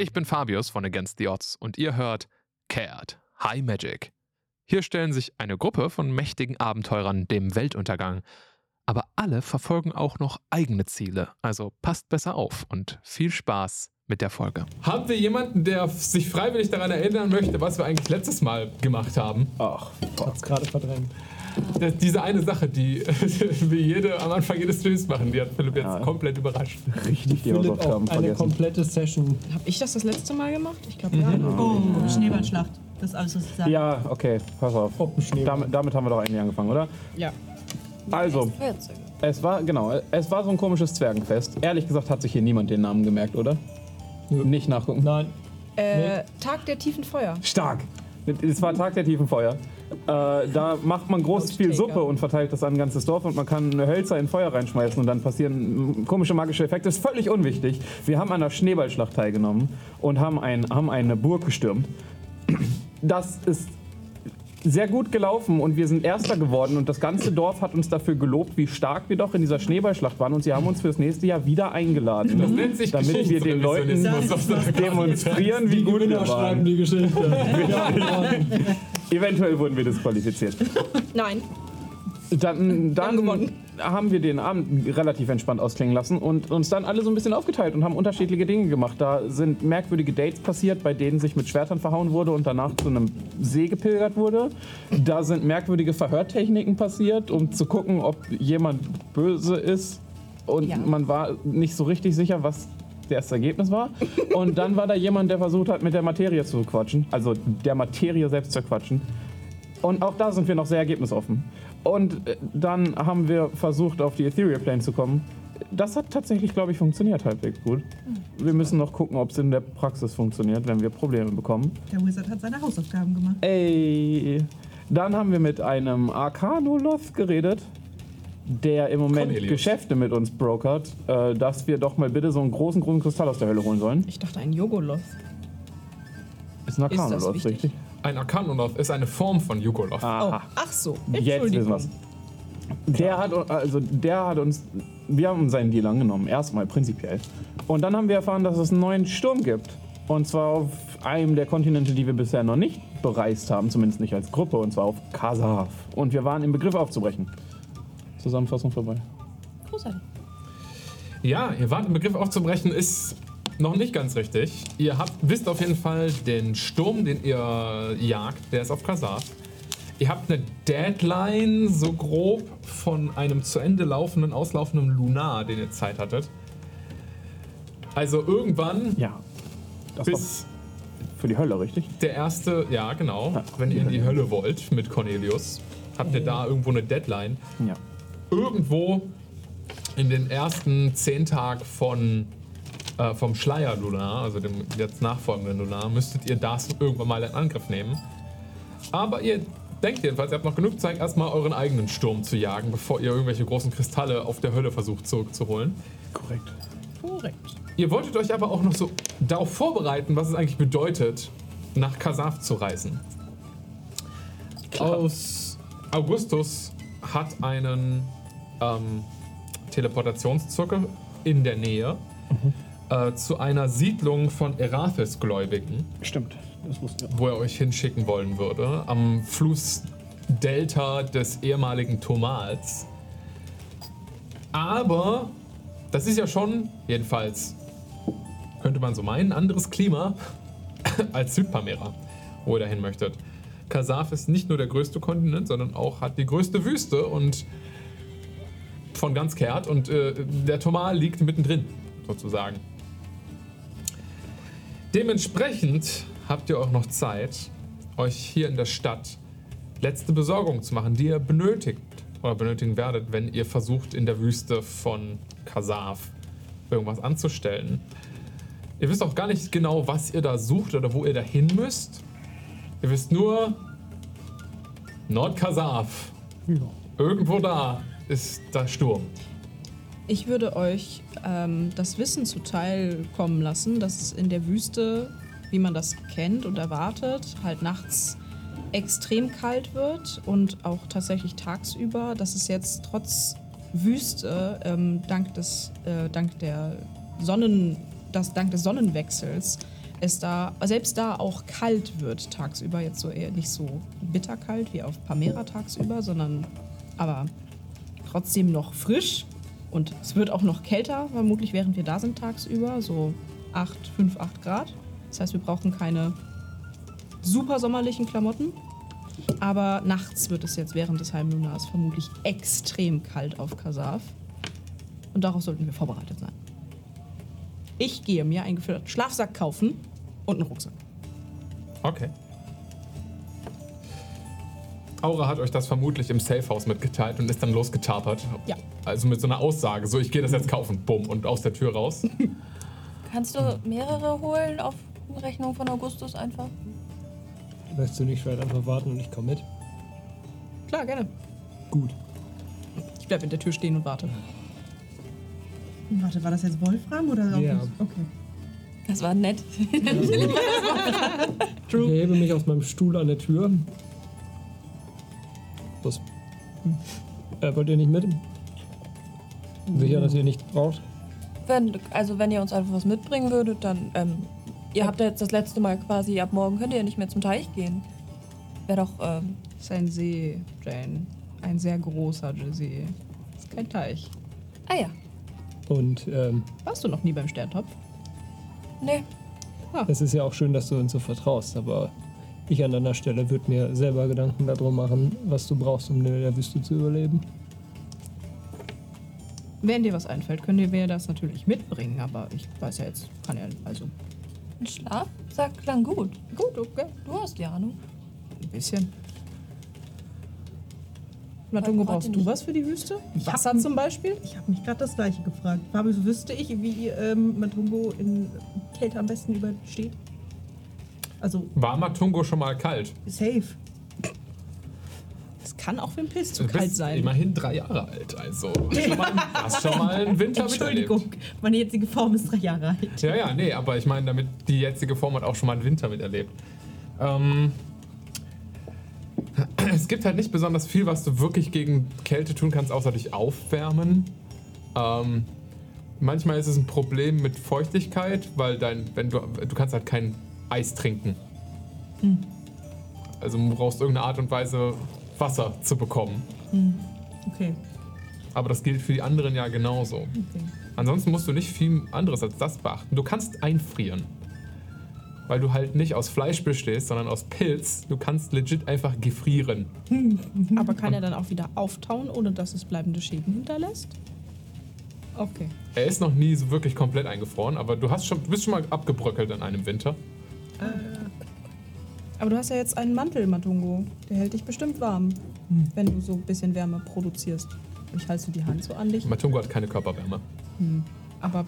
Ich bin Fabius von Against the Odds und ihr hört Cared High Magic. Hier stellen sich eine Gruppe von mächtigen Abenteurern dem Weltuntergang. Aber alle verfolgen auch noch eigene Ziele, also passt besser auf und viel Spaß mit der Folge. Haben wir jemanden, der sich freiwillig daran erinnern möchte, was wir eigentlich letztes Mal gemacht haben? Ach, Hat's gerade verdrängt. Das, diese eine Sache, die wir jede, am Anfang jedes Streams machen, die hat Philipp jetzt Ja. komplett überrascht. richtig die Philipp auch eine vergessen. komplette Session. Hab ich das das letzte Mal gemacht? Ich glaube ja. Oh, Schneeballschlacht. Das ist alles, was ich sage. Ja, okay, pass auf. Damit, damit haben wir doch eigentlich angefangen, oder? Ja. Also, es war, genau, es war so ein komisches Zwergenfest. Ehrlich gesagt hat sich hier niemand den Namen gemerkt, oder? Nö. Nicht nachgucken. Nein, Äh, Tag der tiefen Feuer. Stark! Es war Tag der tiefen Feuer. Äh, da macht man groß viel. Suppe und verteilt das an ein ganzes Dorf und man kann Hölzer in Feuer reinschmeißen und dann passieren komische magische Effekte. ist völlig unwichtig. Wir haben an einer Schneeballschlacht teilgenommen und haben, ein, haben eine Burg gestürmt. Das ist sehr gut gelaufen und wir sind Erster geworden und das ganze Dorf hat uns dafür gelobt, wie stark wir doch in dieser Schneeballschlacht waren und sie haben uns fürs nächste Jahr wieder eingeladen. Das nennt sich damit wir den Leuten demonstrieren, wie gut wir waren. die Geschichte. Eventuell wurden wir disqualifiziert. Nein. Dann, dann gewonnen. Haben wir den Abend relativ entspannt ausklingen lassen und uns dann alle so ein bisschen aufgeteilt und haben unterschiedliche Dinge gemacht. Da sind merkwürdige Dates passiert, bei denen sich mit Schwertern verhauen wurde und danach zu einem See gepilgert wurde. Da sind merkwürdige Verhörtechniken passiert, um zu gucken, ob jemand böse ist. Und Ja. man war nicht so richtig sicher, was das Ergebnis war. Und dann war da jemand, der versucht hat, mit der Materie zu quatschen. Also der Materie selbst zu quatschen. Und auch da sind wir noch sehr ergebnisoffen. Und äh, dann haben wir versucht, auf die Ethereal Plane zu kommen. Das hat tatsächlich, glaube ich, funktioniert halbwegs gut. Wir müssen noch gucken, ob es in der Praxis funktioniert, wenn wir Probleme bekommen. Der Wizard hat seine Hausaufgaben gemacht. Ey. Dann haben wir mit einem Arcanoloth geredet, der im Moment Cornelius. Geschäfte mit uns brokert, äh, dass wir doch mal bitte so einen großen grünen Kristall aus der Hölle holen sollen. Ich dachte ein Jogoloth. Ist ein Arcanoloth, richtig? Ein Arkanoloth ist eine Form von Yugoloth. Oh, ach so. Jetzt wissen wir's. Der hat, also der hat uns, wir haben seinen Deal angenommen, erstmal prinzipiell. Und dann haben wir erfahren, dass es einen neuen Sturm gibt. Und zwar auf einem der Kontinente, die wir bisher noch nicht bereist haben, zumindest nicht als Gruppe, und zwar auf Kasaf. Und wir waren im Begriff aufzubrechen. Zusammenfassung vorbei. Großartig. Ja, ihr wart im Begriff aufzubrechen, ist noch nicht ganz richtig. Ihr habt, wisst auf jeden Fall, den Sturm, den ihr jagt, der ist auf Kasar. Ihr habt eine Deadline, so grob, von einem zu Ende laufenden, auslaufenden Lunar, den ihr Zeit hattet. Also irgendwann Ja. Das bis für die Hölle, richtig? der erste, ja genau, Ja, wenn ihr in die Hölle. Hölle wollt mit Cornelius, habt ihr da irgendwo eine Deadline. Ja. irgendwo in den ersten zehn Tagen von, äh, vom Schleier Lunar, also dem jetzt nachfolgenden Lunar, müsstet ihr das irgendwann mal in Angriff nehmen. Aber ihr denkt jedenfalls, ihr habt noch genug Zeit, erstmal euren eigenen Sturm zu jagen, bevor ihr irgendwelche großen Kristalle auf der Hölle versucht zurückzuholen. Korrekt. Korrekt. Ihr wolltet euch aber auch noch so darauf vorbereiten, was es eigentlich bedeutet, nach Kasaf zu reisen. Aus Augustus hat einen ähm, Teleportationszirkel in der Nähe äh, zu einer Siedlung von Erathis-Gläubigen, Stimmt. Das wussten wir. wo er euch hinschicken wollen würde, am Flussdelta des ehemaligen Tomals. Aber das ist ja schon, jedenfalls könnte man so meinen, anderes Klima als Südpamera, wo ihr dahin möchtet. Kasaf ist nicht nur der größte Kontinent, sondern auch hat die größte Wüste und von ganz kehrt und äh, der Tomal liegt mittendrin, sozusagen. Dementsprechend habt ihr auch noch Zeit, euch hier in der Stadt letzte Besorgungen zu machen, die ihr benötigt oder benötigen werdet, wenn ihr versucht, in der Wüste von Kasaf irgendwas anzustellen. Ihr wisst auch gar nicht genau, was ihr da sucht oder wo ihr da hin müsst. Ihr wisst nur, Nordkasaf. Irgendwo da ist der Sturm. Ich würde euch ähm, das Wissen zuteil kommen lassen, dass es in der Wüste, wie man das kennt und erwartet, halt nachts extrem kalt wird und auch tatsächlich tagsüber, dass es jetzt trotz Wüste ähm, dank des äh, dank der Sonnen das dank des Sonnenwechsels es da, selbst da auch kalt wird tagsüber, jetzt so eher nicht so bitterkalt wie auf Pamera tagsüber, sondern aber trotzdem noch frisch und es wird auch noch kälter, vermutlich während wir da sind tagsüber, so 8, 5, 8 Grad. Das heißt, wir brauchen keine super sommerlichen Klamotten. Aber nachts wird es jetzt während des Heimlunars vermutlich extrem kalt auf Kasaf. Und darauf sollten wir vorbereitet sein. Ich gehe mir einen gefüllten Schlafsack kaufen und einen Rucksack. Okay. Aura hat euch das vermutlich im Safehouse mitgeteilt und ist dann losgetapert. Ja. Also mit so einer Aussage, so ich gehe das jetzt kaufen, bumm, und aus der Tür raus. Kannst du mehrere holen auf Rechnung von Augustus einfach? Möchtest du nicht vielleicht einfach warten und ich komme mit? Klar, gerne. Gut. Ich bleibe in der Tür stehen und warte. Warte, war das jetzt Wolfram oder? Ja. nicht? Okay. Das war nett. Ich erhebe mich aus meinem Stuhl an der Tür. Was? Äh, wollt ihr nicht mit? Sicher, dass ihr nichts braucht? Wenn, also wenn ihr uns einfach was mitbringen würdet, dann, ähm, ihr habt ja jetzt das letzte Mal quasi, ab morgen könnt ihr ja nicht mehr zum Teich gehen. Wäre doch, ähm, Das ist ein See, Jane. Ein sehr großer See. Das ist kein Teich. ah ja, Und ähm, Warst du noch nie beim Sterntopf? ne, es ist ja auch schön, dass du uns so vertraust, aber ich an deiner Stelle würde mir selber Gedanken darum machen, was du brauchst, um in der Wüste zu überleben. Wenn dir was einfällt, könnt ihr mir das natürlich mitbringen, aber ich weiß ja jetzt, kann ja, also ein Schlafsack klang gut. gut, okay, Du hast die Ahnung. ein bisschen. Matungo, brauchst du was für die Wüste? Ich Wasser hab- zum Beispiel? Ich habe mich gerade das gleiche gefragt. Fabio, wüsste ich, wie ähm, Matungo in Kälte am besten übersteht? Also, War Matungo schon mal kalt? safe. Es kann auch für einen Pilz zu kalt sein. immerhin drei Jahre alt, also schon mal, hast schon mal einen Winter Entschuldigung, miterlebt. meine jetzige Form ist drei Jahre alt. Ja, ja, nee, aber ich meine, damit die jetzige Form hat auch schon mal einen Winter miterlebt. Ähm, es gibt halt nicht besonders viel, was du wirklich gegen Kälte tun kannst, außer dich aufwärmen. Ähm, manchmal ist es ein Problem mit Feuchtigkeit, weil dein, wenn du, du kannst halt kein Eis trinken. Also du brauchst irgendeine Art und Weise Wasser zu bekommen. Okay. Aber das gilt für die anderen ja genauso. okay. Ansonsten musst du nicht viel anderes als das beachten. Du kannst einfrieren. Weil du halt nicht aus Fleisch bestehst, sondern aus Pilz. Du kannst legit einfach gefrieren. Aber kann er dann auch wieder auftauen, ohne dass es bleibende Schäden hinterlässt? Okay. Er ist noch nie so wirklich komplett eingefroren, aber du, hast schon, du bist schon mal abgebröckelt in einem Winter. Aber du hast ja jetzt einen Mantel, Matungo. Der hält dich bestimmt warm, wenn du so ein bisschen Wärme produzierst. Ich halte so die Hand so an dich. Matungo hat keine Körperwärme. Aber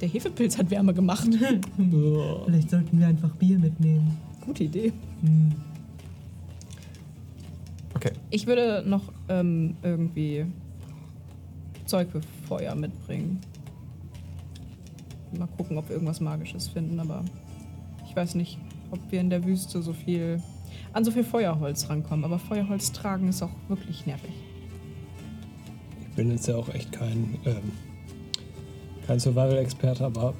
der Hefepilz hat Wärme gemacht. Vielleicht sollten wir einfach Bier mitnehmen. Gute Idee. Okay. Ich würde noch ähm, irgendwie Zeug für Feuer mitbringen. Mal gucken, ob wir irgendwas Magisches finden, aber ich weiß nicht, ob wir in der Wüste so viel an so viel Feuerholz rankommen. Aber Feuerholz tragen ist auch wirklich nervig. Ich bin jetzt ja auch echt kein, ähm, kein Survival-Experte, aber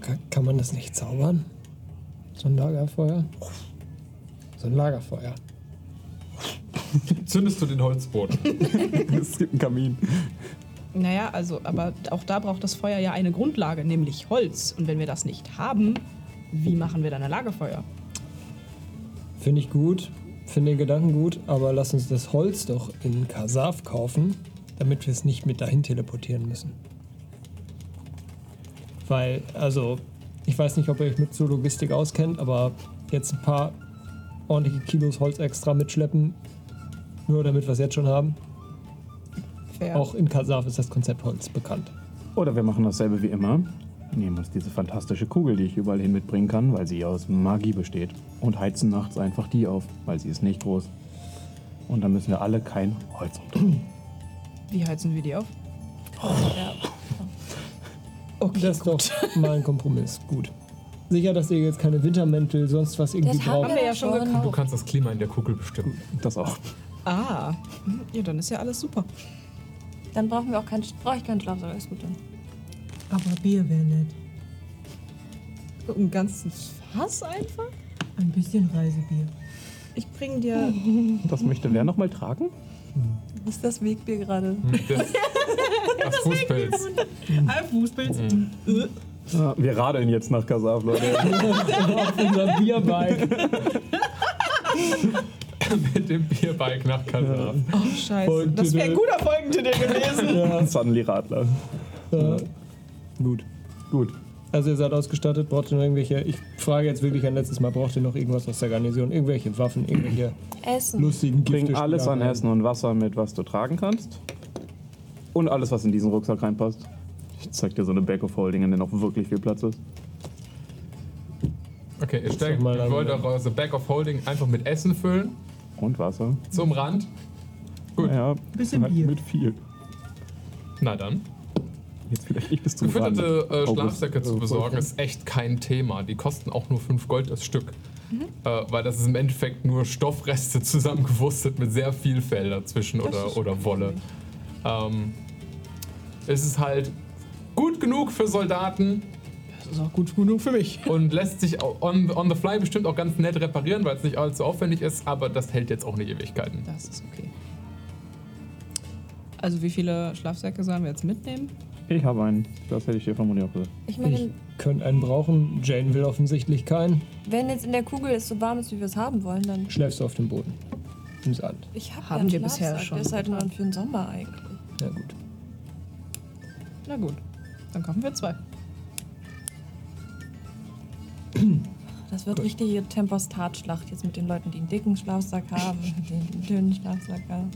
kann, kann man das nicht zaubern? So ein Lagerfeuer? So ein Lagerfeuer. Zündest du den Holzboden? es gibt einen Kamin. Naja, also, aber auch da braucht das Feuer ja eine Grundlage, nämlich Holz. Und wenn wir das nicht haben, wie machen wir dann ein Lagerfeuer? Finde ich gut, finde den Gedanken gut, aber lass uns das Holz doch in Kasaf kaufen, damit wir es nicht mit dahin teleportieren müssen. Weil, also, ich weiß nicht, ob ihr euch mit so Logistik auskennt, aber jetzt ein paar ordentliche Kilos Holz extra mitschleppen, nur damit wir es jetzt schon haben. Fair. Auch in Kasaf ist das Konzept Holz bekannt. Oder wir machen dasselbe wie immer. Nehmen uns diese fantastische Kugel, die ich überall hin mitbringen kann, weil sie aus Magie besteht. Und heizen nachts einfach die auf, weil sie ist nicht groß. Und dann müssen wir alle kein Holz umdrehen. Wie heizen wir die auf? Okay, das ist doch mal ein Kompromiss. Gut. Sicher, dass ihr jetzt keine Wintermäntel, sonst was irgendwie Das haben braucht. wir ja schon gekauft. Du kannst das Klima in der Kugel bestimmen. Das auch. Ah, ja, dann ist ja alles super. Dann brauchen wir auch keinen, brauche ich keinen Schlafsack, alles gut dann. Aber Bier wäre nett. Ein ganzes Was einfach? Ein bisschen Reisebier. Ich bring dir. Das möchte wer nochmal tragen? Was ist das Wegbier gerade? Das, das Fußpilz. Ein Fußpilz. Ja, wir radeln jetzt nach Kasaf, Leute. Unser Bierbike. Mit dem Bierbike nach Kasaf. Oh, scheiße. Und Das wäre ein guter Folgentitel gewesen. Suddenly Radler. Ja. Gut. Gut. Also ihr seid ausgestattet, braucht ihr noch irgendwelche, ich frage jetzt wirklich ein letztes Mal, braucht ihr noch irgendwas aus der Garnison? Irgendwelche Waffen, irgendwelche Essen. lustigen Gifte? Bring alles an? Essen und Wasser mit, was du tragen kannst. Und alles, was in diesen Rucksack reinpasst. Ich zeig dir so eine Bag of Holding, in der noch wirklich viel Platz ist. Okay, ihr stellt, doch mal ihr an- wollt eure Bag of Holding einfach mit Essen füllen, Und Wasser. zum Rand. Gut. Naja, Bisschen halt Bier. mit viel. Na dann. Jetzt vielleicht nicht bis zum Gefütterte äh, Schlafsäcke zu oh, besorgen ist echt kein Thema. Die kosten auch nur 5 Gold das Stück. Äh, weil das ist im Endeffekt nur Stoffreste zusammengewurstet mit sehr viel Fell dazwischen oder, oder Wolle. Ähm, es ist halt gut genug für Soldaten Das ist auch gut genug für mich. und lässt sich on, on the fly bestimmt auch ganz nett reparieren, weil es nicht allzu aufwendig ist, aber das hält jetzt auch nicht Ewigkeiten. Das ist okay. Also, wie viele Schlafsäcke sollen wir jetzt mitnehmen? Ich habe einen. Das hätte ich dir vermutlich auch gesagt. Ich meine, Ich könnte einen brauchen, Jane will offensichtlich keinen. wenn jetzt in der Kugel es so warm ist, wie wir es haben wollen, dann. Schläfst du auf dem Boden. Im Sand. Ich hab Haben ja einen wir bisher Schlafsack, schon Der ist halt nur für den Sommer eigentlich. Ja gut. Na gut, dann kaufen wir zwei. Das wird richtige Tempostatschlacht jetzt mit den Leuten, die einen dicken Schlafsack haben, und den, den dünnen Schlafsack haben.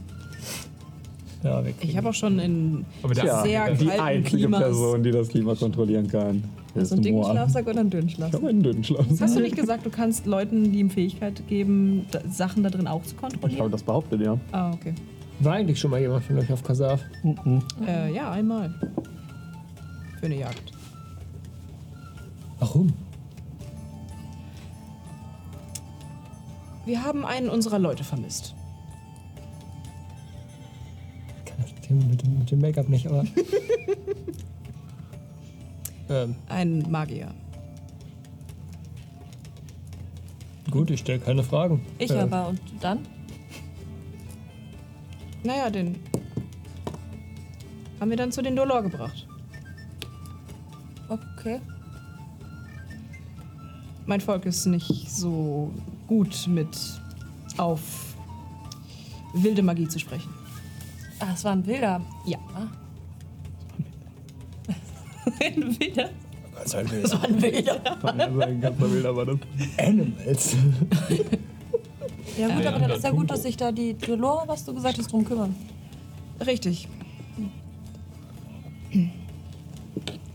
Ja, Ich habe auch schon in Tja, sehr die kalten einzige Klimas. Person, die das Klima kontrollieren kann. Hast du einen dicken Schlafsack oder einen dünnen Ich Schlafsack? habe einen dünnen Schlafsack. Hast du nicht gesagt, du kannst Leuten die ihm Fähigkeit geben, da, Sachen da drin auch zu Ich habe kontrollieren? das behauptet, ja. Ah, okay. War eigentlich schon mal jemand von euch auf Kasaf? Äh, ja, einmal. Für eine Jagd. Warum? Wir haben einen unserer Leute vermisst. Mit dem, mit dem, mit dem Make-up nicht, aber. ähm, Ein Magier. gut, ich stelle keine Fragen. Ich Äh, aber. Und dann? Naja, den haben wir dann zu den Dolor gebracht. Okay. Mein Volk ist nicht so gut mit auf wilde Magie zu sprechen. Ah, es war ein Wilder. Ja. Ah. ein Wilder? Ganz ein Bild. Das war ein Wilder. Ein ganzer Wilder war das. Animals. Ja gut, aber dann ist ja gut, dass sich da die Dolor, was du gesagt hast, drum kümmern. Richtig.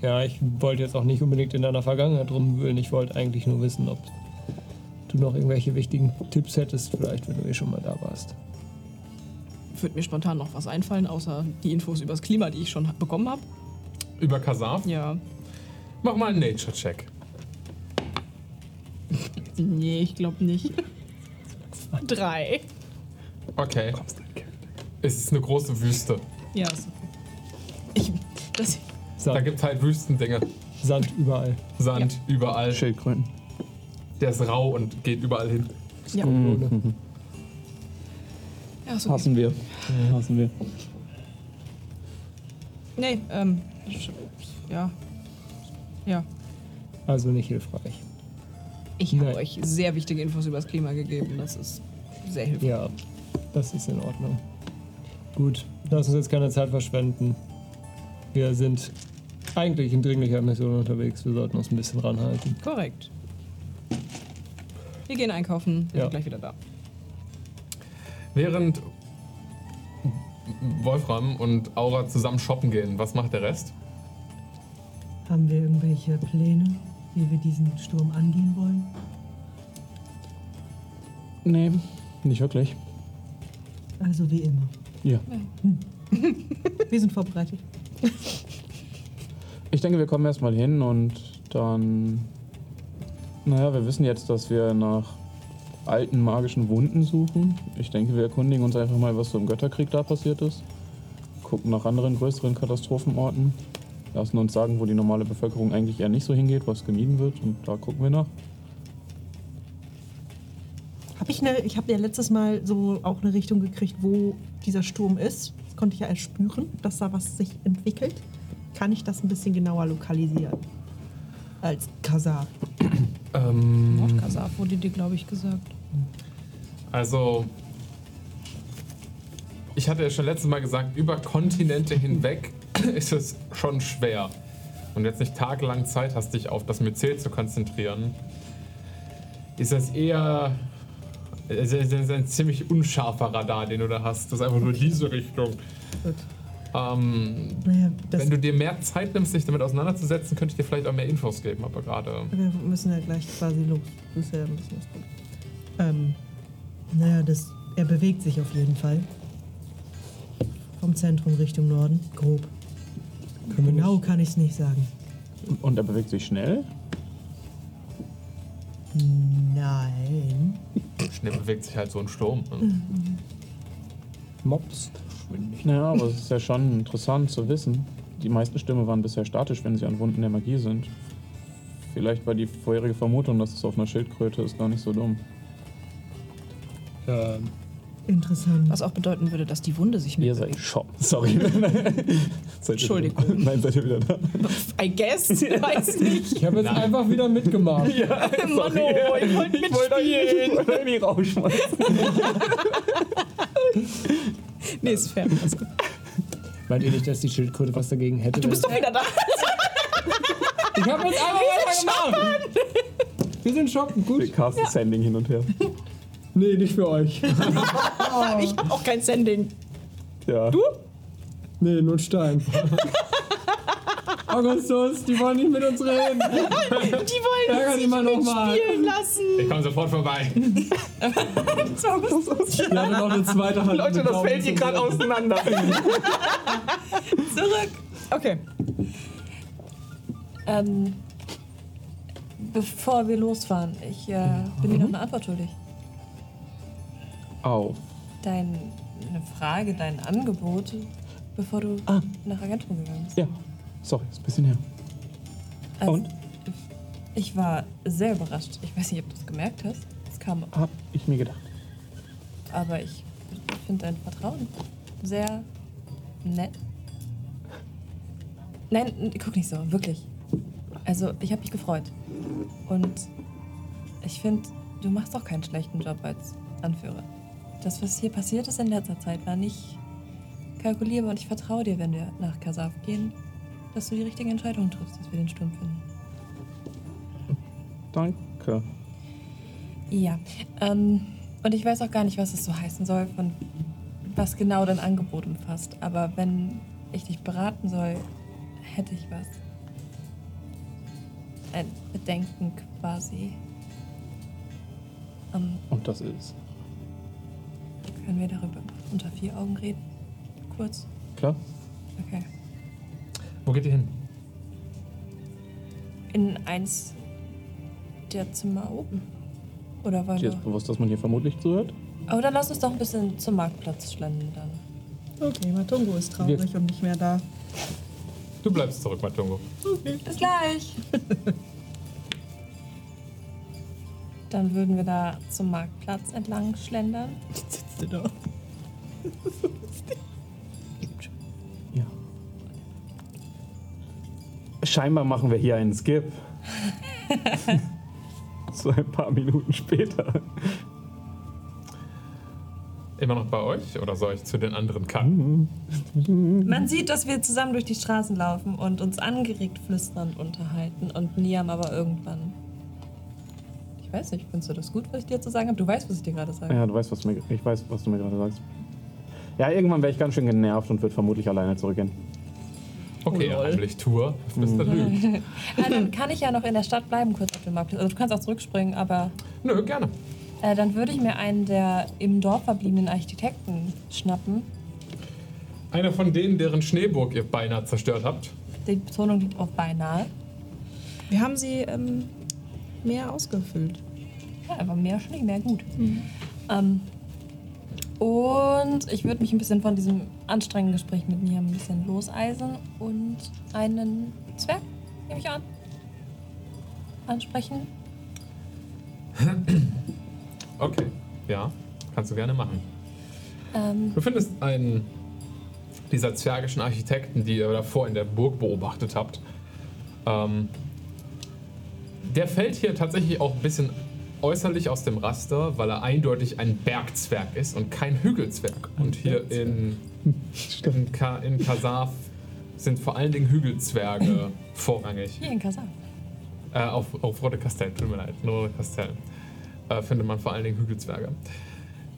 Ja, ich wollte jetzt auch nicht unbedingt in deiner Vergangenheit rumwühlen. Ich wollte eigentlich nur wissen, ob du noch irgendwelche wichtigen Tipps hättest, vielleicht, wenn du eh schon mal da warst. Würde mir spontan noch was einfallen, außer die Infos übers Klima, die ich schon bekommen habe. über Kasaf. Ja. Mach mal einen Nature-Check. Nee, ich glaube nicht. Drei. Okay. Es ist eine große Wüste. Ja, ist okay. Ich, das, Da Sand, gibt es halt Wüstendinge. Sand überall. Sand überall. Schildkröten. Der ist rau und geht überall hin. ja. Ohne. ja, okay. Hassen wir. Hassen wir. Nee, ähm, ja. Ja. Also nicht hilfreich. Ich habe euch sehr wichtige Infos über das Klima gegeben. Das ist sehr hilfreich. Ja, das ist in Ordnung. Gut, lass uns jetzt keine Zeit verschwenden. Wir sind eigentlich in dringlicher Mission unterwegs. Wir sollten uns ein bisschen ranhalten. Korrekt. Wir gehen einkaufen. Wir Ja. sind gleich wieder da. Während Wolfram und Aura zusammen shoppen gehen, was macht der Rest? Haben wir irgendwelche Pläne, wie wir diesen Sturm angehen wollen? Nee, nicht wirklich. Also wie immer. Ja. Wir sind vorbereitet. Ich denke, wir kommen erstmal hin und dann. Naja, wir wissen jetzt, dass wir nach alten magischen Wunden suchen. Ich denke, wir erkundigen uns einfach mal, was so im Götterkrieg da passiert ist. Gucken nach anderen größeren Katastrophenorten. Lassen uns sagen, wo die normale Bevölkerung eigentlich eher nicht so hingeht, was gemieden wird. Und da gucken wir nach. Hab ich eine, ich habe ja letztes Mal so auch eine Richtung gekriegt, wo dieser Sturm ist. Das konnte ich ja erst spüren, dass da was sich entwickelt. Kann ich das ein bisschen genauer lokalisieren? Als Kasar. Ähm, Nordkasaf wurde dir, glaube ich, gesagt. Also, ich hatte ja schon letztes Mal gesagt, über Kontinente hinweg ist es schon schwer. Und jetzt nicht tagelang Zeit hast, dich auf das Myzel zu konzentrieren, ist das eher es ist es ist ein ziemlich unscharfer Radar, den du da hast. Das ist einfach nur diese Richtung. Gut. Ähm, Naja, wenn du dir mehr Zeit nimmst, dich damit auseinanderzusetzen, könnte ich dir vielleicht auch mehr Infos geben, aber gerade. wir müssen ja gleich quasi los. Das ist ja ein bisschen was. Ähm, naja, das, er bewegt sich auf jeden Fall. Vom Zentrum Richtung Norden. Grob. Können Genau kann ich es nicht sagen. Und er bewegt sich schnell. Nein. Schnell bewegt sich halt so ein Sturm. Ne? Mops. Naja, aber es ist ja schon interessant zu wissen. Die meisten Stürme waren bisher statisch, wenn sie an Wunden der Magie sind. Vielleicht war die vorherige Vermutung, dass es auf einer Schildkröte ist, gar nicht so dumm. Ähm, Interessant. Was auch bedeuten würde, dass die Wunde sich Ihr seid Schock. Sorry. seid Entschuldigung. Wieder, nein, seid ihr wieder da? I guess, weiß nicht. ich habe jetzt einfach wieder mitgemacht. Ja, Mann, oh, ich wollte Ich wollte mitspielen. ich wollte irgendwie rausschmeißen. Nee, ist fair. Meint ihr nicht, dass die Schildkröte was dagegen hätte? Du bist doch wieder da. ich habe jetzt einfach weitergemacht. Wir sind shoppen, Wir gut? casten Sending hin und her. Nee, nicht für euch. Ich hab auch kein Sending. Ja. Du? Nee, nur ein Stein. Augustus, die wollen nicht mit uns reden. Die wollen Ärger uns nicht noch mal. mitspielen lassen. Ich komme sofort vorbei. Wir haben noch eine zweite Hand. Leute, das fällt hier gerade auseinander. Zurück. Okay. Ähm, bevor wir losfahren, ich äh, bin dir noch eine Antwort schuldig. Auf. Deine Frage, dein Angebot, bevor du Ah. nach Agentur gegangen bist. Ja. Sorry, ist ein bisschen her. Also, Und? Ich war sehr überrascht. Ich weiß nicht, ob du es gemerkt hast. Es kam, Hab ich mir gedacht. aber ich finde dein Vertrauen sehr nett. Nein, guck nicht so, wirklich. Also, ich habe mich gefreut. Und ich finde, du machst auch keinen schlechten Job als Anführer. Das, was hier passiert ist in letzter Zeit, war nicht kalkulierbar und ich vertraue dir, wenn wir nach Kasaf gehen, dass du die richtige Entscheidung triffst, dass wir den Sturm finden. Danke. Ja, ähm, und ich weiß auch gar nicht, was es so heißen soll, von was genau dein Angebot umfasst. Aber wenn ich dich beraten soll, hätte ich was. Ein Bedenken quasi. Ähm, Und das ist. können wir darüber unter vier Augen reden? Kurz? Klar? Okay. Wo geht ihr hin? In eins der Zimmer oben. Oder wollen Dir ist wir. bewusst, dass man hier vermutlich zuhört? Aber dann lass uns doch ein bisschen zum Marktplatz schlendern dann. Okay, Matungo ist traurig und nicht mehr da. Du bleibst zurück, Matungo. Bis gleich. Dann würden wir da zum Marktplatz entlang schlendern. Sitzt du da? Scheinbar machen wir hier einen Skip. so ein paar Minuten später. Immer noch bei euch oder soll ich zu den anderen Karten? Man sieht, dass wir zusammen durch die Straßen laufen und uns angeregt flüsternd unterhalten und Niam aber irgendwann. Ich weiß nicht, findest du das gut, was ich dir zu sagen habe? Du weißt, was ich dir gerade sage. Ja, du weißt, was du mir, ich weiß, was du mir gerade sagst. Ja, irgendwann wäre ich ganz schön genervt und würde vermutlich alleine zurückgehen. Okay, Oh, heimlich Tour. Flüster lügt. Ja, dann kann ich ja noch in der Stadt bleiben, kurz auf dem Marktplatz. Also du kannst auch zurückspringen, aber Nö, gerne. äh, dann würde ich mir einen der im Dorf verbliebenen Architekten schnappen. Einer von denen, deren Schneeburg ihr beinahe zerstört habt. Die Betonung liegt auf beinahe. Wir haben sie ähm, mehr ausgefüllt. Ja, aber mehr Schnee, mehr gut. Ähm, und ich würde mich ein bisschen von diesem anstrengenden Gespräch mit mir ein bisschen loseisen und einen Zwerg, nehme ich an, ansprechen. Okay. Ja, kannst du gerne machen. Ähm, Du findest einen dieser zwergischen Architekten, die ihr davor in der Burg beobachtet habt. Ähm, der fällt hier tatsächlich auch ein bisschen äußerlich aus dem Raster, weil er eindeutig ein Bergzwerg ist und kein Hügelzwerg. Und hier in, in, Ka in Kasaf sind vor allen Dingen Hügelzwerge vorrangig. hier in Kasan. Äh, auf, auf Rote Kastell, tut mir leid, Rote Kastell. Äh, findet man vor allen Dingen Hügelzwerge.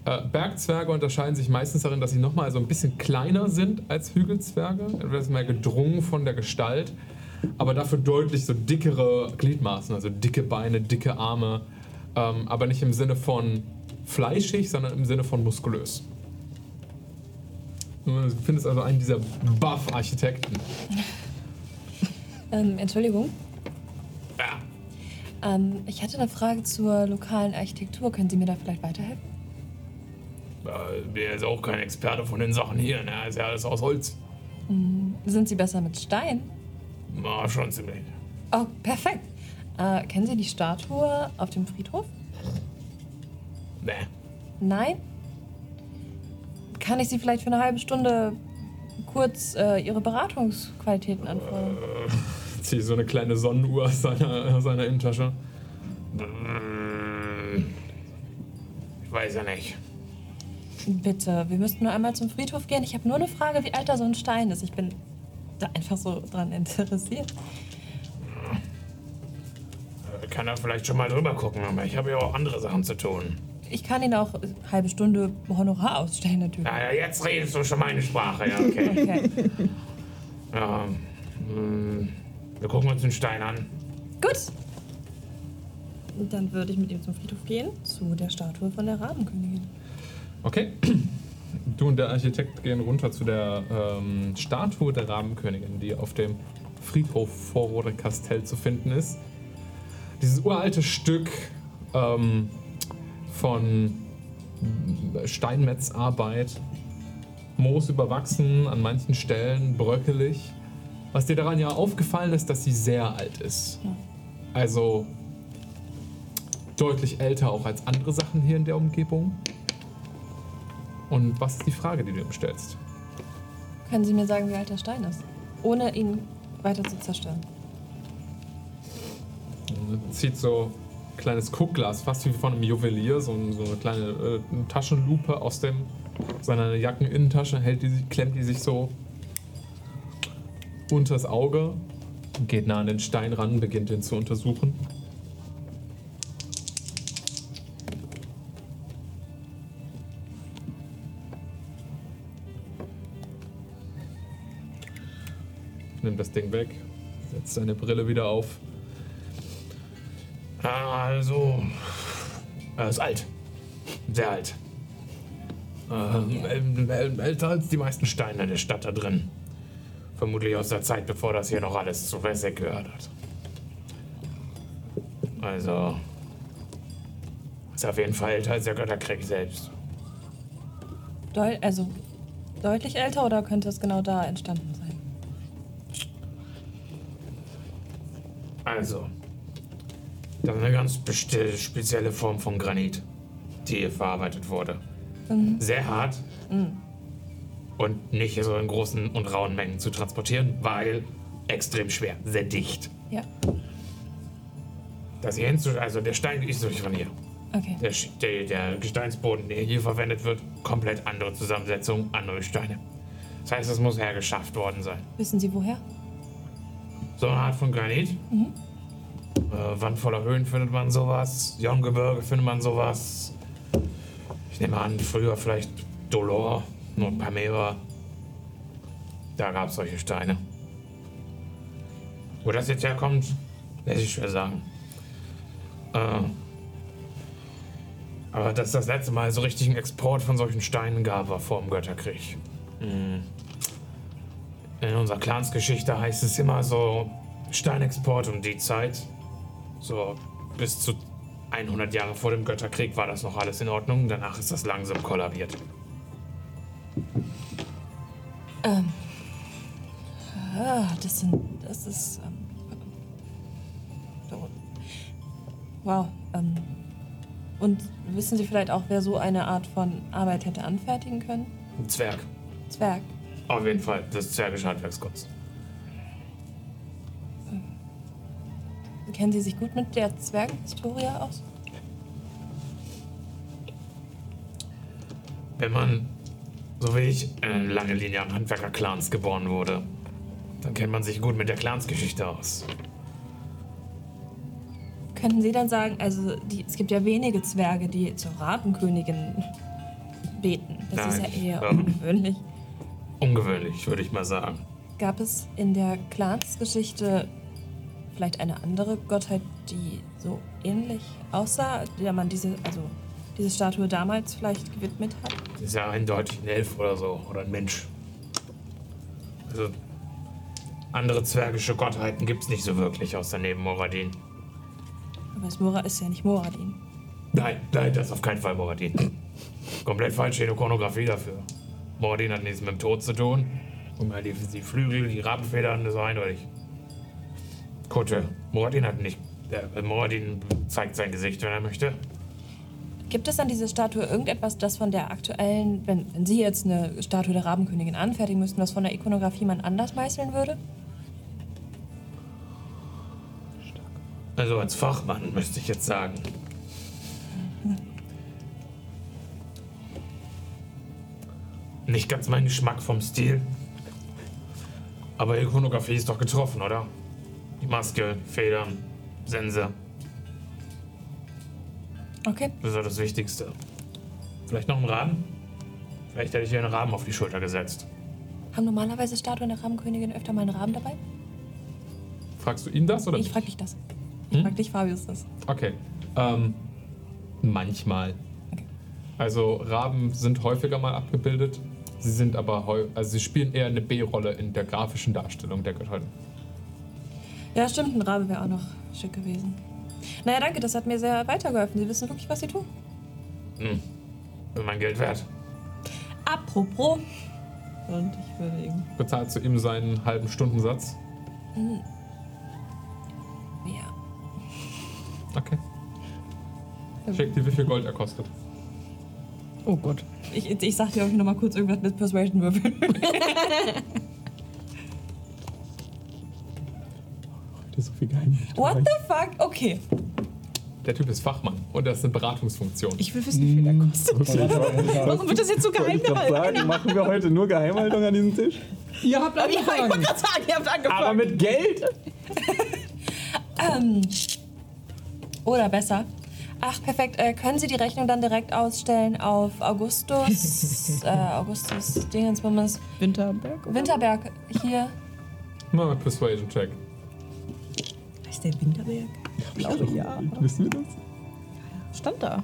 Äh, Bergzwerge unterscheiden sich meistens darin, dass sie nochmal so ein bisschen kleiner sind als Hügelzwerge. Etwas mehr gedrungen von der Gestalt, aber dafür deutlich so dickere Gliedmaßen, also dicke Beine, dicke Arme. Ähm, aber nicht im Sinne von fleischig, sondern im Sinne von muskulös. Du findest also einen dieser Buff-Architekten. Ähm, Entschuldigung. Ja. Ähm, ich hatte eine Frage zur lokalen Architektur. Können Sie mir da vielleicht weiterhelfen? Äh, bin jetzt auch kein Experte von den Sachen hier, ne? Ist ja alles aus Holz. Sind Sie besser mit Stein? Na, schon ziemlich. Oh, perfekt. Äh, kennen Sie die Statue auf dem Friedhof? Ne. Nein? Kann ich Sie vielleicht für eine halbe Stunde kurz äh, Ihre Beratungsqualitäten anfordern? Zieh so eine kleine Sonnenuhr aus seiner, aus seiner Innentasche. Ich weiß ja nicht. Bitte, wir müssten nur einmal zum Friedhof gehen. Ich habe nur eine Frage, wie alt da so ein Stein ist. Ich bin da einfach so dran interessiert. Ich kann da vielleicht schon mal drüber gucken, aber ich habe ja auch andere Sachen zu tun. Ich kann Ihnen auch eine halbe Stunde Honorar ausstellen, natürlich. Naja, jetzt redest du schon meine Sprache, ja, okay. Okay. ja, hm, wir gucken uns den Stein an. Gut. Dann würde ich mit ihm zum Friedhof gehen, zu der Statue von der Rabenkönigin. Okay. Du und der Architekt gehen runter zu der ähm, Statue der Rabenkönigin, die auf dem Friedhof vor Rote Kastell zu finden ist. Dieses uralte Stück ähm, von Steinmetzarbeit, Moos überwachsen, an manchen Stellen bröckelig. Was dir daran ja aufgefallen ist, dass sie sehr alt ist. Also deutlich älter auch als andere Sachen hier in der Umgebung. Und was ist die Frage, die du ihm stellst? Können Sie mir sagen, wie alt der Stein ist? Ohne ihn weiter zu zerstören. Zieht so ein kleines Guckglas, fast wie von einem Juwelier, so, so eine kleine äh, Taschenlupe aus dem, seiner Jackeninnentasche, hält die, klemmt die sich so unters Auge, geht nah an den Stein ran, beginnt ihn zu untersuchen. Nimmt das Ding weg, setzt seine Brille wieder auf. Also, er ist alt. Sehr alt. Ähm, äl- äl- älter als die meisten Steine der Stadt da drin. Vermutlich aus der Zeit, bevor das hier noch alles zu Wesseck gehört hat. Also, ist auf jeden Fall älter als der Götterkrieg selbst. Deu also deutlich älter oder könnte es genau da entstanden sein? Also, das ist eine ganz spezielle Form von Granit, die hier verarbeitet wurde. Sehr hart und nicht so in großen und rauen Mengen zu transportieren, weil extrem schwer, sehr dicht. Ja. Das hier hinzu, also der Stein ist durch von hier. Okay. Der, der, der Gesteinsboden, der hier verwendet wird, komplett andere Zusammensetzung, andere Steine. Das heißt, es muss hergeschafft worden sein. Wissen Sie woher? So eine Art von Granit. Äh, Wand voller Höhen findet man sowas. Jorngebirge findet man sowas. Ich nehme an, früher vielleicht Dolor und Pamera. Da gab es solche Steine. Wo das jetzt herkommt, lässt sich schwer sagen. Äh, aber dass das letzte Mal so richtigen Export von solchen Steinen gab, war vor dem Götterkrieg. Mm. In unserer Clansgeschichte heißt es immer so Steinexport um die Zeit. So bis zu 100 Jahre vor dem Götterkrieg war das noch alles in Ordnung. Danach ist das langsam kollabiert. Ähm. Ah, das sind. Das ist. Ähm, so. wow. Ähm, Und wissen Sie vielleicht auch, wer so eine Art von Arbeit hätte anfertigen können? Ein Zwerg. Zwerg. Auf jeden Fall. Das zwergische Handwerkskunst. Kennen Sie sich gut mit der Zwergenhistorie aus? Wenn man, so wie ich, in eine lange Linie an Handwerker-Clans geboren wurde, dann kennt man sich gut mit der Clansgeschichte aus. Könnten Sie dann sagen, also die, es gibt ja wenige Zwerge, die zur Rabenkönigin beten. Das ist Nein. ja eher Ja. ungewöhnlich. Ungewöhnlich, würde ich mal sagen. Gab es in der Clansgeschichte vielleicht eine andere Gottheit, die so ähnlich aussah, der man diese, also diese Statue damals vielleicht gewidmet hat? Das ist ja eindeutig ein Elf oder so. Oder ein Mensch. Also, andere zwergische Gottheiten gibt es nicht so wirklich, außer neben Moradin. Aber das Mora ist ja nicht Moradin. Nein, nein, das ist auf keinen Fall Moradin. Komplett falsche Ikonografie dafür. Moradin hat nichts mit dem Tod zu tun. Und die, die Flügel, die Rabenfedern, das ist eindeutig. Kutte. Moradin hat nicht. Der Moradin zeigt sein Gesicht, wenn er möchte. Gibt es an dieser Statue irgendetwas, das von der aktuellen, wenn, wenn Sie jetzt eine Statue der Rabenkönigin anfertigen müssten, was von der Ikonografie man anders meißeln würde? Also als Fachmann müsste ich jetzt sagen. Nicht ganz mein Geschmack vom Stil. Aber Ikonografie ist doch getroffen, oder? Die Maske, Federn, Sense. Okay. Das ist das Wichtigste. Vielleicht noch ein Rahmen? Vielleicht hätte ich hier einen Rahmen auf die Schulter gesetzt. Haben normalerweise Statuen der Rabenkönigin öfter mal einen Rahmen dabei? Fragst du ihn das oder Ich frag dich das. Ich frag dich, Fabius, das. Okay. Ähm, manchmal. Okay. Also Raben sind häufiger mal abgebildet. Sie sind aber also sie spielen eher eine B-Rolle in der grafischen Darstellung der Göttin. Ja, stimmt, ein Rabe wäre auch noch schick gewesen. Naja, danke, das hat mir sehr weitergeholfen. Sie wissen wirklich, was Sie tun. Hm. Mein Geld wert. Apropos. Und ich würde ihm. Bezahlst du ihm seinen halben Stundensatz? Ja. Okay. Check dir, wie viel Gold er kostet. Oh Gott. Ich, ich sag dir, ob ich noch mal kurz irgendwas mit Persuasion würfeln. Ist so viel geheim. What the fuck? Okay. Der Typ ist Fachmann und das ist eine Beratungsfunktion. Ich will wissen, wie viel er kostet. Warum wird das jetzt so geheim gehalten? sagen, machen wir heute nur Geheimhaltung an diesem Tisch? Ihr habt Ja, ich wollte angefangen. gerade sagen, ihr habt angefangen. Aber mit Geld? Ähm. Oder besser. Ach, perfekt. Äh, können Sie die Rechnung dann direkt ausstellen auf Augustus, äh, Augustus Dingensbummens Winterberg? oder? Winterberg hier. Mal mal Persuasion Check. Ist der Winterberg? Ich glaube ja. Wissen wir das? Stand da.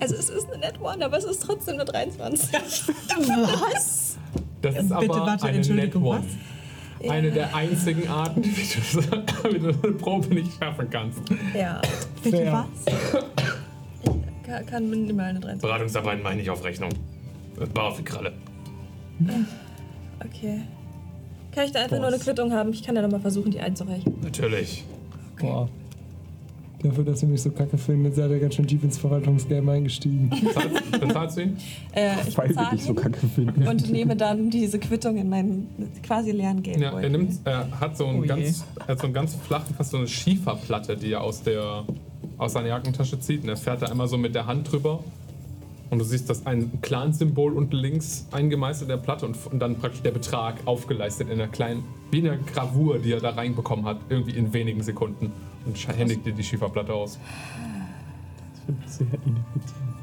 Also es ist eine Net One, aber es ist trotzdem eine 23. Was? Das ist Bitte, aber warte, eine Net One. Eine der einzigen Arten, wie du, wie du eine Probe nicht schaffen kannst. Ja. Bitte Fair. was? Kann, kann minimal eine 23. Beratungsarbeit meine ich auf Rechnung. War auf die Kralle. Okay. Kann ich da einfach nur eine Quittung haben? Ich kann ja nochmal versuchen, die einzureichen. Natürlich. Boah. Dafür, dass ihr mich so kacke findet, seid ihr ganz schön tief ins Verwaltungsgame eingestiegen. Bezahlst, du ihn? Äh, ich Weil wir bezahle dich so kacke finden. und nehme dann diese Quittung in meinen quasi leeren Ja, Geldbeutel. er nimmt, er hat so einen Oh ganz, er hat so einen ganz flachen, fast so eine Schieferplatte, die er aus der, aus seiner Jackentasche zieht. Und er fährt da einmal so mit der Hand drüber. Und du siehst, dass ein Clan-Symbol unten links eingemeißelt in der Platte und, und dann praktisch der Betrag aufgeleistet in einer kleinen, wie eine Gravur, die er da reinbekommen hat, irgendwie in wenigen Sekunden. Und händigt dir die Schieferplatte aus. Das wird sehr ineffizient.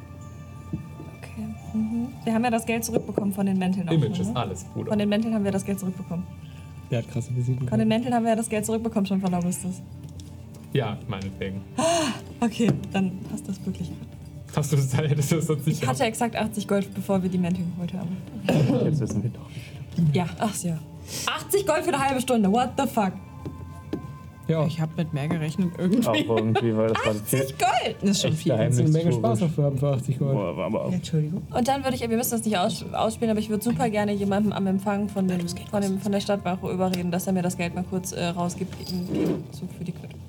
Okay. Mhm. Wir haben ja das Geld zurückbekommen von den Mänteln auch Image schon, ist ne? alles, Bruder. Von den Mänteln haben wir das Geld zurückbekommen. Der hat krasse Von den. Mänteln haben wir ja das Geld zurückbekommen schon von Augustus. Ja, meinetwegen. Okay, dann passt das wirklich. Hast du das, hättest du das sonst nicht Ich hatte exakt 80 Gold, bevor wir die Mäntel geholt haben. Jetzt wissen wir doch. Ja, ach ja. 80 Gold für eine halbe Stunde, what the fuck? Ja, Ich habe mit mehr gerechnet irgendwie. Auch irgendwie, weil das war viel. 80 Gold! Das ist schon Echt viel. geheim. kannst du eine Menge. Spaß dafür haben für 80 Gold. Boah, aber auch. Entschuldigung. Und dann würde ich, wir müssen das nicht aus, ausspielen, aber ich würde super gerne jemandem am Empfang von, dem, von, dem, von der Stadtwache überreden, dass er mir das Geld mal kurz äh, rausgibt im Gegenzug für die Quittung.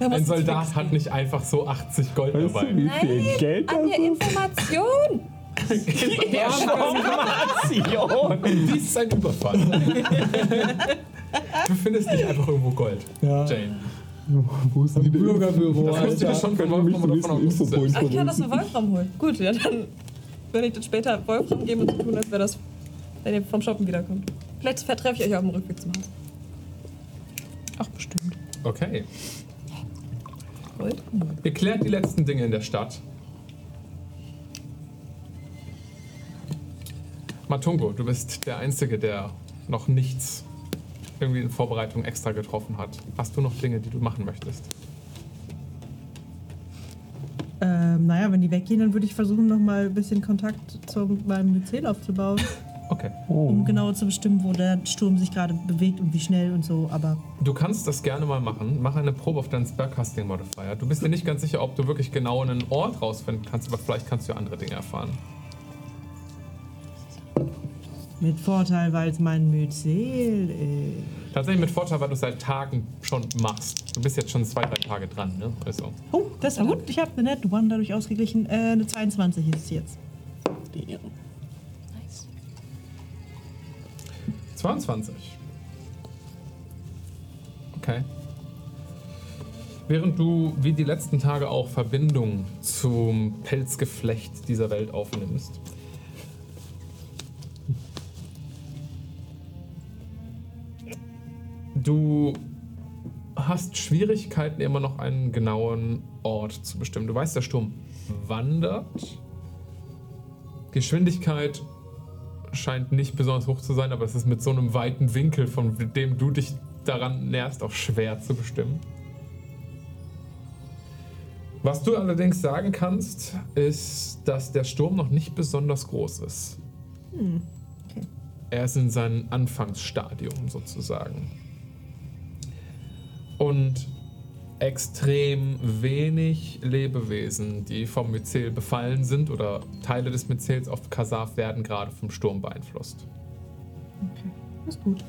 Ein Soldat hat nicht einfach so 80 Gold Weißt dabei. du, wie viel Nein, Geld an der ist? Information. Information. Dies ist ein Überfall. du findest nicht einfach irgendwo Gold, Ja. Jane. Wo ist die Bürgerbüro, Das dir Alter. schon von Wolfram oder von ich kann das für Wolfram holen. Gut, ja, dann würde ich das später Wolfram geben und so tun, als wäre das, wenn ihr vom Shoppen wiederkommt. Vielleicht vertreffe ich euch auf dem Rückweg zum Haus. Ach, bestimmt. Okay. Ihr klärt die letzten Dinge in der Stadt. Matungo, du bist der Einzige, der noch nichts irgendwie in Vorbereitung extra getroffen hat. Hast du noch Dinge, die du machen möchtest? Ähm, naja, wenn die weggehen, dann würde ich versuchen, nochmal ein bisschen Kontakt zu meinem Myzel aufzubauen, Okay. um genau zu bestimmen, wo der Sturm sich gerade bewegt und wie schnell und so. Aber Du kannst das gerne mal machen. Mach eine Probe auf deinen Spellcasting Modifier. Du bist dir nicht ganz sicher, ob du wirklich genau einen Ort rausfinden kannst, aber vielleicht kannst du ja andere Dinge erfahren. mit Vorteil, weil es mein Myzel ist. Tatsächlich mit Vorteil, weil du es seit Tagen schon machst. Du bist jetzt schon zwei, drei Tage dran, ne? Also. Oh, das war gut. Ich habe eine Net One dadurch ausgeglichen. Äh, eine 22 ist es jetzt. Nice. 22. Okay. Während du wie die letzten Tage auch Verbindung zum Pelzgeflecht dieser Welt aufnimmst, du hast Schwierigkeiten, immer noch einen genauen Ort zu bestimmen. Du weißt, der Sturm wandert. Geschwindigkeit scheint nicht besonders hoch zu sein, aber es ist mit so einem weiten Winkel, von dem du dich daran näherst, auch schwer zu bestimmen. Was du allerdings sagen kannst, ist, dass der Sturm noch nicht besonders groß ist. okay. Er ist in seinem Anfangsstadium sozusagen. Und extrem wenig Lebewesen, die vom Myzel befallen sind oder Teile des Myzels auf Kasaf werden gerade vom Sturm beeinflusst. Ist gut.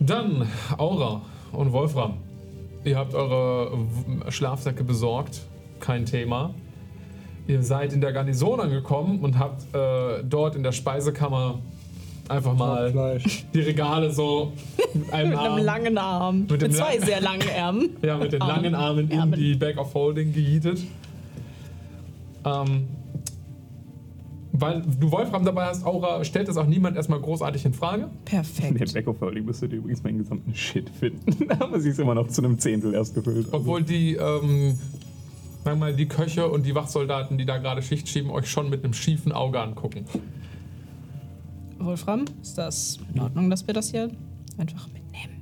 Dann Aura und Wolfram. Ihr habt eure Schlafsäcke besorgt, kein Thema. Ihr seid in der Garnison angekommen und habt äh, dort in der Speisekammer einfach mal Fleisch. die Regale so mit einem Mit einem Arm, langen Arm. Mit Mit, zwei langen- sehr langen Ärmen. ja, mit den Armen. langen Armen in Ärmen. die Bag of Holding gejietet. Ähm, weil du Wolfram dabei hast, Aura, stellt das auch niemand erstmal großartig in Frage. In der Perfekt. Back of Holding müsstet ihr übrigens meinen gesamten Shit finden. Aber sie ist immer noch zu einem Zehntel erst gefüllt. Obwohl die, ähm, sagen wir mal, die Köche und die Wachsoldaten, die da gerade Schicht schieben, euch schon mit einem schiefen Auge angucken. Wolfram, ist das in Ordnung, dass wir das hier einfach mitnehmen?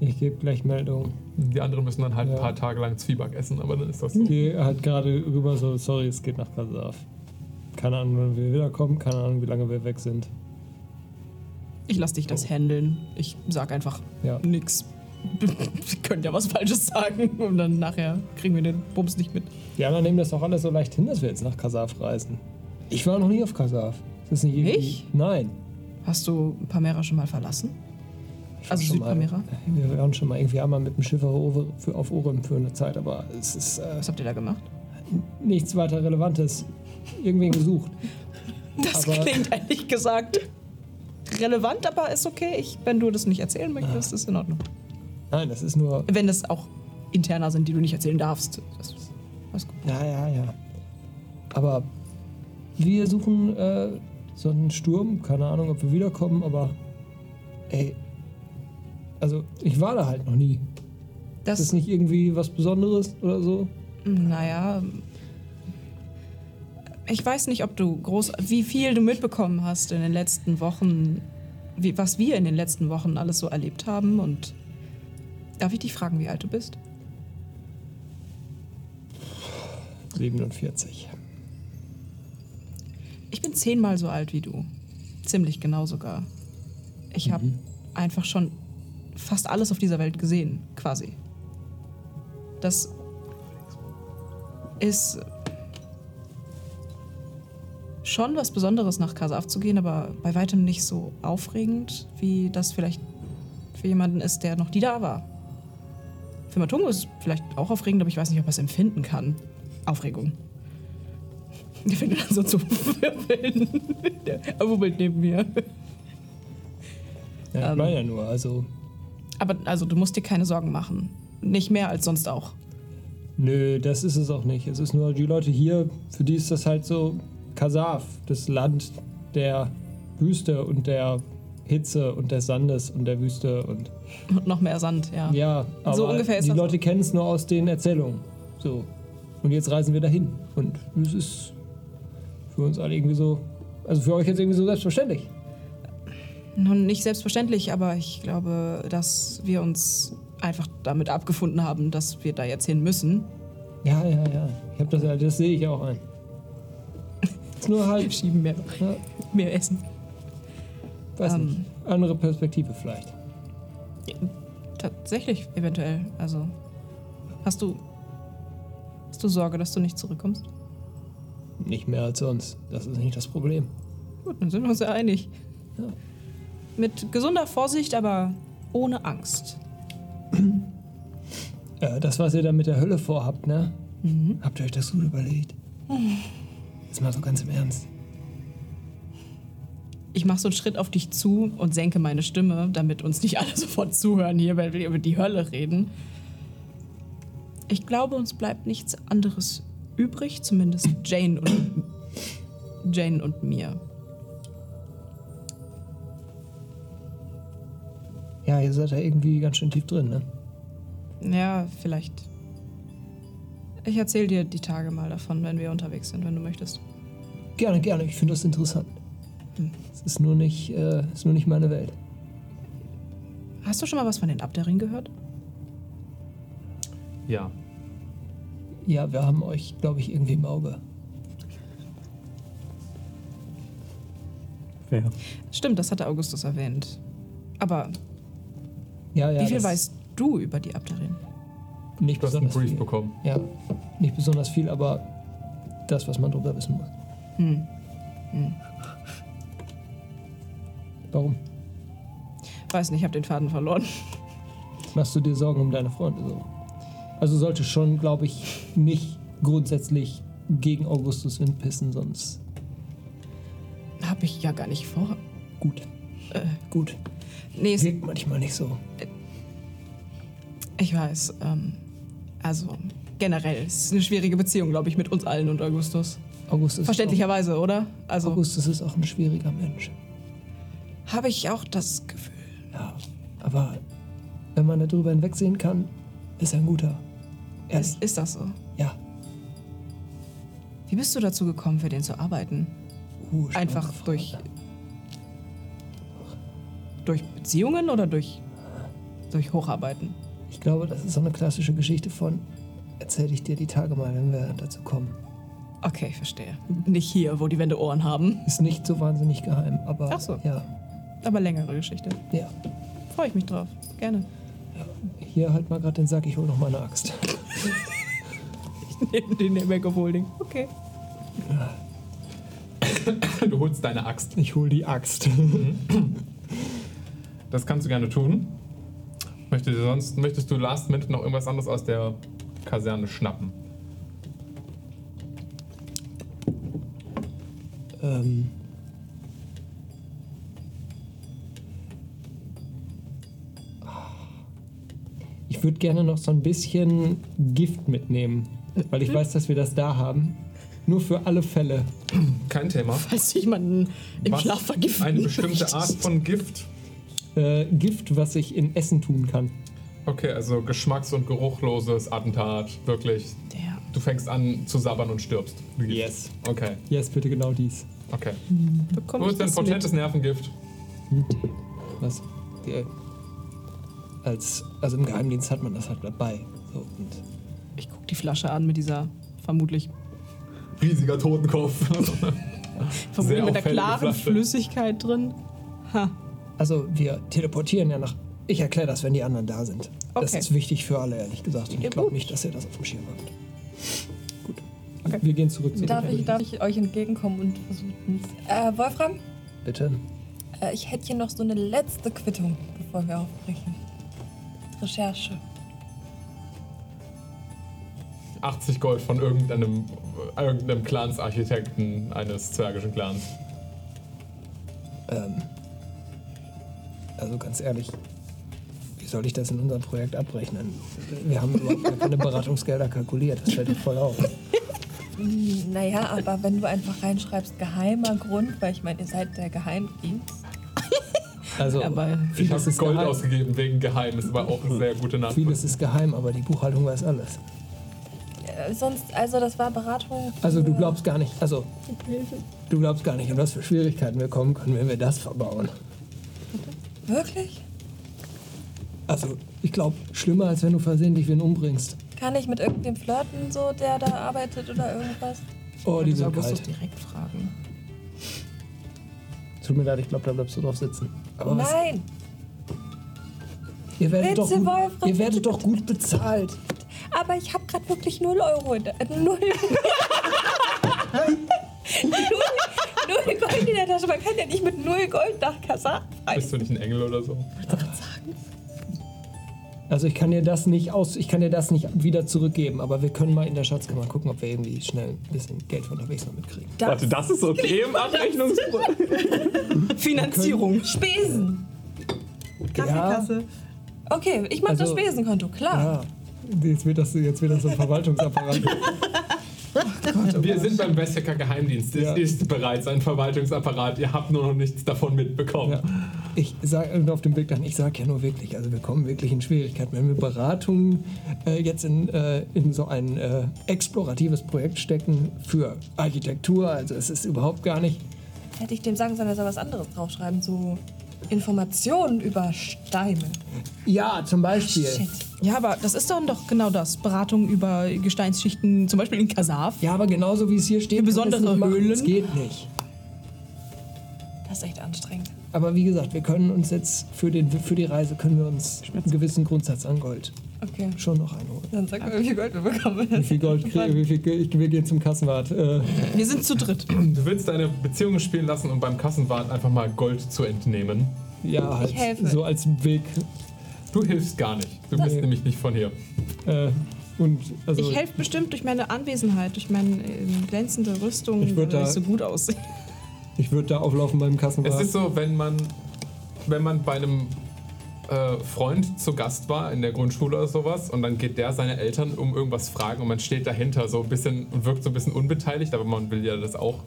Ich gebe gleich Meldung. Die anderen müssen dann halt Ja. ein paar Tage lang Zwieback essen, aber dann ist das so. Die hat gerade rüber so, sorry, es geht nach Kasaf. Keine Ahnung, wann wir wiederkommen, keine Ahnung, wie lange wir weg sind. Ich lass dich das handeln. Ich sag einfach Ja. nix. Wir können ja was Falsches sagen und dann nachher kriegen wir den Bums nicht mit. Die anderen nehmen das doch alles so leicht hin, dass wir jetzt nach Kasaf reisen. Ich war noch nie auf Kasaf. Ist das nicht irgendwie. Ich? Nein. Hast du Pamera schon mal verlassen? Ich Also mal- Südpamera? Wir waren schon mal irgendwie einmal mit dem Schiff auf Orem für eine Zeit, aber es ist äh, Was habt ihr da gemacht? nichts weiter Relevantes. Irgendwen gesucht. Das Aber- klingt ehrlich gesagt relevant, aber ist okay. Ich, wenn du das nicht erzählen möchtest, ist in Ordnung. Nein, das ist nur. Wenn das auch interner sind, die du nicht erzählen darfst. Das ist alles gut. Ja, ja, ja. Aber wir suchen äh, so einen Sturm. Keine Ahnung, ob wir wiederkommen, aber. Ey. Also, ich war da halt noch nie. Das, Ist das nicht irgendwie was Besonderes oder so? naja. Ich weiß nicht, ob du groß, wie viel du mitbekommen hast in den letzten Wochen, wie, was wir in den letzten Wochen alles so erlebt haben. Und darf ich dich fragen, wie alt du bist? 47. Ich bin zehnmal so alt wie du. Ziemlich genau sogar. Ich habe einfach schon fast alles auf dieser Welt gesehen, quasi. Das ist. schon was Besonderes, nach Kasaf zu gehen, aber bei weitem nicht so aufregend, wie das vielleicht für jemanden ist, der noch nie da war. Für Matungo ist es vielleicht auch aufregend, aber ich weiß nicht, ob er es empfinden kann. Aufregung. Der fängt dann so zu wirbeln. Der wirbelt neben mir. Ja, ich Ähm. meine ja nur, also, Aber also, du musst dir keine Sorgen machen. Nicht mehr als sonst auch. nö, das ist es auch nicht. Es ist nur die Leute hier, für die ist das halt so Kasaf, das Land der Wüste und der Hitze und des Sandes und der Wüste und Und noch mehr Sand, ja. ja, aber So ungefähr ist die Leute kennen es nur aus den Erzählungen. So. Und jetzt reisen wir dahin und es ist für uns alle irgendwie so, also für euch jetzt irgendwie so selbstverständlich. Nun, nicht selbstverständlich, aber ich glaube, dass wir uns einfach damit abgefunden haben, dass wir da jetzt hin müssen. Ja, ja, ja. Ich habe das, das sehe ich auch ein. Ist nur halt, schieben mehr, ja, mehr Essen. weiß Ähm. nicht, andere Perspektive vielleicht. Tatsächlich, eventuell. Also, hast du. Hast du Sorge, dass du nicht zurückkommst? Nicht mehr als sonst. Das ist nicht das Problem. Gut, dann sind wir uns ja einig. Ja. Mit gesunder Vorsicht, aber ohne Angst. Äh, das, was ihr da mit der Hölle vorhabt, ne? Mhm. Habt ihr euch das gut überlegt? Jetzt mal so ganz im Ernst. Ich mache so einen Schritt auf dich zu und senke meine Stimme, damit uns nicht alle sofort zuhören hier, weil wir über die Hölle reden. Ich glaube, uns bleibt nichts anderes übrig, zumindest Jane und Jane und mir. Ja, ihr seid da irgendwie ganz schön tief drin, ne? Ja, vielleicht. Ich erzähle dir die Tage mal davon, wenn wir unterwegs sind, wenn du möchtest. Gerne, gerne. Ich finde das interessant. Hm. Es ist nur nicht, äh, ist nur nicht meine Welt. Hast du schon mal was von den Abderring gehört? Ja. Ja, wir haben euch, glaube ich, irgendwie im Auge. Fair. Stimmt, das hatte Augustus erwähnt. Aber Ja, ja. wie viel weißt du über die Abderring? Nicht Du hast einen besonders Brief viel. bekommen. Ja, nicht besonders viel, aber das, was man drüber wissen muss. Hm. Warum? Weiß nicht, ich habe den Faden verloren. Machst du dir Sorgen um deine Freunde so? Also sollte schon, glaube ich, nicht grundsätzlich gegen Augustus Wind pissen, sonst Habe ich ja gar nicht vor. gut. Äh, Gut. nee, es, Wirkt manchmal nicht so. ich weiß. Ähm, also, generell, es ist eine schwierige Beziehung, glaube ich, mit uns allen und Augustus. Augustus Verständlicherweise, oder? Auch, Also, Augustus ist auch ein schwieriger Mensch. habe ich auch das Gefühl. Ja. Aber wenn man darüber hinwegsehen kann, ist er ein guter. Ist, ist das so? Ja. Wie bist du dazu gekommen, für den zu arbeiten? Uh, Einfach Frage. durch. Durch Beziehungen oder durch. durch Hocharbeiten? Ich glaube, das ist so eine klassische Geschichte von erzähle ich dir die Tage mal, wenn wir dazu kommen. Okay, ich verstehe. Nicht hier, wo die Wände Ohren haben. Ist nicht so wahnsinnig geheim, aber Ach so. ja, Aber längere Geschichte. ja. Freue ich mich drauf. Gerne. Hier halt mal gerade den Sack, ich hol noch meine Axt. Neben den der Bag of Holding. Okay. Du holst deine Axt. Ich hol die Axt. Das kannst du gerne tun. Möchtest du sonst, möchtest du last minute noch irgendwas anderes aus der Kaserne schnappen? ähm. Ich würde gerne noch so ein bisschen Gift mitnehmen, weil ich weiß, dass wir das da haben. Nur für alle Fälle. Kein Thema. Falls jemanden im Was? Schlaf vergiften Eine bestimmte. Art von Gift. Äh, Gift, was ich in Essen tun kann. Okay, also geschmacks- und geruchloses Attentat. Wirklich. Der. Du fängst an zu sabbern und stirbst. Yes. Okay, Yes, bitte genau dies. okay. Bekomme Wo ist dein potentes mit? Nervengift? Was? Die, als, also im Geheimdienst hat man das halt dabei. So, und Ich gucke die Flasche an mit dieser vermutlich, Riesiger Totenkopf. vermutlich mit der klaren Flasche. Flüssigkeit drin. Ha. also wir teleportieren ja nach. Ich erkläre das, wenn die anderen da sind. Das Okay. ist wichtig für alle, ehrlich gesagt. Und Ja, ich glaube nicht, dass ihr das auf dem Schirm habt. Gut. Wir gehen zurück zu Darf den ich, darf ich euch entgegenkommen und versuchen? Äh, Wolfram, Bitte. äh, ich hätte hier noch so eine letzte Quittung, bevor wir aufbrechen. Recherche. 80 Gold von irgendeinem, irgendeinem Clansarchitekten eines zwergischen Clans. Ähm, also ganz ehrlich, wie soll ich das in unserem Projekt abrechnen? Wir haben überhaupt keine Beratungsgelder kalkuliert. Das fällt doch voll auf. Naja, aber wenn du einfach reinschreibst, geheimer Grund, weil ich meine, ihr seid der Geheimdienst. Also, Aber Ich habe Gold geheim. ausgegeben wegen Geheim. Das war auch eine sehr gute Nachricht. Vieles ist geheim, aber die Buchhaltung weiß alles. Äh, sonst, also das war Beratung. Also du glaubst gar nicht, also du glaubst gar nicht, in was für Schwierigkeiten wir kommen können, wenn wir das verbauen. Wirklich? Also ich glaube, schlimmer als wenn du versehentlich wen umbringst. Kann ich mit irgendwem flirten, so der da arbeitet oder irgendwas? Oh, die sind kalt. direkt fragen. Tut mir leid, ich glaube, da bleibst du drauf sitzen. Aber was, Nein! ihr werdet, doch Bitte, Wolfram, ihr werdet doch gut bezahlt. Aber ich habe gerade wirklich 0 Euro. In der, äh, null. null, null Gold in der Tasche. Man kann ja nicht mit null Gold nach Kasach Bist du nicht ein Engel oder so? Also ich kann dir das nicht aus, ich kann dir das nicht wieder zurückgeben, aber wir können mal in der Schatzkammer gucken, ob wir irgendwie schnell ein bisschen Geld von unterwegs noch mitkriegen. Warte, das ist okay im Abrechnungsprozess. Finanzierung. Spesen. Kaffeekasse. Okay, ich mache das Also- Spesenkonto, klar. Ja, jetzt wird das, jetzt wird das so ein Verwaltungsapparat. Wir sind beim Besseker Geheimdienst. Es Ja. ist bereits ein Verwaltungsapparat. Ihr habt nur noch nichts davon mitbekommen. Ja. Ich sage auf dem Bild dann, ich sage ja nur wirklich, also wir kommen wirklich in Schwierigkeiten. Wenn wir Beratungen äh, jetzt in, äh, in so ein äh, exploratives Projekt stecken für Architektur, also es ist überhaupt gar nicht. Hätte ich dem sagen sollen, er soll was anderes draufschreiben, so Informationen über Steine. Ja, zum Beispiel. Shit. Ja, aber das ist dann doch genau das. Beratung über Gesteinsschichten, zum Beispiel in Kasaf. Ja, aber genauso wie es hier steht, besondere. Höhlen? Es geht nicht. Das ist echt anstrengend. Aber wie gesagt, wir können uns jetzt für, den, für die Reise können wir uns einen gewissen Grundsatz an Gold Okay. schon noch einholen. Dann sag mal, wie viel Gold wir bekommen. Wie viel Gold kriegen wie viel Geld, wir gehen zum Kassenwart. Äh, Wir sind zu dritt. Du willst deine Beziehungen spielen lassen, um beim Kassenwart einfach mal Gold zu entnehmen. ja, halt helfe. so als Weg. Du hilfst gar nicht. Du bist nämlich nicht von hier. Äh, und also Ich helfe bestimmt durch meine Anwesenheit, durch meine äh, glänzende Rüstung, Ich würd weil da- ich so gut aussehe. ich würde da auflaufen beim Kassenwart. Es ist so, wenn man, wenn man bei einem äh, Freund zu Gast war in der Grundschule oder sowas und dann geht der seine Eltern um irgendwas fragen und man steht dahinter so ein bisschen und wirkt so ein bisschen unbeteiligt, aber man will ja das auch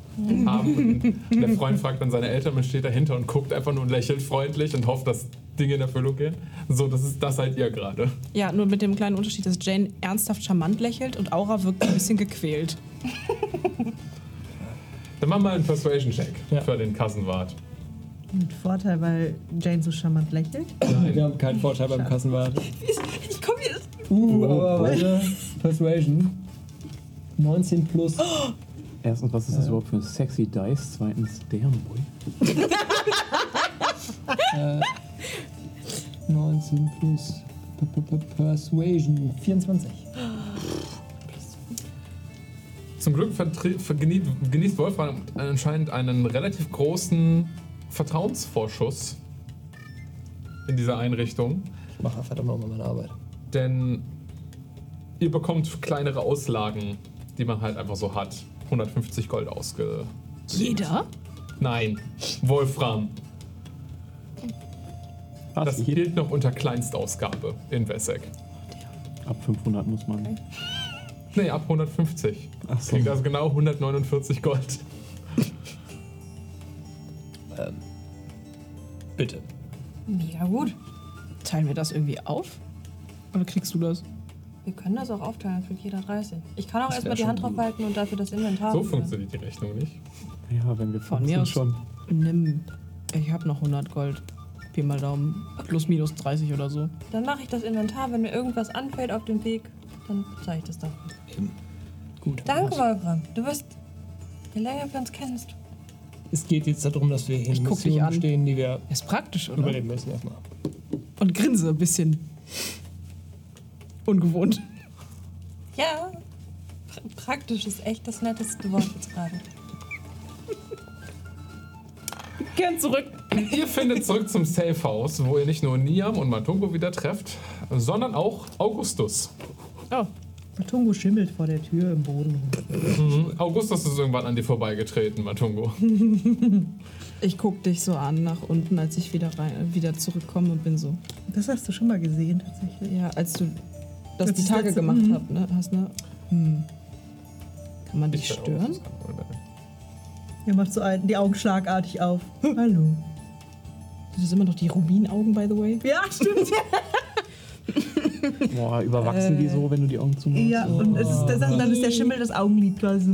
haben. Und der Freund fragt dann seine Eltern, man steht dahinter und guckt einfach nur und lächelt freundlich und hofft, dass Dinge in Erfüllung gehen. So, das ist das seid ihr gerade. Ja, nur mit dem kleinen Unterschied, dass Jane ernsthaft charmant lächelt und Aura wirkt ein bisschen gequält. Dann mach mal einen Persuasion-Check Ja. für den Kassenwart. Mit Vorteil, weil Jane so charmant lächelt. Nein, wir haben keinen Vorteil beim Kassenwart. Ich komme jetzt. Uh, aber warte. Persuasion. 19 plus. Erstens, was ist das überhaupt für ein sexy Dice? Zweitens, damn boy. Äh, 19 plus P -P -P Persuasion. 24. Zum Glück genießt Wolfram anscheinend einen relativ großen Vertrauensvorschuss in dieser Einrichtung, Ich mache verdammt nochmal meine Arbeit. denn ihr bekommt kleinere Auslagen, die man halt einfach so hat. 150 Gold ausge... Jeder? Nein, Wolfram. Was? Das gilt noch unter Kleinstausgabe in Wesseck. Ab 500 muss man. Nee, ab 150. Ach so. Kriegt also genau 149 Gold. Ähm, bitte. Mega gut. Teilen wir das irgendwie auf? Oder kriegst du das? Wir können das auch aufteilen, kriegt jeder 30. Ich kann auch erstmal die Hand drauf gut. halten und dafür das Inventar. So führen. funktioniert die Rechnung nicht. Ja, wenn wir Von mir sind aus. schon. Nimm. Ich habe noch 100 Gold. Pi mal Daumen. Plus minus 30 oder so. Dann mache ich das Inventar. Wenn mir irgendwas anfällt auf dem Weg, dann zeige ich das da. Eben. Gut. Danke, Wolfram. Du wirst, je länger wir uns kennst, Es geht jetzt darum, dass wir hier in Missionen stehen, die wir Ist praktisch, oder? überleben müssen erstmal. Und grinse ein bisschen. Ungewohnt. Ja. Praktisch ist echt das netteste Wort jetzt gerade. Kehren zurück. Ihr findet zurück zum Safe House, wo ihr nicht nur Niam und Matungo wieder trefft, sondern auch Augustus. Oh, Matungo schimmelt vor der Tür im Boden. rum. Augustus ist irgendwann an dir vorbeigetreten, Matungo. ich guck dich so an nach unten, als ich wieder, rein, wieder zurückkomme und bin so. Das hast du schon mal gesehen, tatsächlich. Ja, als du das die Tage gemacht mhm. habt, ne? Hast ne? Hm. Kann man dich Ich stören? Er macht so einen, die Augen schlagartig auf. Hallo. Das ist immer noch die Rubinaugen, by the way. Ja, stimmt. Boah, überwachsen die so, wenn du die Augen zumachst? ja, und es ist, das, dann ist der Schimmel das Augenlid quasi.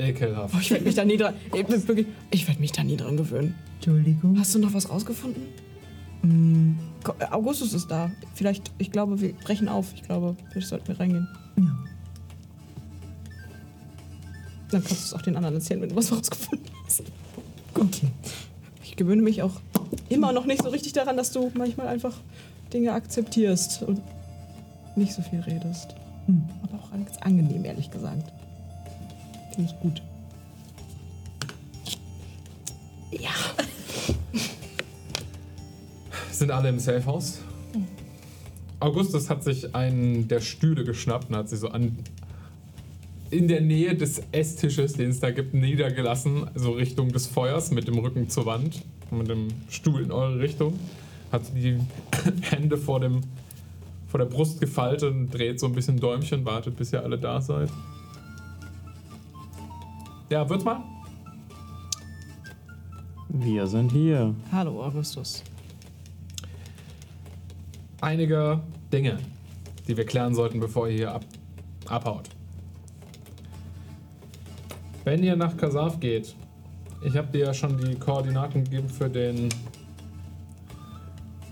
Ekelhaft. Oh, ich werde mich da nie dran. Ich, werde mich da nie dran gewöhnen. Entschuldigung. Hast du noch was rausgefunden? Äh, Augustus ist da. Vielleicht, ich glaube, wir brechen auf. Ich glaube, vielleicht sollten wir reingehen. Ja. Dann kannst du es auch den anderen erzählen, wenn du was rausgefunden hast. Okay. Ich gewöhne mich auch immer noch nicht so richtig daran, dass du manchmal einfach Dinge akzeptierst und nicht so viel redest. Hm. Aber auch ganz angenehm, ehrlich gesagt. Finde ich gut. Ja. Sind alle im Safe House? Augustus hat sich einen der Stühle geschnappt und hat sie so an in der Nähe des Esstisches, den es da gibt, niedergelassen, so Richtung des Feuers mit dem Rücken zur Wand, mit dem Stuhl in eure Richtung. Hat die Hände vor dem vor der Brust gefaltet und dreht so ein bisschen Däumchen, wartet, bis ihr alle da seid. Ja, wird mal. Wir sind hier. Hallo, Augustus. einige Dinge, die wir klären sollten, bevor ihr hier ab, abhaut. Wenn ihr nach Kasaf geht, ich habe dir ja schon die Koordinaten gegeben für den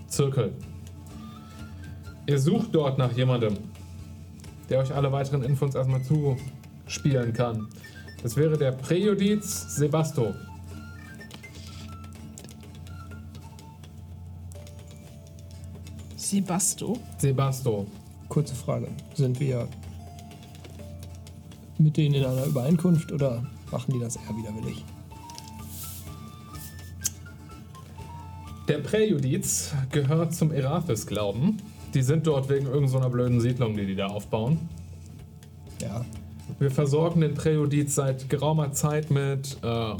Zirkel. Ihr sucht dort nach jemandem, der euch alle weiteren Infos erstmal zuspielen kann. Das wäre der Präjudiz Sebasto. Sebasto. Sebasto. Kurze Frage. Sind wir mit denen in einer Übereinkunft oder machen die das eher widerwillig? Der Präjudiz gehört zum Erathis-Glauben. Die sind dort wegen irgendeiner blöden Siedlung, die die da aufbauen. Ja. Wir versorgen den Präjudiz seit geraumer Zeit mit äh,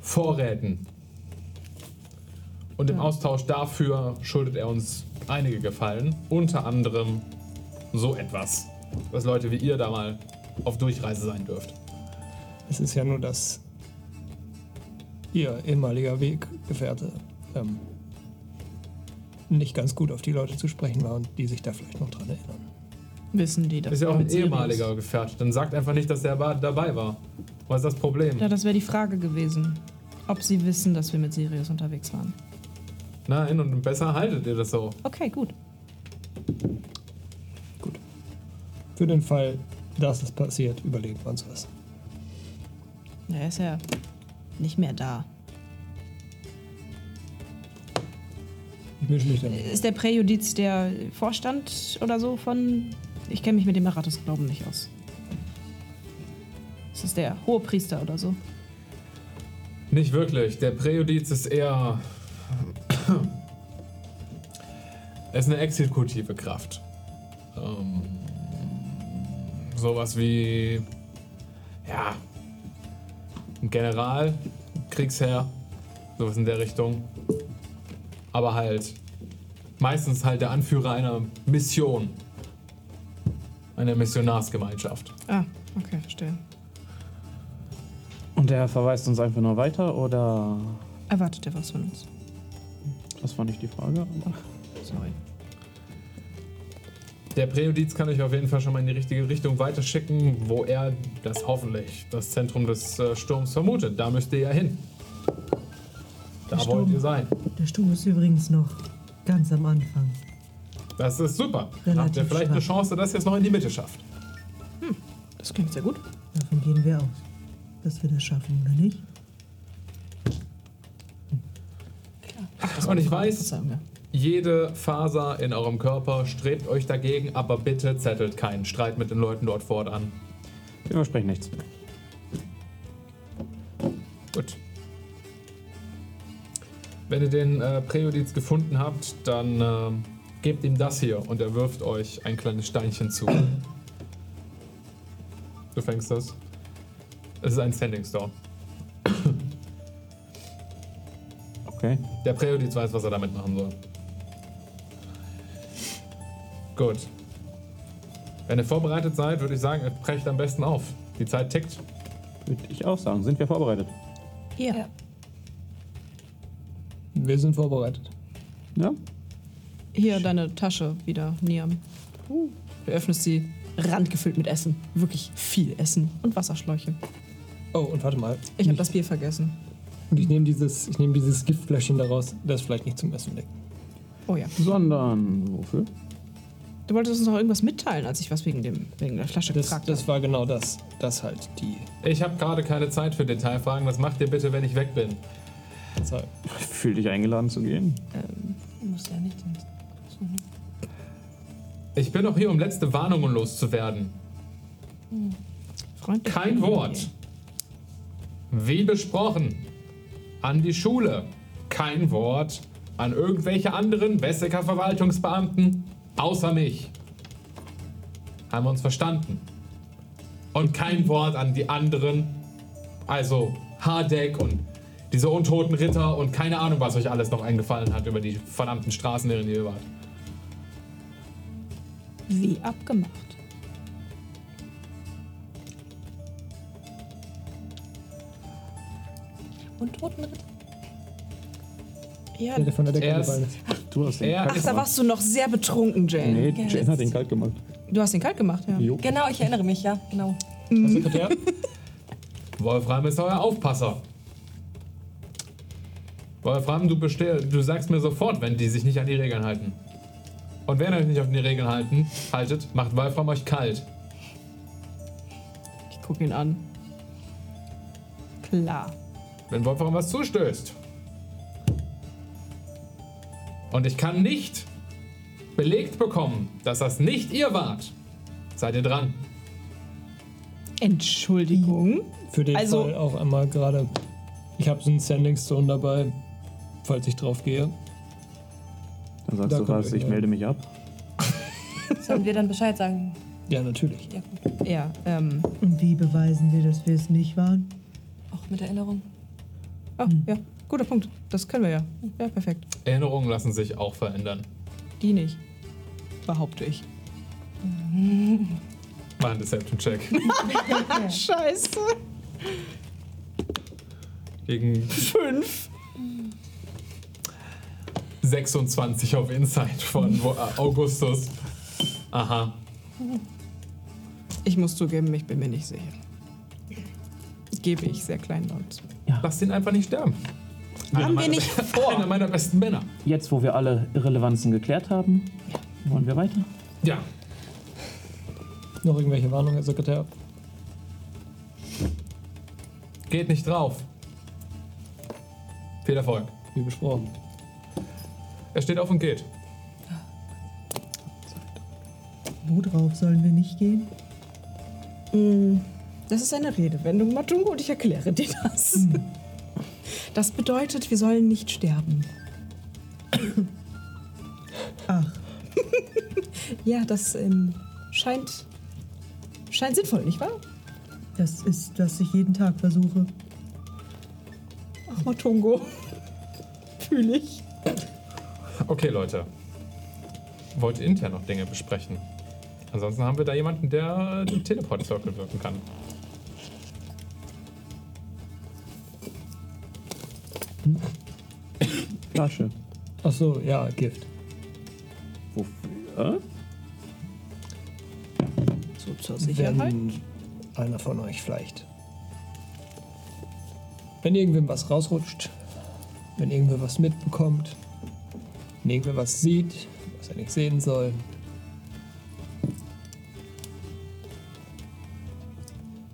Vorräten. Und im Austausch dafür schuldet er uns einige Gefallen. Unter anderem so etwas, was Leute wie ihr da mal auf Durchreise sein dürft. Es ist ja nur, dass ihr ehemaliger Weggefährte ähm, nicht ganz gut auf die Leute zu sprechen war und die sich da vielleicht noch dran erinnern. Wissen die das? Ist ja auch ein ehemaliger Gefährte. Dann sagt einfach nicht, dass der dabei war. Was ist das Problem? Ja, das wäre die Frage gewesen. Ob sie wissen, dass wir mit Sirius unterwegs waren. Nein, und besser haltet ihr das so. Okay, gut. Für den Fall, dass es passiert, überlegen wir uns was. Er ist ja nicht mehr da. Ich mische mich dann. Ist der Präjudiz der Vorstand oder so von. Ich kenne mich mit dem Marathus-Glauben nicht aus. Ist das der Hohepriester oder so? Nicht wirklich. Der Präjudiz ist eher. er ist eine exekutive Kraft. Ähm, sowas wie. Ja. Ein General, Kriegsherr, sowas in der Richtung. Aber halt. Meistens halt der Anführer einer Mission. Einer Missionarsgemeinschaft. Ah, okay, verstehe. Und der verweist uns einfach nur weiter oder? Erwartet er was von uns? Das war nicht die Frage. Aber Sorry. Der Präjudiz kann euch auf jeden Fall schon mal in die richtige Richtung weiterschicken, wo er das hoffentlich, das Zentrum des äh, Sturms vermutet. Da müsst ihr ja hin. Da Der wollt Sturm. ihr sein. Der Sturm ist übrigens noch ganz am Anfang. Das ist super. Dann habt ihr Relativ vielleicht eine schwach. Chance, dass ihr es noch in die Mitte schafft. Das klingt sehr gut. Davon gehen wir aus, dass wir das schaffen, oder nicht? Ach, das Und ich eine weiß- Verzeihung, ja. Jede Faser in eurem Körper strebt euch dagegen, aber bitte zettelt keinen Streit mit den Leuten dort fortan. Wir versprechen nichts. Gut. Wenn ihr den äh, Präjudiz gefunden habt, dann äh, gebt ihm das hier und er wirft euch ein kleines Steinchen zu. Du fängst das. Es ist ein Standing Stone. Okay. Der Präjudiz weiß, was er damit machen soll. Gut. Wenn ihr vorbereitet seid, würde ich sagen, brecht am besten auf. Die Zeit tickt. Würde ich auch sagen. Sind wir vorbereitet? Hier. Wir sind vorbereitet. Ja? Hier deine Tasche wieder, Niam. Du öffnest sie, randgefüllt mit Essen. Wirklich viel Essen und Wasserschläuche. Oh, und warte mal. Ich habe das Bier vergessen. Und ich nehme dieses, ich nehme dieses Giftfläschchen daraus, das vielleicht nicht zum Essen liegt. Oh ja. Sondern wofür? Du wolltest uns noch irgendwas mitteilen, als ich was wegen, dem, wegen der Flasche Das, gefragt das war genau das. Das halt die Ich habe gerade keine Zeit für Detailfragen. Das macht ihr bitte, wenn ich weg bin. Zahl. Fühl dich eingeladen zu gehen. Ähm, Du musst ja nicht. Ich bin doch hier, um letzte Warnungen loszuwerden. Freund. Kein Wort. Wie besprochen. An die Schule. Kein Wort. An irgendwelche anderen Wessecker Verwaltungsbeamten. Außer mich. Haben wir uns verstanden? Und kein Wort an die anderen. Also Hardeck und diese untoten Ritter und keine Ahnung, was euch alles noch eingefallen hat über die verdammten Straßen, in denen ihr wart. Wie abgemacht. Und Totenritter? Ja, der von der Decke Er ist. Du hast den kalt Ach, da gemacht. warst du noch sehr betrunken, Jane. Nee, Yes. Jane hat den kalt gemacht. Du hast den kalt gemacht, ja. Jo. Genau, ich erinnere mich, ja, genau. Was Sekretär? Wolfram ist euer Aufpasser. Wolfram, du, bestell, du sagst mir sofort, wenn die sich nicht an die Regeln halten. Und wenn ihr euch nicht an die Regeln halten, haltet, macht Wolfram euch kalt. Ich guck ihn an. Klar. Wenn Wolfram was zustößt. Und ich kann nicht belegt bekommen, dass das nicht ihr wart. Seid ihr dran? Entschuldigung. Für den Also- Fall auch einmal gerade. Ich habe so einen Standing Stone dabei, falls ich drauf gehe. Dann sagst Da du was, ich irgendwer. melde mich ab. Sollen wir dann Bescheid sagen? Ja, natürlich. Ja, gut. Ja, ähm. Und wie beweisen wir, dass wir es nicht waren? Auch mit Erinnerung. Oh, ja. Guter Punkt. Das können wir ja. Ja, perfekt. Erinnerungen lassen sich auch verändern. Die nicht. Behaupte ich. Mach einen Deception-Check. Scheiße. Gegen Fünf. 26 auf Insight von äh, Augustus. Aha. Ich muss zugeben, ich bin mir nicht sicher. Gebe ich sehr kleinlaut. Lasst ihn einfach nicht sterben. Haben wir nicht vor. Einer meiner besten Männer. Jetzt, wo wir alle Irrelevanzen geklärt haben, wollen wir weiter? Ja. Noch irgendwelche Warnungen, Herr Sekretär? Geht nicht drauf. Viel Erfolg. Wie besprochen. Er steht auf und geht. Worauf sollen wir nicht gehen? Mm, Das ist eine Redewendung, Matungo, und ich erkläre dir das. Das bedeutet, wir sollen nicht sterben. Ach, Ja, das ähm, scheint, scheint sinnvoll, nicht wahr? das ist, was ich jeden Tag versuche. Ach, Matungo. Fühle ich. Okay, Leute. Wollt ihr intern noch Dinge besprechen? Ansonsten haben wir da jemanden, der den Teleport-Circle wirken kann. Flasche. Ach so, ja, Gift. Wofür? So zur Sicherheit. Wenn einer von euch vielleicht. Wenn irgendwem was rausrutscht, wenn irgendwer was mitbekommt, wenn irgendwer was sieht, was er nicht sehen soll.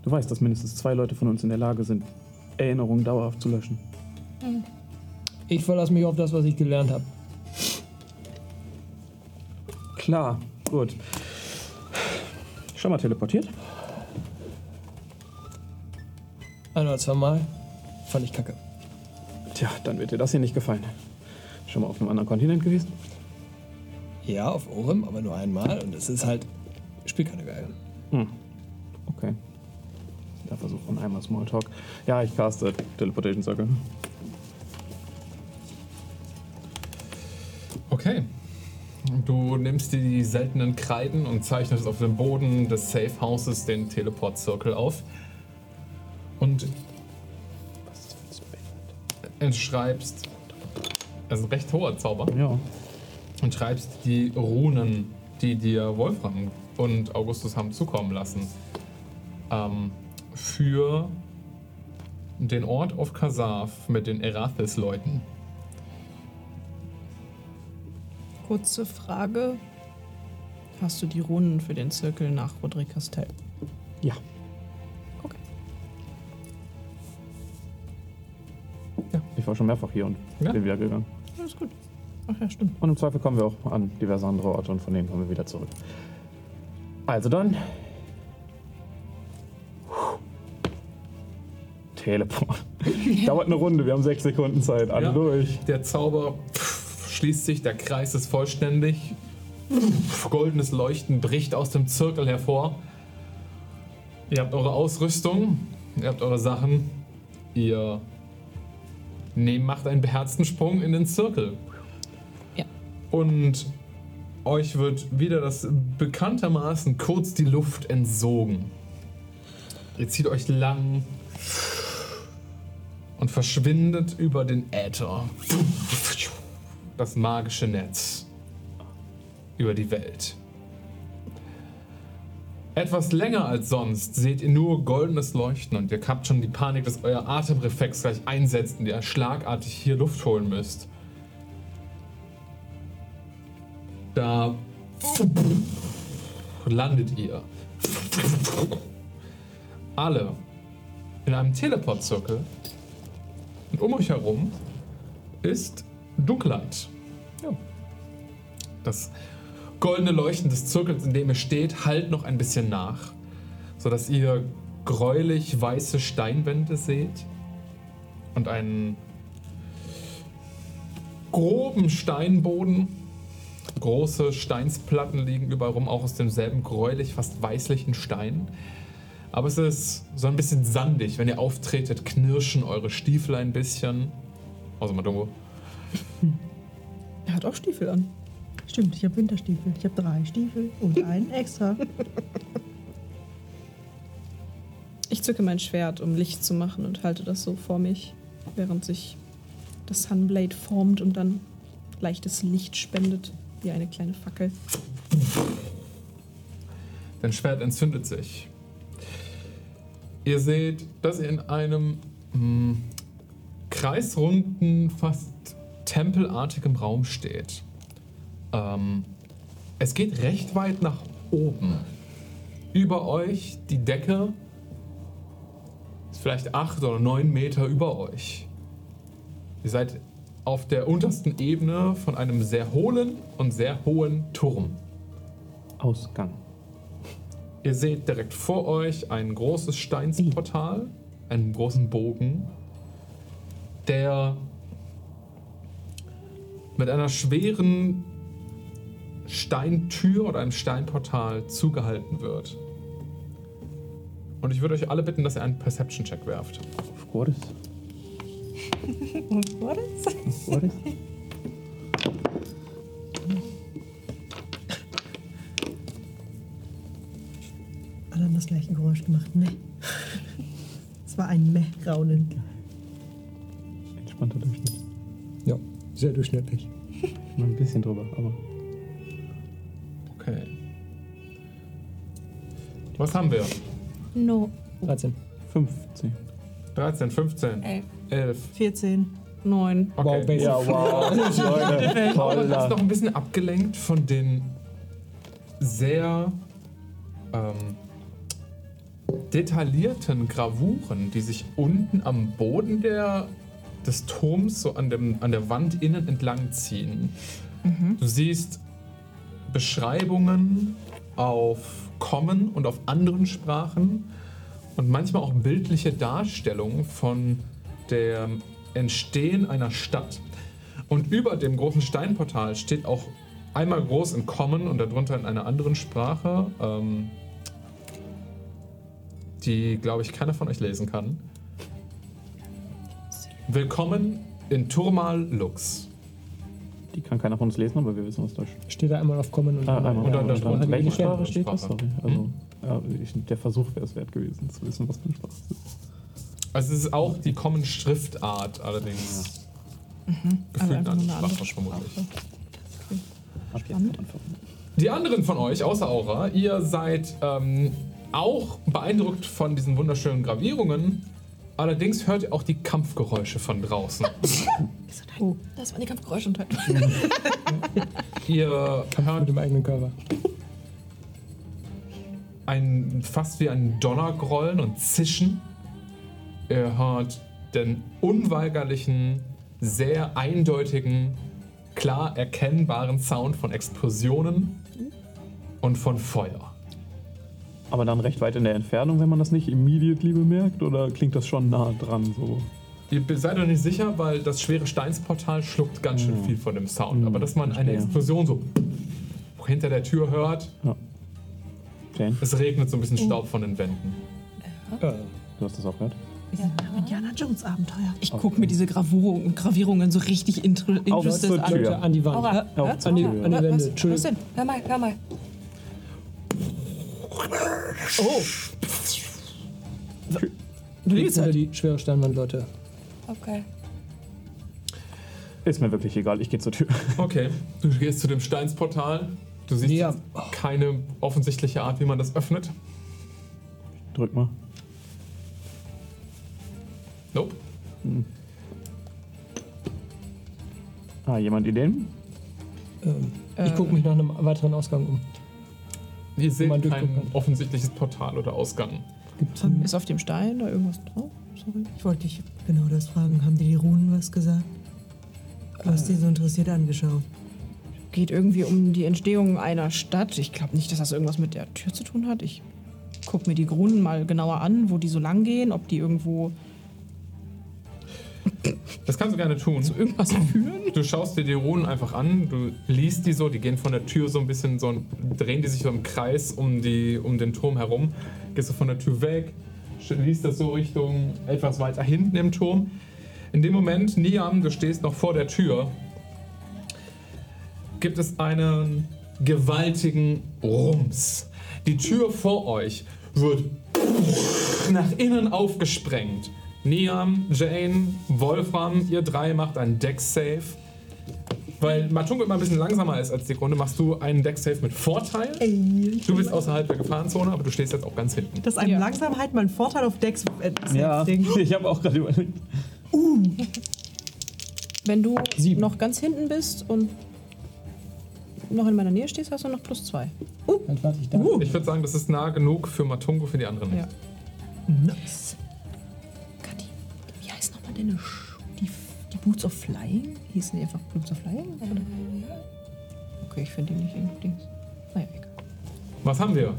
Du weißt, dass mindestens zwei Leute von uns in der Lage sind, Erinnerungen dauerhaft zu löschen. Ich verlasse mich auf das, was ich gelernt habe. klar. Gut. Schon mal teleportiert? Ein oder zweimal. Fand ich kacke. Tja, dann wird dir das hier nicht gefallen. Schon mal auf einem anderen Kontinent gewesen? Ja, auf Orem, aber nur einmal. Und es ist halt. Spielt keine Geige. Hm. Okay. Da versuchen wir einmal Smalltalk. Ja, ich caste Teleportation Circle. Okay. Du nimmst dir die seltenen Kreiden und zeichnest auf dem Boden des Safe Houses den Teleport Circle auf. Und schreibst. Das ist ein recht hoher Zauber. Ja. Und schreibst die Runen, die dir Wolfram und Augustus haben zukommen lassen. Ähm, für den Ort auf Kasaf mit den Erathis-Leuten. Kurze Frage. Hast du die Runen für den Zirkel nach Roderick Castell? Ja. Okay. Ich war schon mehrfach hier und Ja. bin wieder gegangen. Alles gut. Ach ja, stimmt. Und im Zweifel kommen wir auch an diverse andere Orte und von denen kommen wir wieder zurück. Also dann. Teleport. Dauert eine Runde, wir haben sechs Sekunden Zeit. Alle Ja. durch. Der Zauber pff, schließt sich, der Kreis ist vollständig. Goldenes Leuchten bricht aus dem Zirkel hervor. Ihr habt eure Ausrüstung, ihr habt eure Sachen. Ihr nehmt, macht einen beherzten Sprung in den Zirkel. Ja. Und euch wird wieder das bekanntermaßen kurz die Luft entsogen. Ihr zieht euch lang und verschwindet über den Äther. Das magische Netz über die Welt. Etwas länger als sonst seht ihr nur goldenes Leuchten und ihr habt schon die Panik, dass euer Atemreflex gleich einsetzt und ihr schlagartig hier Luft holen müsst. Da landet ihr. Alle in einem Teleportzirkel und um euch herum ist Dunkelheit. Das goldene Leuchten des Zirkels, in dem ihr steht, hallt noch ein bisschen nach, sodass ihr gräulich weiße Steinwände seht und einen groben Steinboden. Große Steinsplatten liegen überall rum, auch aus demselben gräulich, fast weißlichen Stein. Aber es ist so ein bisschen sandig. Wenn ihr auftretet, knirschen eure Stiefel ein bisschen. Außer Madongo. Er hat auch Stiefel an. Stimmt, ich habe Winterstiefel. Ich habe drei Stiefel und einen extra. Ich zücke mein Schwert, um Licht zu machen und halte das so vor mich, während sich das Sunblade formt und dann leichtes Licht spendet, wie eine kleine Fackel. Dein Schwert entzündet sich. Ihr seht, dass ihr in einem mh, kreisrunden, fast tempelartigem Raum steht. Ähm, es geht recht weit nach oben. Über euch die Decke ist vielleicht acht oder neun Meter über euch. Ihr seid auf der untersten Ebene von einem sehr hohlen und sehr hohen Turm. Ausgang. Ihr seht direkt vor euch ein großes Steinsportal, einen großen Bogen, der mit einer schweren Steintür oder einem Steinportal zugehalten wird. Und ich würde euch alle bitten, dass ihr einen Perception-Check werft. Of course. What is? Of course. Alle haben das gleiche Geräusch gemacht. Ne. Es war ein Meh-Raunen. Entspannter Durchschnitt. Sehr durchschnittlich. Nur ein bisschen drüber, aber. Okay. Was haben wir? No. 13. 15. 13, 15, Elf. 11. 14. Neun. Okay. Wow, basic. Ja, wow. Leute, Aber das ist noch ein bisschen abgelenkt von den sehr ähm, detaillierten Gravuren, die sich unten am Boden der, des Turms so an, dem, an der Wand innen entlang ziehen. Du siehst Beschreibungen auf Common und auf anderen Sprachen und manchmal auch bildliche Darstellungen von dem Entstehen einer Stadt. Und über dem großen Steinportal steht auch einmal groß in Common und darunter in einer anderen Sprache, ähm, die, glaube ich, keiner von euch lesen kann. Willkommen in Turmal Lux. Die kann keiner von uns lesen, aber wir wissen, was da steht. Steht da einmal auf Kommen und Ah, einmal. Und dann Ja, das und drunter welche Sprache steht das? Sorry. Also, ja, ich, der Versuch wäre es wert gewesen, zu wissen, was für eine Sprache es ist. Also es ist auch die Common Schriftart, allerdings gefühlt eine andere Sprache vermutlich. Ab jetzt am Anfang. Die anderen von euch, außer Aura, ihr seid ähm, auch beeindruckt von diesen wunderschönen Gravierungen. Allerdings hört ihr auch die Kampfgeräusche von draußen. Das waren die Kampfgeräusche und halt. ihr mit hört dem eigenen Körper. ein, fast wie ein Donnergrollen und Zischen. Ihr hört den unweigerlichen, sehr eindeutigen, klar erkennbaren Sound von Explosionen und von Feuer. Aber dann recht weit in der Entfernung, wenn man das nicht immediately bemerkt, oder klingt das schon nah dran so? Ihr seid euch nicht sicher, weil das schwere Steinsportal schluckt ganz schön viel von dem Sound. Hm, Aber dass man eine verstehe. Explosion so hinter der Tür hört, Jane, es regnet so ein bisschen Staub von den Wänden. Äh, du hast das auch gehört? Indiana Jones Abenteuer. Ich gucke mir diese Gravierung, Gravierungen so richtig inter Auf interested zur an. An die Wand. Aura, An die, an die Was- Wände. Was Entschuldigung. denn? hör mal, hör mal. Oh, du unter halt. die schwere Steinwand, Leute. Okay. Ist mir wirklich egal, ich gehe zur Tür. Okay, du gehst zu dem Steinsportal. Du siehst Ja. jetzt keine offensichtliche Art, wie man das öffnet. Drück mal. Nope. Ah, jemand Ideen? Ähm, Äh. ich gucke mich nach einem weiteren Ausgang um. Ihr seht man kein offensichtliches Portal oder Ausgang. Gibt's Ist auf dem Stein da irgendwas drauf? Sorry. Ich wollte dich genau das fragen. Haben dir die Runen was gesagt? Du hast die so interessiert angeschaut. Geht irgendwie um die Entstehung einer Stadt. Ich glaube nicht, dass das irgendwas mit der Tür zu tun hat. Ich gucke mir die Grunen mal genauer an, wo die so lang gehen, ob die irgendwo Das kannst du gerne tun. zu irgendwas führen. Du schaust dir die Runen einfach an, du liest die so, die gehen von der Tür so ein bisschen so, drehen die sich so im Kreis um, die, um den Turm herum. Gehst du von der Tür weg, liest das so Richtung etwas weiter hinten im Turm. In dem Moment, Niam, du stehst noch vor der Tür, gibt es einen gewaltigen Rums. Die Tür vor euch wird nach innen aufgesprengt. Niam, Jane, Wolfram, ihr drei macht einen Deck-Save. Weil Matungo immer ein bisschen langsamer ist als die Runde, machst du einen Deck-Save mit Vorteil. Du bist außerhalb der Gefahrenzone, aber du stehst jetzt auch ganz hinten. Das ist einem Ja. Langsamkeit mal ein Vorteil auf Decks. Äh, Ja, Ding. ich habe auch gerade überlegt. Wenn du Sieben. noch ganz hinten bist und noch in meiner Nähe stehst, hast du noch plus zwei. Dann warte ich da. Ich würde sagen, das ist nah genug für Matungo, für die anderen nicht. Ja. Nice. Deine Sch die, die Boots of Flying? Hießen die einfach Boots of Flying? Oder? Okay, ich finde die nicht in Dings. Naja, egal. Was haben wir?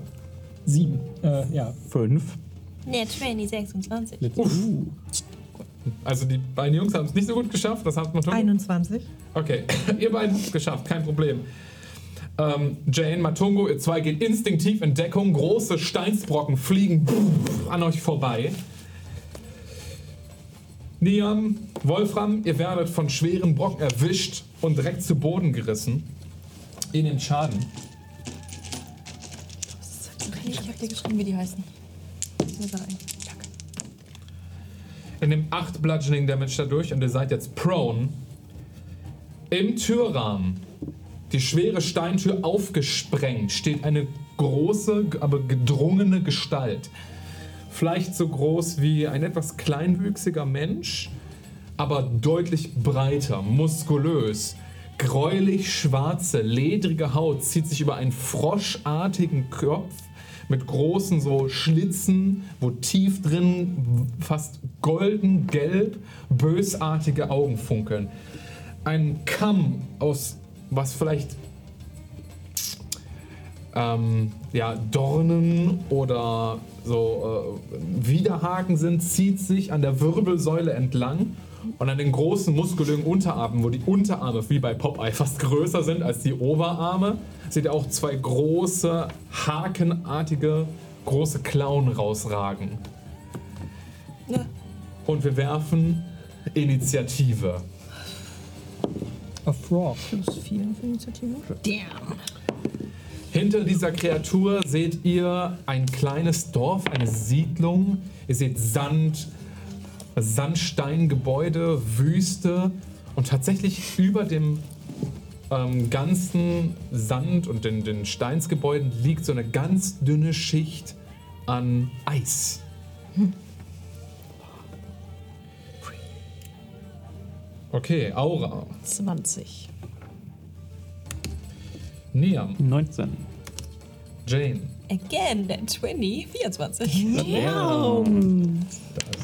Sieben. Äh, ja. Fünf. Nee, 20, 26. Also die beiden Jungs haben es nicht so gut geschafft, das hat Matungo. 21. Okay, ihr beiden habt es geschafft, kein Problem. Ähm, Jane, Matungo, ihr zwei geht instinktiv in Deckung. Große Steinsbrocken fliegen an euch vorbei. Niam, Wolfram, ihr werdet von schweren Brocken erwischt und direkt zu Boden gerissen. Ihr nehmt Schaden. Ich hab dir geschrieben, wie die heißen. Ihr nehmt 8 Bludgeoning Damage dadurch und ihr seid jetzt prone. Im Türrahmen, die schwere Steintür aufgesprengt, steht eine große, aber gedrungene Gestalt. Vielleicht so groß wie ein etwas kleinwüchsiger Mensch, aber deutlich breiter, muskulös. Gräulich schwarze, ledrige Haut zieht sich über einen froschartigen Kopf mit großen so Schlitzen, wo tief drin fast golden gelb bösartige Augen funkeln. Ein Kamm aus was vielleicht ähm, ja, Dornen oder so äh, Widerhaken sind, zieht sich an der Wirbelsäule entlang und an den großen muskulösen Unterarmen, wo die Unterarme wie bei Popeye fast größer sind als die Oberarme, seht ihr auch zwei große, hakenartige, große Klauen rausragen. Ja. Und wir werfen Initiative. A Frog. Plus 4 für Initiative. Damn. Hinter dieser Kreatur seht ihr ein kleines Dorf, eine Siedlung. Ihr seht Sand, Sandsteingebäude, Wüste und tatsächlich über dem ähm, ganzen Sand und den, den Steinsgebäuden liegt so eine ganz dünne Schicht an Eis. Okay, Aura. 20. Niam. 19. Jane. Again, that 20, 24. Wow.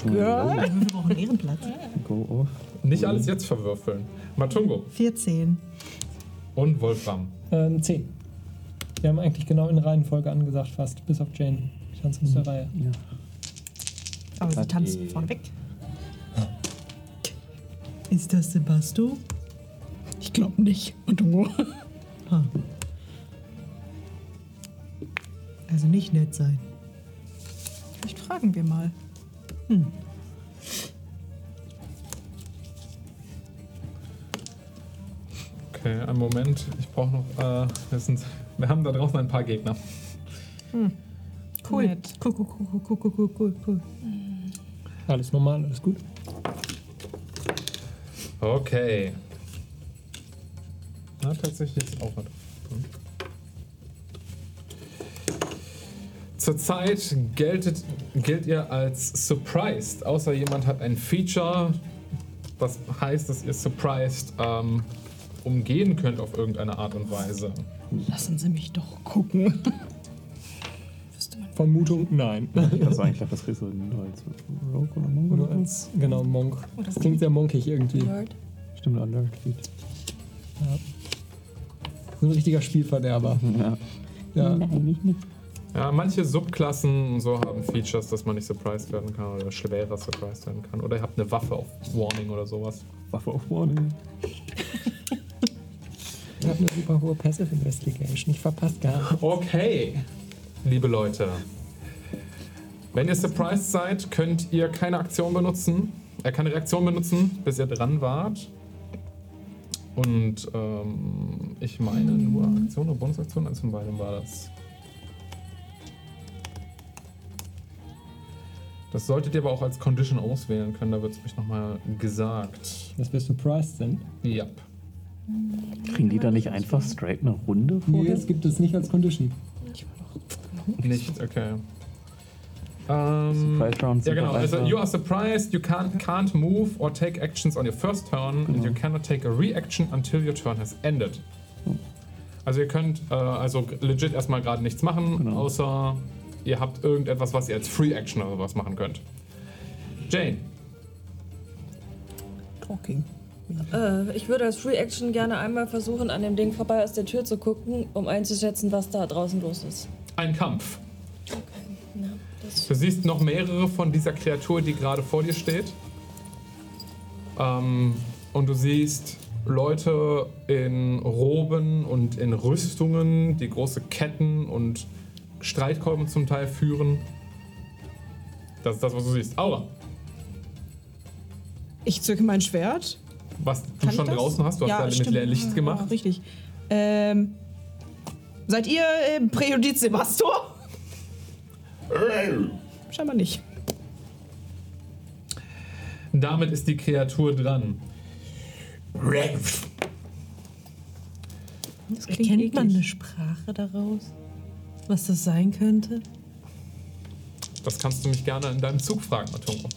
Wir brauchen einen Ehrenplatz. Go off. Nicht alles jetzt verwürfeln. Matungo 14. und Wolfram. Ähm, 10. Wir haben eigentlich genau in Reihenfolge angesagt, fast. Bis auf Jane. Die tanzt aus der Reihe. Ja. Aber sie die- vorne weg. Ist das Sebasto? Ich glaube nicht. Und du? Ah. Also nicht nett sein. Vielleicht fragen wir mal. Okay, einen Moment. Ich brauche noch. Äh, wir, sind, wir haben da draußen ein paar Gegner. Cool. Nett. Cool, cool, cool, cool, cool, cool, cool, cool. Alles normal, alles gut. Okay. Na, tatsächlich ist auch was. Hm. Zurzeit geltet, gilt ihr als surprised, außer jemand hat ein Feature, was heißt, dass ihr surprised ähm, umgehen könnt auf irgendeine Art und Weise. Lassen Sie mich doch gucken. Vermutung, nein. Ich kann sagen, ich glaube, das kriegst du nur als Rogue oder Nur oder als, genau, Monk. Oh, Das klingt sehr monkig irgendwie. Word. Stimmt, Alert Feed. So ein richtiger Spielverderber. Ja. Ja. Nein, nicht mit. Ja, manche Subklassen und so haben Features, dass man nicht surprised werden kann oder schwerer surprised werden kann. Oder ihr habt eine Waffe auf Warning oder sowas. Waffe auf Warning. Ich habe eine super hohe Passive Investigation. Ich verpasst gar nicht. Okay, liebe Leute. Wenn ihr surprised seid, könnt ihr keine Aktion benutzen, äh, keine Reaktion benutzen, bis ihr dran wart. Und ähm, ich meine nur Aktion oder Bonusaktion, eins von beiden war das. Das solltet ihr aber auch als Condition auswählen können, da wird es euch nochmal gesagt. Dass wir surprised sind. Ja. Kriegen die da nicht einfach straight eine Runde Nee, vorher? das gibt es nicht als Condition. Nicht, okay. Ähm, Surprise Round, ja, genau. Also, you are surprised, you can't, can't move or take actions on your first turn, and you cannot take a reaction until your turn has ended. Also, ihr könnt äh, also legit erstmal gerade nichts machen, Genau. außer ihr habt irgendetwas, was ihr als Free Action oder sowas machen könnt. Jane, Talking. Äh, ich würde als Free Action gerne einmal versuchen, an dem Ding vorbei aus der Tür zu gucken, um einzuschätzen, was da draußen los ist. ein Kampf. Ja, das Du siehst noch mehrere von dieser Kreatur, die gerade vor dir steht. Ähm, und du siehst Leute in Roben und in Rüstungen, die große Ketten und Streitkolben zum Teil führen. Das ist das, was du siehst. Aura, Ich zücke mein Schwert. was du Kann schon draußen hast, du hast Ja, ja, mit Licht Ja, gemacht. richtig. Ähm, seid ihr äh, Präjudiz Sebastor? Scheinbar nicht. Damit ist die Kreatur dran. Das Erkennt man eine Sprache daraus? Was das sein könnte? Das kannst du mich gerne in deinem Zug fragen, Matungo.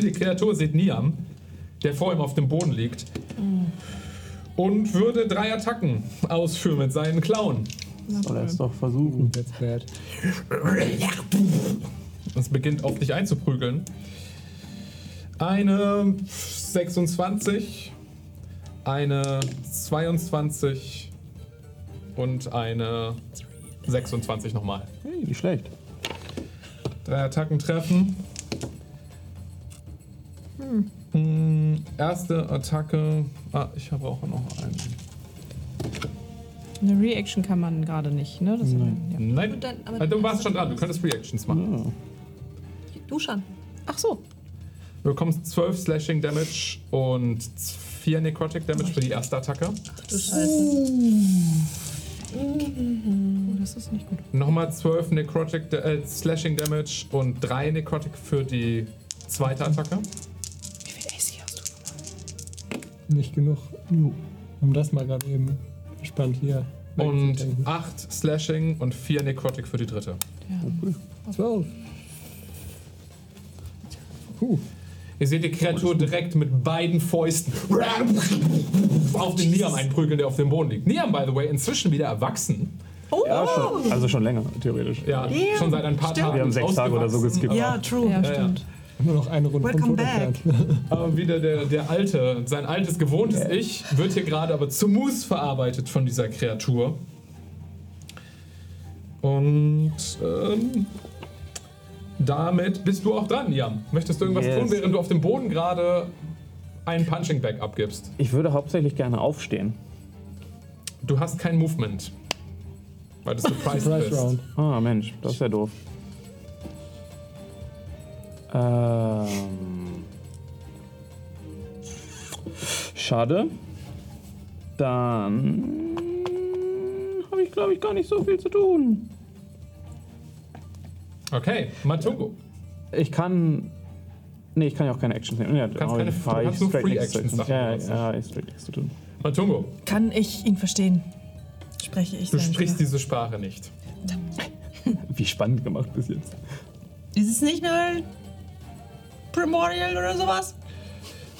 Die Kreatur sieht Niam, der vor ihm auf dem Boden liegt, und würde drei Attacken ausführen mit seinen Klauen. Soll er es doch versuchen. Es beginnt auf dich einzuprügeln. Eine 26, eine 22 und eine 26 nochmal. Hey, nicht schlecht. Drei Attacken treffen. Hm, erste Attacke. Ah, ich habe auch noch einen. Eine Reaction kann man gerade nicht, ne? Das Nein. Ja. Nein, dann- aber Ah, du warst hast schon du- dran. Du könntest Reactions machen. Du schon. Ach so. Du bekommst 12 Slashing Damage und 4 Necrotic Damage für die erste Attacke. Du Scheiße. Oh, das ist nicht gut. Nochmal 12 Necrotic äh, Slashing Damage und 3 Necrotic für die zweite Attacke. Wie viel AC hast du? Nicht genug, um das mal gerade eben entspannt hier Und wegzudenken. 8 Slashing und 4 Necrotic für die dritte. Zwölf. Puh. Ihr seht die Kreatur direkt mit beiden Fäusten auf den Niam einprügeln, der auf dem Boden liegt. Niam, by the way, inzwischen wieder erwachsen. Ja, schon. Also schon länger, theoretisch. Ja, Damn, schon seit ein paar stimmt. Tagen. Wir haben sechs Tage oder so geskippt. Ja, true. Ja, stimmt. Nur noch eine Runde Welcome back. entfernt. Aber wieder der, der alte, sein altes, gewohntes Ich wird hier gerade aber zu Mus verarbeitet von dieser Kreatur. Und ähm, damit bist du auch dran, Jan. Möchtest du irgendwas Yes. tun, während du auf dem Boden gerade einen Punching Bag abgibst? Ich würde hauptsächlich gerne aufstehen. Du hast kein Movement. Weil du surprised Surprise bist. Round. Ah, Mensch, das ist ja doof. Ähm. Schade. Dann habe ich, glaube ich, gar nicht so viel zu tun. Okay, Matungo. Ich kann. Nee, ich kann ja auch keine Actions nehmen. Ja, kannst aber keine- ich fahr du ich kannst nur straight Free Actions Actions. Sachen Ja, ja, ja, ich straight nichts zu tun. Matungo, Kann ich ihn verstehen? Spreche ich du sprichst diese Sprache nicht. Wie spannend gemacht bis jetzt. Ist es nicht mal Primordial oder sowas?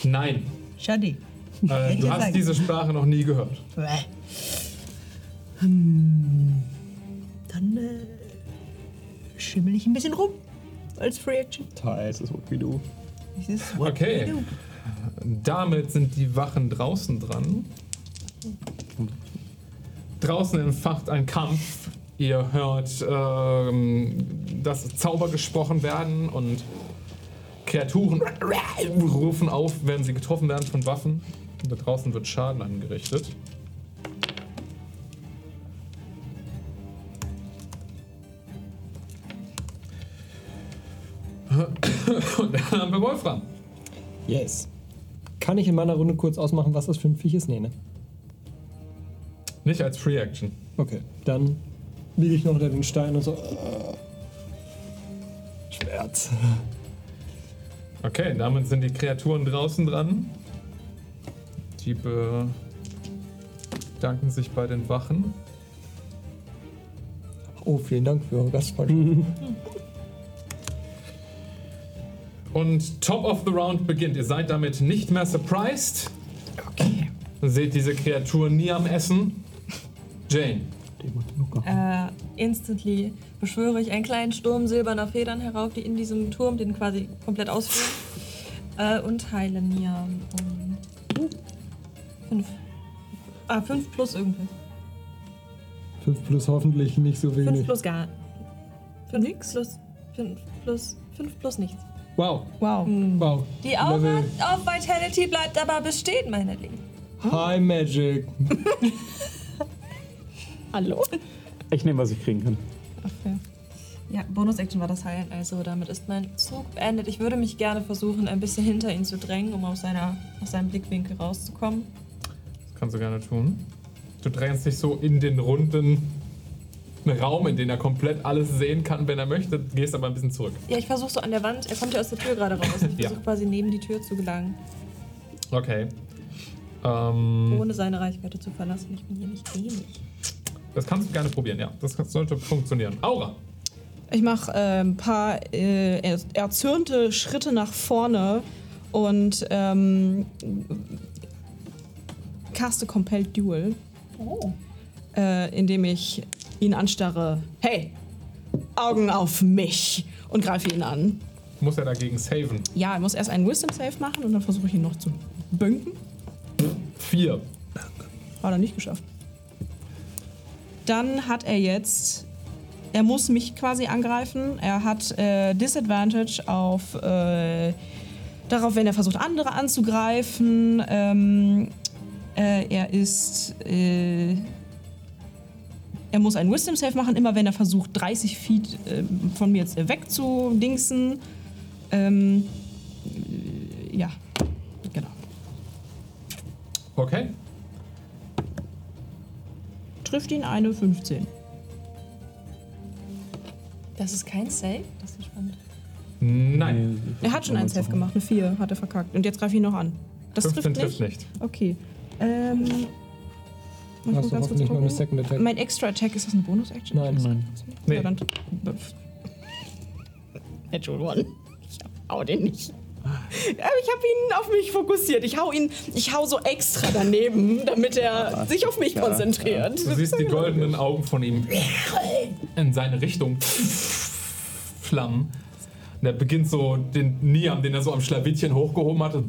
Nein, Schade. äh, du hast sein diese Sprache noch nie gehört. Bäh. Hm. Dann äh, schimmel ich ein bisschen rum. Als Free Action. Teils ist what we do. Das ist what Okay. we do. Damit sind die Wachen draußen dran. Draußen entfacht ein Kampf. Ihr hört, ähm, dass Zauber gesprochen werden und Kreaturen rufen auf, wenn sie getroffen werden von Waffen. Und da draußen wird Schaden angerichtet. Und dann haben wir Wolfram. Yes. Kann ich in meiner Runde kurz ausmachen, was das für ein Viech ist? Nee, ne? Nicht als Free Action. Okay, dann liege ich noch unter den Stein und so. Schmerz. Okay, damit sind die Kreaturen draußen dran. Die bedanken sich bei den Wachen. Oh, vielen Dank für eure Gastfreundschaft. Und Top of the Round beginnt. Ihr seid damit nicht mehr surprised. Okay. Seht diese Kreatur nie am Essen. Jane. Äh, instantly beschwöre ich einen kleinen Sturm silberner Federn herauf, die in diesem Turm den quasi komplett ausführen. Äh, und heile Niam um fünf. Ah, fünf plus irgendwas. 5 plus hoffentlich nicht so Fünf wenig. plus gar. Fünf Nix. plus. Fünf plus. Fünf plus nichts. Wow, Wow. wow. Die Aura Level auf Vitality bleibt aber bestehen, meine Lieben. High Magic. Hallo? Ich nehme, was ich kriegen kann. Okay. Ja, Bonus-Action war das Heilen, also damit ist mein Zug beendet. Ich würde mich gerne versuchen, ein bisschen hinter ihn zu drängen, um aus, seiner, aus seinem Blickwinkel rauszukommen. Das kannst du gerne tun. Du drängst dich so in den runden Raum, in den er komplett alles sehen kann, wenn er möchte, gehst aber ein bisschen zurück. Ja, ich versuche so an der Wand, er kommt ja aus der Tür gerade raus. Ich Ja. versuche quasi neben die Tür zu gelangen, Okay. Ähm, ohne seine Reichweite zu verlassen. Ich bin hier nicht wenig. das kannst du gerne probieren, ja. Das sollte funktionieren. Aura. Ich mache äh, ein paar äh, er- erzürnte Schritte nach vorne und ähm, caste Compelled Duel, äh, indem ich ihn anstarre. Hey, Augen auf mich und greife ihn an. Muss er dagegen saven. Ja, er muss erst einen Wisdom Save machen und dann versuche ich ihn noch zu bünken. Vier. Hat er nicht geschafft. dann hat er jetzt. Er muss mich quasi angreifen. Er hat äh, Disadvantage auf. Äh, darauf, wenn er versucht, andere anzugreifen. Ähm, äh, er ist. Er muss einen Wisdom Save machen, immer wenn er versucht, 30 Feet äh, von mir jetzt wegzudingsen. Ähm, äh, ja, genau. Okay. Trifft ihn eine 15. Das ist kein Save? Das ist spannend. Nein. Er hat schon einen Save gemacht, eine 4 hat er verkackt. Und jetzt greife ich ihn noch an. Das 15 trifft nicht? trifft nicht. Okay. Ähm. Ich Hast mal du hoffentlich noch eine. Second Attack? Mein Extra Attack, ist das eine Bonus-Action? Nein. Nein. Nee. Ja, dann. Natural One. Ich hau den nicht. Aber ich habe ihn auf mich fokussiert. Ich hau ihn, ich hau so extra daneben, damit er sich auf mich konzentriert. Du siehst die goldenen Augen von ihm in seine Richtung flammen. Und er beginnt so den Niam, den er so am Schlawittchen hochgehoben hatte,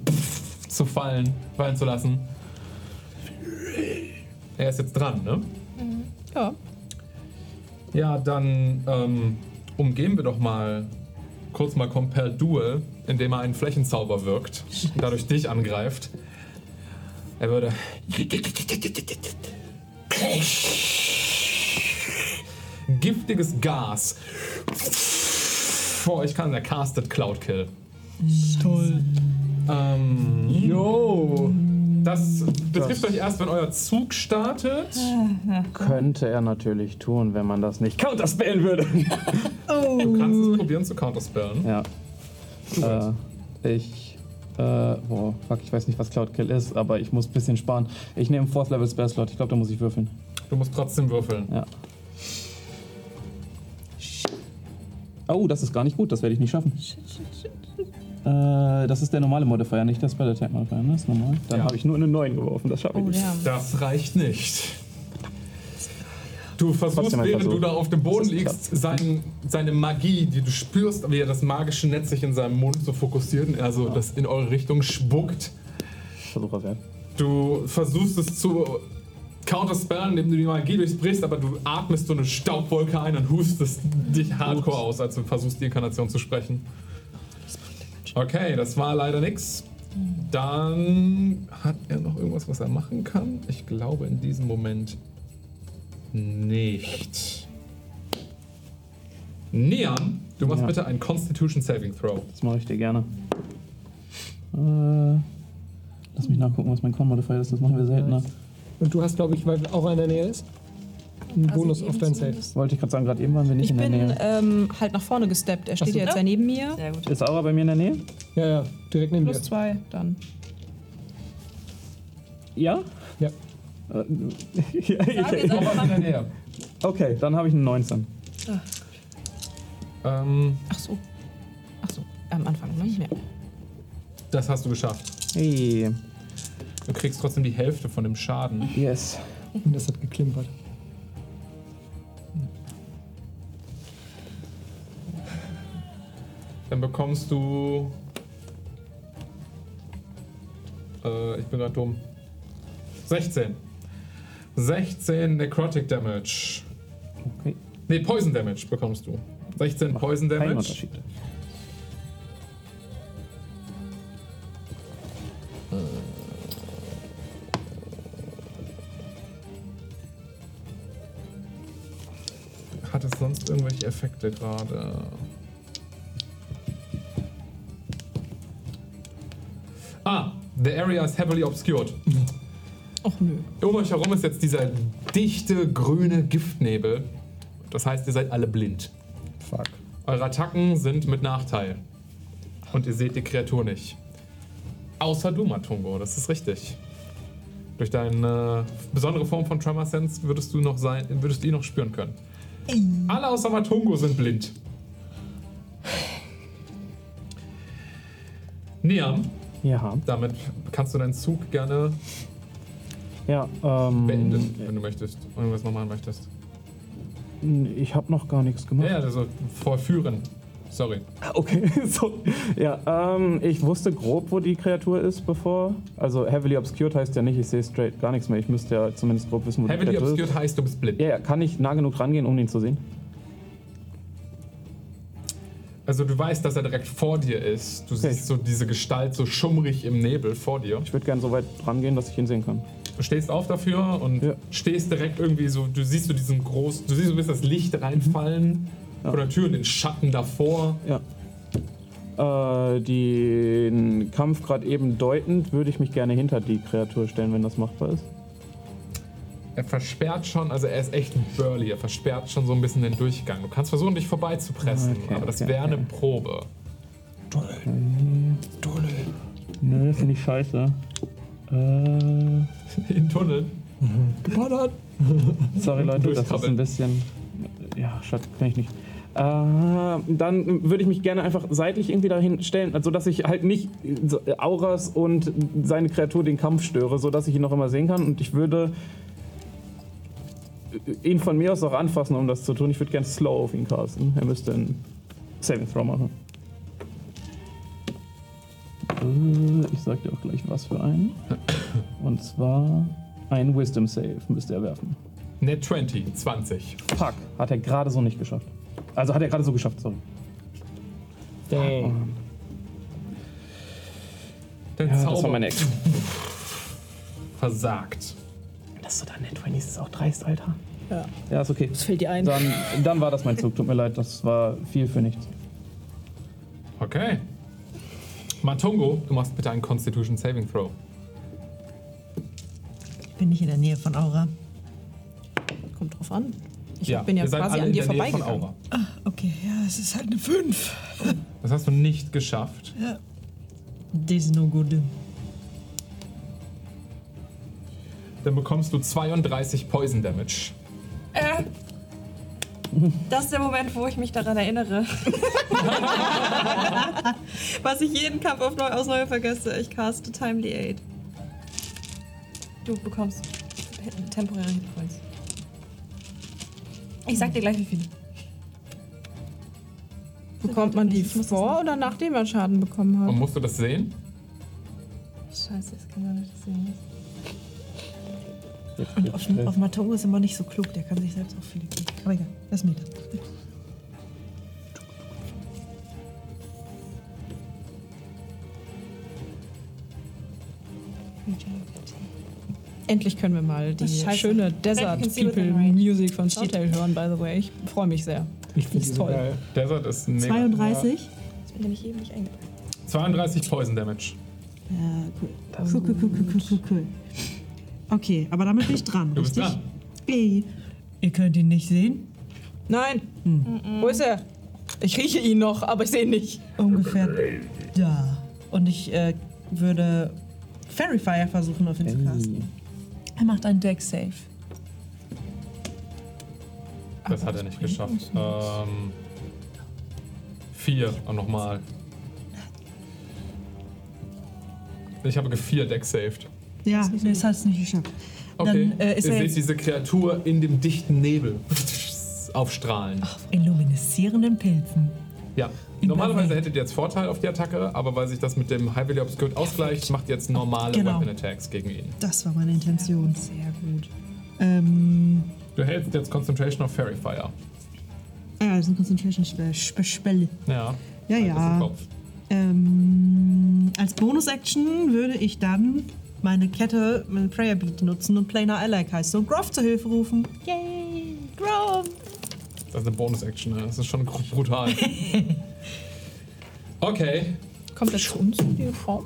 zu fallen, fallen zu lassen. Er ist jetzt dran, ne? Ja. Ja, dann ähm, umgehen wir doch mal kurz mal Compel Duel, indem er einen Flächenzauber wirkt und dadurch dich angreift. Er würde. Giftiges Gas. Vor euch kann der Casted Cloud Kill. Toll. Ähm, Jo! das betrifft euch erst, wenn euer Zug startet. Könnte er natürlich tun, wenn man das nicht counterspellen würde. Du kannst es probieren zu counterspellen. ja. Äh, ich. Äh, boah, fuck, ich weiß nicht, was Cloud Kill ist, aber ich muss ein bisschen sparen. Ich nehme Fourth Level Spell Slot. Ich glaube, da muss ich würfeln. Du musst trotzdem würfeln. Ja. Oh, das ist gar nicht gut. Das werde ich nicht schaffen. Äh, das ist der normale Modifier, nicht der Spell Attack Modifier. Ne? Das ist normal. Dann Ja. habe ich nur eine 9 geworfen. Das schaffe ich Oh, nicht. Das reicht nicht. Du versuchst, Trotzdem ein während Versuch. du da auf dem Boden liegst, sein, seine Magie, die du spürst, wie er das magische Netz sich in seinem Mund so fokussiert und er so das in eure Richtung spuckt. Versucher wert. Du versuchst es zu counterspellen, indem du die Magie durchbrichst, aber du atmest so eine Staubwolke ein und hustest dich hardcore aus, als du versuchst, die Inkarnation zu sprechen. Okay, das war leider nix. Dann hat er noch irgendwas, was er machen kann. Ich glaube in diesem Moment nicht. Niam, du machst Ja. bitte einen Constitution Saving Throw. Das mache ich dir gerne. Äh, lass mich nachgucken, was mein Con Modifier ist. Das machen wir seltener. Und du hast, glaube ich, weil auch einer in der Nähe ist, einen Bonus auf dein Save. Wollte ich gerade sagen, gerade eben waren wir nicht Ich in der bin Nähe. ähm, halt nach vorne gesteppt. Er steht so. jetzt ja neben mir. Sehr gut. Ist Aura bei mir in der Nähe? Ja, ja, direkt neben Plus dir. zwei dann. Ja? Ja. Äh, ja ich, ihr seid in der Nähe. okay, dann habe ich eine 19. Ähm, Ach so. Ach so. Am Anfang, ne? Ja. das hast du geschafft. Hey, Du kriegst trotzdem die Hälfte von dem Schaden. yes. Und das hat geklimpert. Dann bekommst du. Äh, ich bin gerade dumm. 16. 16 Necrotic Damage. Okay. Ne, Poison Damage bekommst du. 16 Poison Kein Damage. Unterschied. Hat es sonst irgendwelche Effekte gerade? Ah, the area is heavily obscured. Och nö. Um euch herum ist jetzt dieser dichte grüne Giftnebel. Das heißt, ihr seid alle blind. Fuck. Eure Attacken sind mit Nachteil. Und ihr seht die Kreatur nicht. Außer du, Matungo, das ist richtig. Durch deine besondere Form von Tremor Sense würdest du noch sein, würdest du ihn noch spüren können. Alle außer Matungo sind blind. Niam, Ja. damit kannst du deinen Zug gerne Ja, ähm. beenden, wenn du möchtest. Wenn du irgendwas noch machen möchtest. Ich habe noch gar nichts gemacht. Ja, also vollführen. Sorry. Ah, Okay, so. Ja, ähm, ich wusste grob, wo die Kreatur ist, bevor. Also Heavily Obscured heißt ja nicht, ich sehe straight gar nichts mehr. Ich müsste ja zumindest grob wissen, wo die Heavily Kreatur Obscured ist. heißt, du bist blind. Ja, ja, kann ich nah genug rangehen, um ihn zu sehen? Also du weißt, dass er direkt vor dir ist. Du Okay. siehst so diese Gestalt so schummrig im Nebel vor dir. Ich würde gerne so weit rangehen, dass ich ihn sehen kann. Du stehst auf dafür und Ja. stehst direkt irgendwie so, du siehst so diesen großen, du siehst so ein bisschen das Licht reinfallen Ja. von der Tür und den Schatten davor. Ja. Äh, den Kampf gerade eben deutend, würde ich mich gerne hinter die Kreatur stellen, wenn das machbar ist. Er versperrt schon, also er ist echt ein Burly, er versperrt schon so ein bisschen den Durchgang. Du kannst versuchen, dich vorbeizupressen, Okay, aber das okay, wäre eine okay. Probe. Nö, finde ich scheiße. Äh, In Tunnel. Geballert. sorry Leute, das ist ein bisschen. Ja, Schatz, kann ich nicht. Äh, dann würde ich mich gerne einfach seitlich irgendwie dahin stellen, also dass ich halt nicht Auras und seine Kreatur den Kampf störe, so dass ich ihn noch immer sehen kann. Und ich würde ihn von mir aus auch anfassen, um das zu tun. Ich würde gerne Slow auf ihn casten. Er müsste einen Saving Throw machen. Äh, Ich sag dir auch gleich was für einen. Und zwar ein Wisdom Save müsste er werfen. Net 20, 20. Fuck, hat er gerade so nicht geschafft. Also hat er gerade so geschafft, sorry. Dang. Dein Ja, das Zauber war meine Ex. versagt. Das ist so dein 20 ist auch dreist, Alter. Ja. Ja, ist okay. Was fällt dir ein? Dann, dann war das mein Zug. Tut mir leid, das war viel für nichts. Okay. Matungo, du machst bitte einen Constitution Saving Throw. Ich bin nicht in der Nähe von Aura. Kommt drauf an. Ich bin ja ihr seid quasi alle an in dir der Nähe von vorbeigegangen. Aura. Okay, ja, es ist halt eine 5. Das hast du nicht geschafft. Ja. Das ist no good. Dann bekommst du 32 Poison Damage. Äh, das ist der Moment, wo ich mich daran erinnere. Was ich jeden Kampf auf neu, aus Neue vergesse. Ich caste Timely Aid. Du bekommst temporäre Hitpoints. Ich sag dir gleich, wie viele. Bekommt man die vor oder nachdem man Schaden bekommen Und hat? musst du das sehen? Scheiße, das kann man nicht sehen. Und auf, auf Matongo ist immer nicht so klug, der kann sich selbst auch viele geben. Aber egal, das ist mir dann. Endlich können wir mal die Das schöne Desert People. Musik von Startale hören, by the way. Ich freue mich sehr. Ich finde ist die toll. geil. Desert ist mega. 32? Das mir nämlich eben nicht eingefallen. 32 Poison Damage. Ja, cool. Cool, cool, cool, cool, cool, cool, cool. Okay, aber damit bin ich dran, Du bist richtig? dran. Ey. Ihr könnt ihn nicht sehen? Nein! Wo ist er? Ich rieche ihn noch, aber ich sehe ihn nicht. Ungefähr da. Und ich äh, würde Fairy Fire versuchen, auf ihn zu casten. Er macht einen Deck Save. Das hat er nicht geschafft. Ähm, vier. Und nochmal. Ich habe vier Deck saved. Ja, nee, das hat es nicht geschafft. Okay. Dann äh, ist Ihr er seht jetzt diese Kreatur in dem dichten Nebel aufstrahlen. in lumineszierenden Pilzen. Ja. Normalerweise hättet ihr jetzt Vorteil auf die Attacke, aber weil sich das mit dem Highly Obscured ausgleicht, macht ihr jetzt normale Genau. Weapon Attacks gegen ihn. Das war meine Intention. Sehr gut. Ähm, Du hältst jetzt Concentration of Fairy Fire. ja, das ist ein Concentration Spell. Spe- Spell. Ja. Ja, Halt das im ja. Kopf. Ähm, als Bonus-Action würde ich dann meine Kette, meine Prayer Beat nutzen und Planar Ally heißt und Groff zur Hilfe rufen. Yay! Groff! Das ist eine Bonus-Action, ne? das ist schon brutal. Okay. Kommt zu uns in die Form?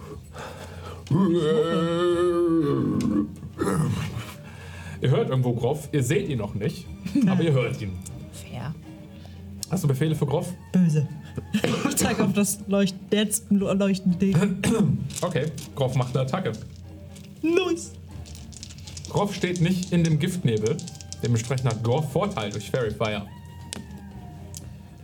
Ihr hört irgendwo Groff, ihr seht ihn noch nicht, aber ihr hört ihn. Fair. Hast du Befehle für Groff? Böse. Ich zeig auf das leucht letzte leuchtende Ding. Okay, Groff macht eine Attacke. Nice! Groff steht nicht in dem Giftnebel, dementsprechend hat Groff Vorteil durch Fairy Fire.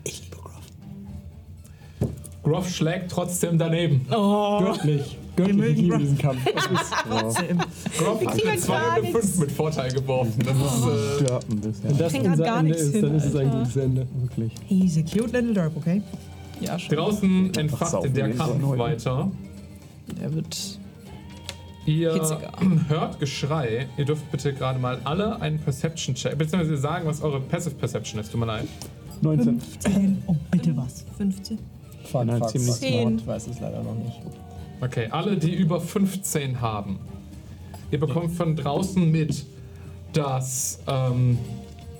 Ich liebe Groff. Groff schlägt trotzdem daneben. Göttlich. Göttlich, mögen ich liebe Rock. diesen Kampf. Trotzdem. Groff hat eine 2 und eine 5 mit Vorteil geworfen. Das ist, äh, Stört ein bisschen. Wenn das krieg grad unser gar Ende nichts ist, hin, dann ist es ein gutes Ende. Wirklich. He's a cute little derp, okay? Ja, schon. Draußen entfacht der Kampf weiter. Der wird. Ihr Hitziger. hört Geschrei. Ihr dürft bitte gerade mal alle einen Perception-Check, beziehungsweise sagen, was eure Passive Perception ist. Tut mir leid. 19. Oh, bitte was. 15. Fuck, Nein, fuck, ziemlich fuck. Ich weiß es leider noch nicht. Okay, alle, die über 15 haben. Ihr bekommt von draußen mit, dass ähm,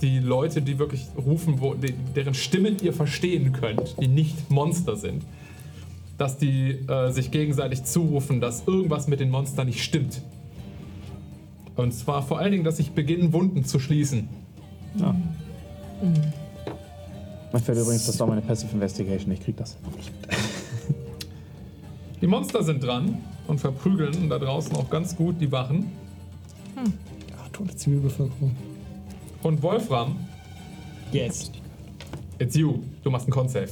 die Leute, die wirklich rufen, wo, de, deren Stimmen ihr verstehen könnt, die nicht Monster sind, dass die äh, sich gegenseitig zurufen, dass irgendwas mit den Monstern nicht stimmt. Und zwar vor allen Dingen, dass sich beginnen, Wunden zu schließen. Ja. Mir fällt übrigens, das war meine Passive Investigation. Ich krieg das. Die Monster sind dran und verprügeln da draußen auch ganz gut die Wachen. Ja, tote Zivilbevölkerung. Und Wolfram, Yes. it's you. Du machst einen Con-Save.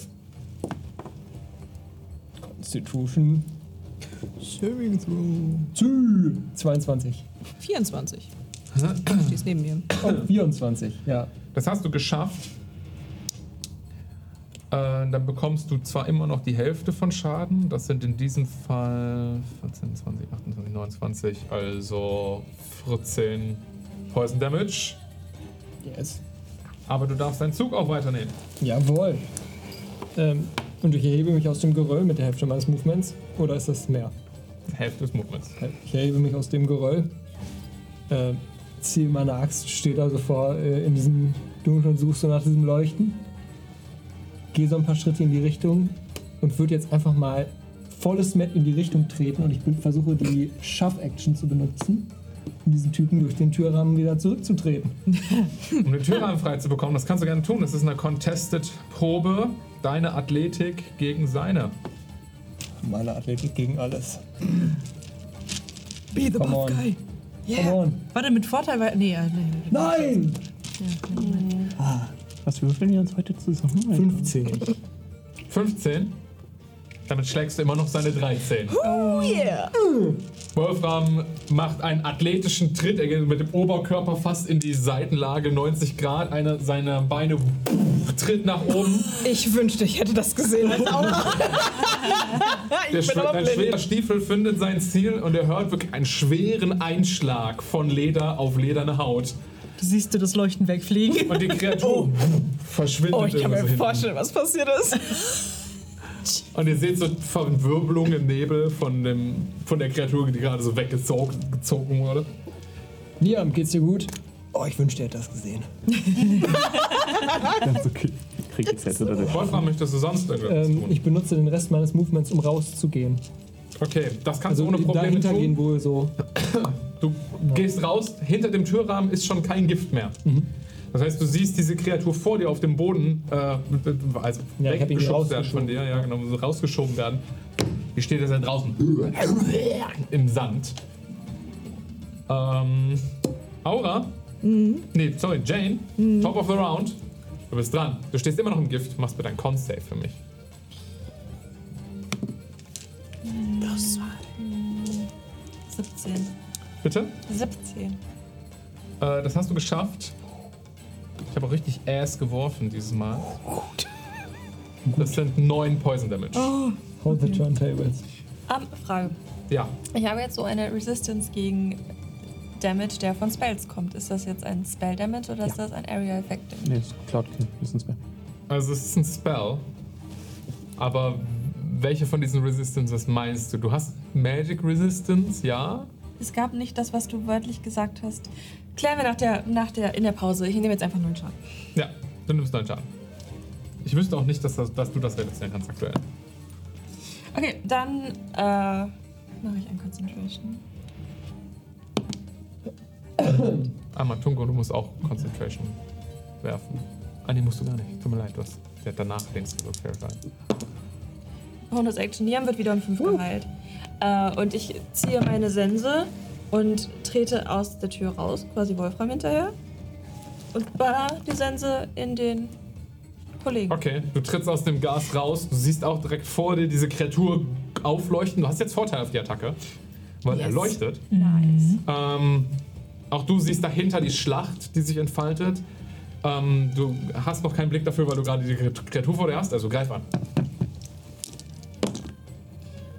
Constitution. Saving throw. 22. 24. Die ist neben mir. Oh, 24. Ja. Das hast du geschafft. Äh, dann bekommst du zwar immer noch die Hälfte von Schaden. Das sind in diesem Fall 14, 20, 28, 29, also 14 Poison Damage. Yes. Aber du darfst deinen Zug auch weiternehmen. Jawohl. Ähm, und ich erhebe mich aus dem Geröll mit der Hälfte meines Movements. Oder ist das mehr? Hälfte des Movements. Ich erhebe mich aus dem Geröll. Äh, ziehe meine Axt, steht also vor äh, in diesem Dunkel und suchst so nach diesem Leuchten. Gehe so ein paar Schritte in die Richtung und würde jetzt einfach mal volles Met in die Richtung treten und ich bin, versuche die Shuff-Action zu benutzen, um diesen Typen durch den Türrahmen wieder zurückzutreten. Um den Türrahmen frei zu bekommen, das kannst du gerne tun. Das ist eine Contested-Probe. Deine Athletik gegen seine. Meine Athletik gegen alles. Be the Come on. guy. Come on. Warte, mit Vorteil war. Nee, nee, nee. Nein! Was würfeln wir uns heute zusammen? Alter? 15. 15. Damit schlägst du immer noch seine 13. Oh yeah. Wolfram macht einen athletischen Tritt. Er geht mit dem Oberkörper fast in die Seitenlage, 90 Grad. Einer seiner Beine tritt nach oben. Ich wünschte, ich hätte das gesehen als Aura. Der ich bin schwer, aber ein blind. schwerer Stiefel findet sein Ziel und er hört wirklich einen schweren Einschlag von Leder auf lederne Haut. Siehst du das Leuchten wegfliegen? Und die Kreatur verschwindet Oh, ich kann mir vorstellen, was passiert ist. Und ihr seht so Verwirbelungen im Nebel von, dem, von der Kreatur, die gerade so weggezogen gezogen wurde. Liam, geht's dir gut? Oh, ich wünschte, er hätte das gesehen. Ganz okay. Krieg ich jetzt oder nicht? Wolfram, möchtest du sonst irgendwas Ähm, tun? ich benutze den Rest meines Movements, um rauszugehen. Okay, das kannst Also du ohne Probleme dahinter tun. gehen, wo so. Du gehst raus, hinter dem Türrahmen ist schon kein Gift mehr. Mhm. Das heißt, du siehst diese Kreatur vor dir auf dem Boden, äh, also Ja, ich hab ihn weggeschubst werden von rausgeschoben. dir, ja genau, so rausgeschoben werden. Die steht jetzt da draußen im Sand. Ähm, Aura? Nee, sorry, Jane, top of the round. Du bist dran. Du stehst immer noch im Gift, machst bitte ein Con-Save für mich. 17. Bitte? 17. Äh, das hast du geschafft. Ich habe auch richtig Ass geworfen dieses Mal. Das sind 9 Poison Damage. Hold the turntables. Ähm, Frage. Ja. Ich habe jetzt so eine Resistance gegen Damage, der von Spells kommt. Ist das jetzt ein Spell Damage oder ist das ein Area Effect? Nee, ist Cloud Kill. Wissen's mehr. Also es ist ein Spell. Aber welche von diesen Resistances meinst du? Du hast Magic Resistance, ja? Es gab nicht das, was du wörtlich gesagt hast. Klären wir nach der, nach der, in der Pause. Ich nehme jetzt einfach nur einen Schaden. Ja, du nimmst 9 Schaden. Ich wüsste auch nicht, dass, das, dass du das reduzieren kannst aktuell. Okay, dann äh, mache ich ein Concentration. Ah, Matungo, du musst auch Concentration werfen. Ah, nee, musst du gar nicht. Tut mir leid, du hast der hat danach links gewirkt, fair sein. Bonus Action. Niam wird wieder um 5 geheilt. Äh, und ich ziehe meine Sense und trete aus der Tür raus, quasi Wolfram hinterher. Und baller die Sense in den Kollegen. Okay, du trittst aus dem Gas raus, du siehst auch direkt vor dir diese Kreatur aufleuchten. Du hast jetzt Vorteil auf die Attacke, weil er Yes. leuchtet. Nice. Ähm, auch du siehst dahinter die Schlacht, die sich entfaltet. Ähm, du hast noch keinen Blick dafür, weil du gerade die Kreatur vor dir hast, also greif an.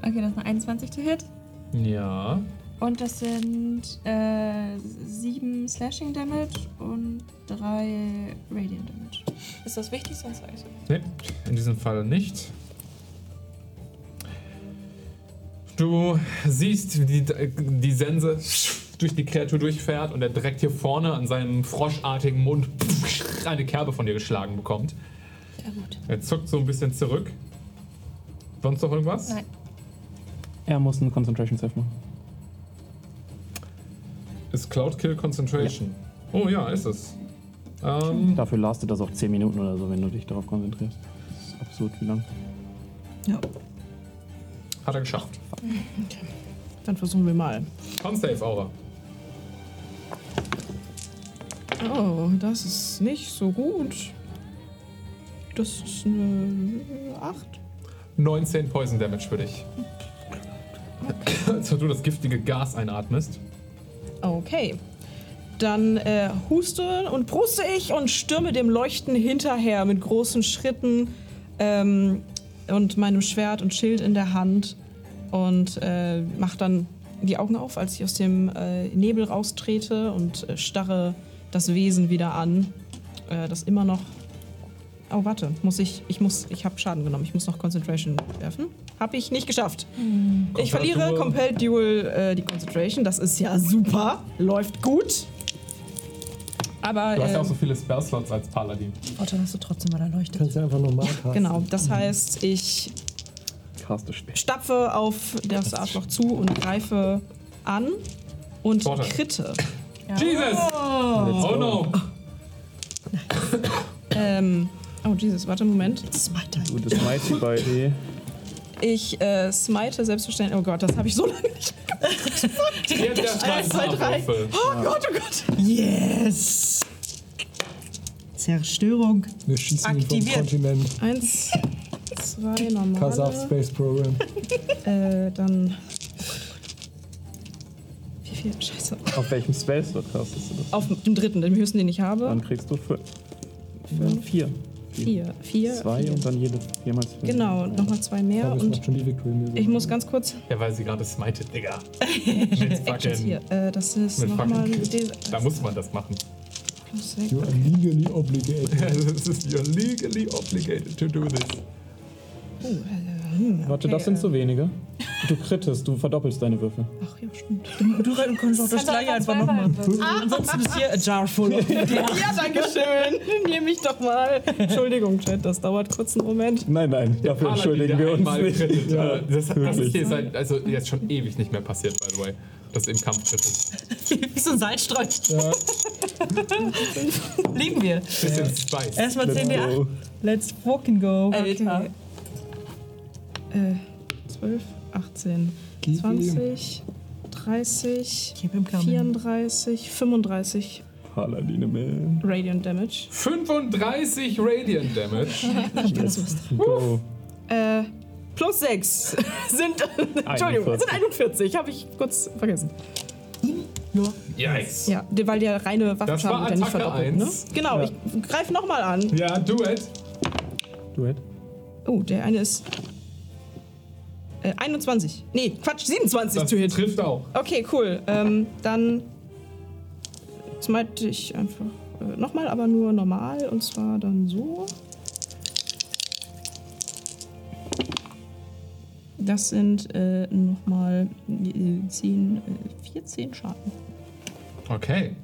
Okay, das war 21 to hit. Ja. Und das sind äh, 7 Slashing Damage und 3 Radiant Damage. Ist das wichtig, sonst sag ich so. Nee, in diesem Fall nicht. Du siehst, wie die, die Sense durch die Kreatur durchfährt und er direkt hier vorne an seinem froschartigen Mund eine Kerbe von dir geschlagen bekommt. Ja, gut. Er zuckt so ein bisschen zurück. Sonst noch irgendwas? Nein. Er muss einen Concentration Save machen. Ist Cloud Kill Concentration. Oh ja, ist es. Ähm, Dafür lastet das auch 10 Minuten oder so, wenn du dich darauf konzentrierst. Das ist absurd, wie lang. Ja. hat er geschafft. Dann versuchen wir mal. Con-Save, Aura. Oh, das ist nicht so gut. Das ist eine 8. 19 Poison Damage für dich. Als du das giftige Gas einatmest. Okay. Dann äh, huste und pruste ich und stürme dem Leuchten hinterher mit großen Schritten ähm, und meinem Schwert und Schild in der Hand und äh, mache dann die Augen auf, als ich aus dem äh, Nebel raustrete und äh, starre das Wesen wieder an, äh, das immer noch. Oh, warte, muss ich. Ich muss. Ich habe Schaden genommen. Ich muss noch Concentration werfen. Habe ich nicht geschafft. Ich verliere. Compelled Duel äh, die Concentration. Das ist ja super. Läuft gut. Aber Du hast ja auch äh, so viele Spellslots als Paladin. Otto, hast du trotzdem mal erleuchtet. Kannst du einfach normal casten. genau, das heißt, ich stapfe auf das Arschloch zu und greife an und Vorteil. kritte. Jesus! Oh no! Ähm, oh Jesus, warte einen Moment. Smite. Gutes Mighty bei E. Ich äh, smite selbstverständlich. Oh Gott, das habe ich so lange nicht. Erstmal ein Eins, zwei, drei. Oh Gott, oh Gott. Yes! Zerstörung. Wir schießen ihn vom Aktiviert. Kontinent. Eins, zwei, Kasach normale. Space Program. Äh, dann. Wie viel? Scheiße. Auf welchem Spellslot castest du das? Auf dem dritten, den höchsten, den ich habe. Dann kriegst du fünf. Fünf. Vier. Vier. Vier. Zwei vier. und dann jede viermal fünf. Genau, nochmal zwei mehr. Aber Und schon die Victory Music. ich muss ganz kurz. Ja, weil sie gerade smited, Digga. Hier. Äh, das ist nochmal. Da muss man das machen. Plus sechs. You are legally obligated. Ist you're legally obligated to do this. Oh, äh, hm, Warte, okay, das sind äh, so wenige. Du krittest, du verdoppelst deine Würfel. Ach ja, stimmt. Du, du kannst auch das gleiche einfach nochmal. Ansonsten ist hier a jar full of Ja, danke schön. Nehme ich doch mal. Entschuldigung, Chat, das dauert kurz einen Moment. Nein, nein, dafür Paladin, entschuldigen der wir uns nicht. Ja, das, das ist hier seit, also jetzt schon ewig nicht mehr passiert, by the way. Das im Kampf crittet. Wie so ein Salzstreu. Ja, Lieben wir. Bisschen Spice. Erstmal Let's 10 go. Let's fucking go. Alter. Äh, 12, 18, Gib ihm. 20, 30, Keep him coming. 34, 35 Paladine Man. Radiant Damage. 35 Radiant Damage. Go. Äh, plus 6 sind. Entschuldigung, 41. sind 41. Habe ich kurz vergessen. Yikes. Ja, die- weil der reine Waffenschaden wird ja nicht verdoppelt, ne? eins. Genau, Ja. ich greife nochmal an. Ja, do it. Du Hit. Oh, der eine ist. Äh, 21. Nee, Quatsch, 27 Das zu Hit. trifft auch. Okay, cool. Ähm, dann smite ich einfach äh, nochmal, aber nur normal. Und zwar dann so. Das sind äh, nochmal äh, 10, äh, 14 Schaden. Okay.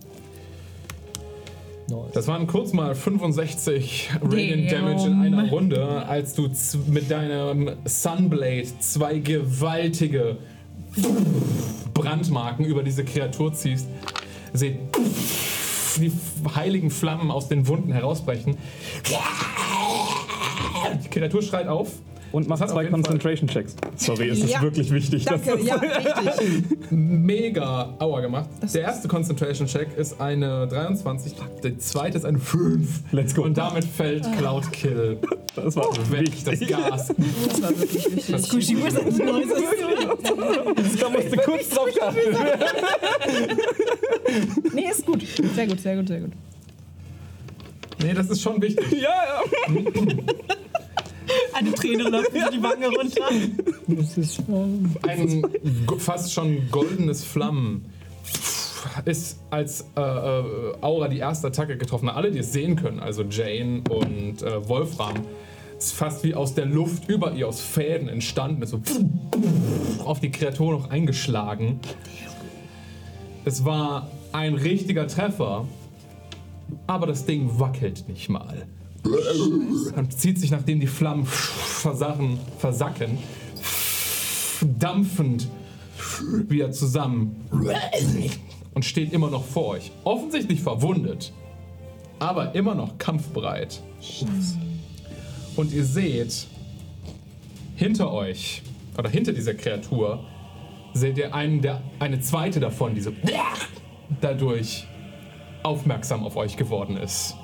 Nice. Das waren kurz mal 65 Radiant Damage in einer Runde, als du mit deinem Sunblade zwei gewaltige Brandmarken über diese Kreatur ziehst. Seht die heiligen Flammen aus den Wunden herausbrechen. Die Kreatur schreit auf. Und mach Das zwei jeden Fall- Concentration Checks. Sorry, es ist Ja. wirklich wichtig. dass Danke, das- ja, richtig. mega Aua gemacht. Das der erste Concentration Check ist eine 23, der zweite ist eine 5. Let's go. Und damit fällt Cloud Kill Das war weg, das Gas. Das war wirklich wichtig. Das Squishy Da musst du kurz drauf achten. Nee, ist gut. Sehr gut, sehr gut, sehr gut. Nee, das ist schon wichtig. Ja, ja. Eine Träne läuft mir die Wange runter. Das ist ein go- fast schon goldenes Flammen ist als äh, äh, Aura die erste Attacke getroffen hat. Alle, die es sehen können, also Jane und äh, Wolfram, ist fast wie aus der Luft über ihr aus Fäden entstanden, ist so auf die Kreatur noch eingeschlagen. Es war ein richtiger Treffer, aber das Ding wackelt nicht mal. Und zieht sich, nachdem die Flammen versachen, versacken, dampfend wieder zusammen und steht immer noch vor euch. Offensichtlich verwundet, aber immer noch kampfbereit. Und ihr seht hinter euch oder hinter dieser Kreatur seht ihr einen der, eine zweite davon, die so dadurch aufmerksam auf euch geworden ist.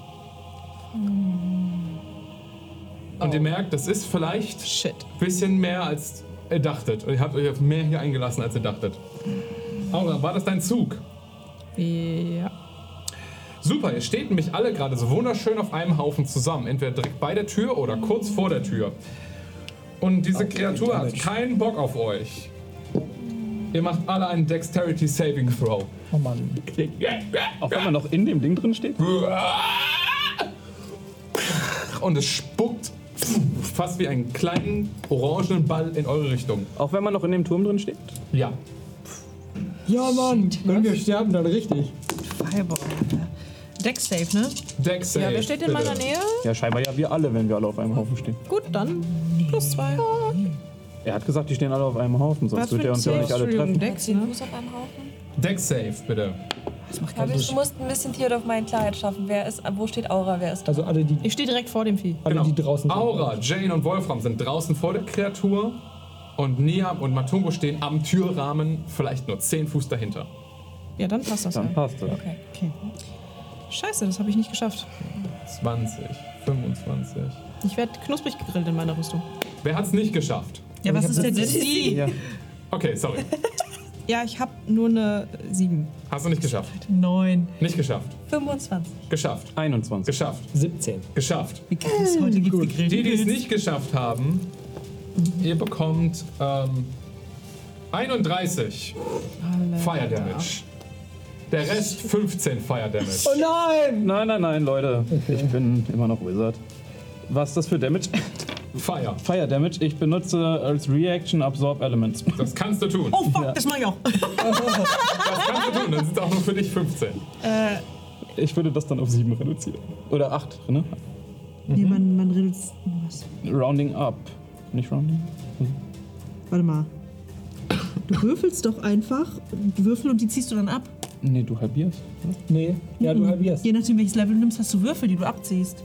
Und ihr merkt, das ist vielleicht ein bisschen mehr als ihr dachtet. Und ihr habt euch auf mehr hier eingelassen, als ihr dachtet. Aura, war das dein Zug? Ja. Super, ihr steht nämlich alle gerade so wunderschön auf einem Haufen zusammen. Entweder direkt bei der Tür oder kurz vor der Tür. Und diese Kreatur hat keinen Bock auf euch. Ihr macht alle einen Dexterity Saving Throw. oh Mann. Auch wenn man noch in dem Ding drin steht? Und es spuckt fast wie einen kleinen orangenen Ball in eure Richtung. Auch wenn man noch in dem Turm drin steht? Ja. Ja, Mann. Wenn wir sterben, dann richtig. Fireball. Dex Save, ne? Dex Save. Ja, wer steht in meiner Nähe? Ja, scheinbar ja wir alle, wenn wir alle auf einem Haufen stehen. Gut, dann plus zwei. Er hat gesagt, die stehen alle auf einem Haufen, sonst wird er uns ja auch nicht alle treffen. Zehn ne? Auf einem Haufen. Dex Save, bitte. Aber ich muss ein bisschen Theodor auf meinen Klarheit schaffen. Wer ist, wo steht Aura? Wer ist Also alle, die, Ich stehe direkt vor dem Vieh. alle, die draußen sind. Aura, Jane und Wolfram sind draußen vor der Kreatur. Und Niam und Matungo stehen am Türrahmen, vielleicht nur 10 Fuß dahinter. Ja, dann passt das. Dann Ja. passt das. Okay. Scheiße, das habe ich nicht geschafft. 20, 25. Ich werde knusprig gegrillt in meiner Rüstung. Wer hat's nicht geschafft? Ja, was ist denn das? Ja. Okay, sorry. Ja, ich habe nur eine 7. Hast du nicht geschafft. Neun. Nicht geschafft. 25. Geschafft. 21. Geschafft. 17. Geschafft. Wie krass, heute gibt's gegrillte Die, die es nicht geschafft haben, ihr bekommt ähm, 31 Fire Damage. Der Rest 15 Fire Damage. Oh nein! Nein, nein, nein, Leute. Ich bin immer noch Wizard. Was ist das für Damage? Fire. Fire Damage. Ich benutze als Reaction Absorb Elements. Das kannst du tun. Oh fuck, das mach ich auch. Das kannst du tun. Sind es auch nur für dich 15. Ich würde das dann auf 7 reduzieren. Oder 8, ne? Nee, man, man reduziert. Was? Rounding up. Nicht Rounding? Warte mal. Du würfelst doch einfach die Würfel und die ziehst du dann ab. Nee, du halbierst. Nee, ja, du halbierst. Je nachdem, welches Level du nimmst, hast du Würfel, die du abziehst.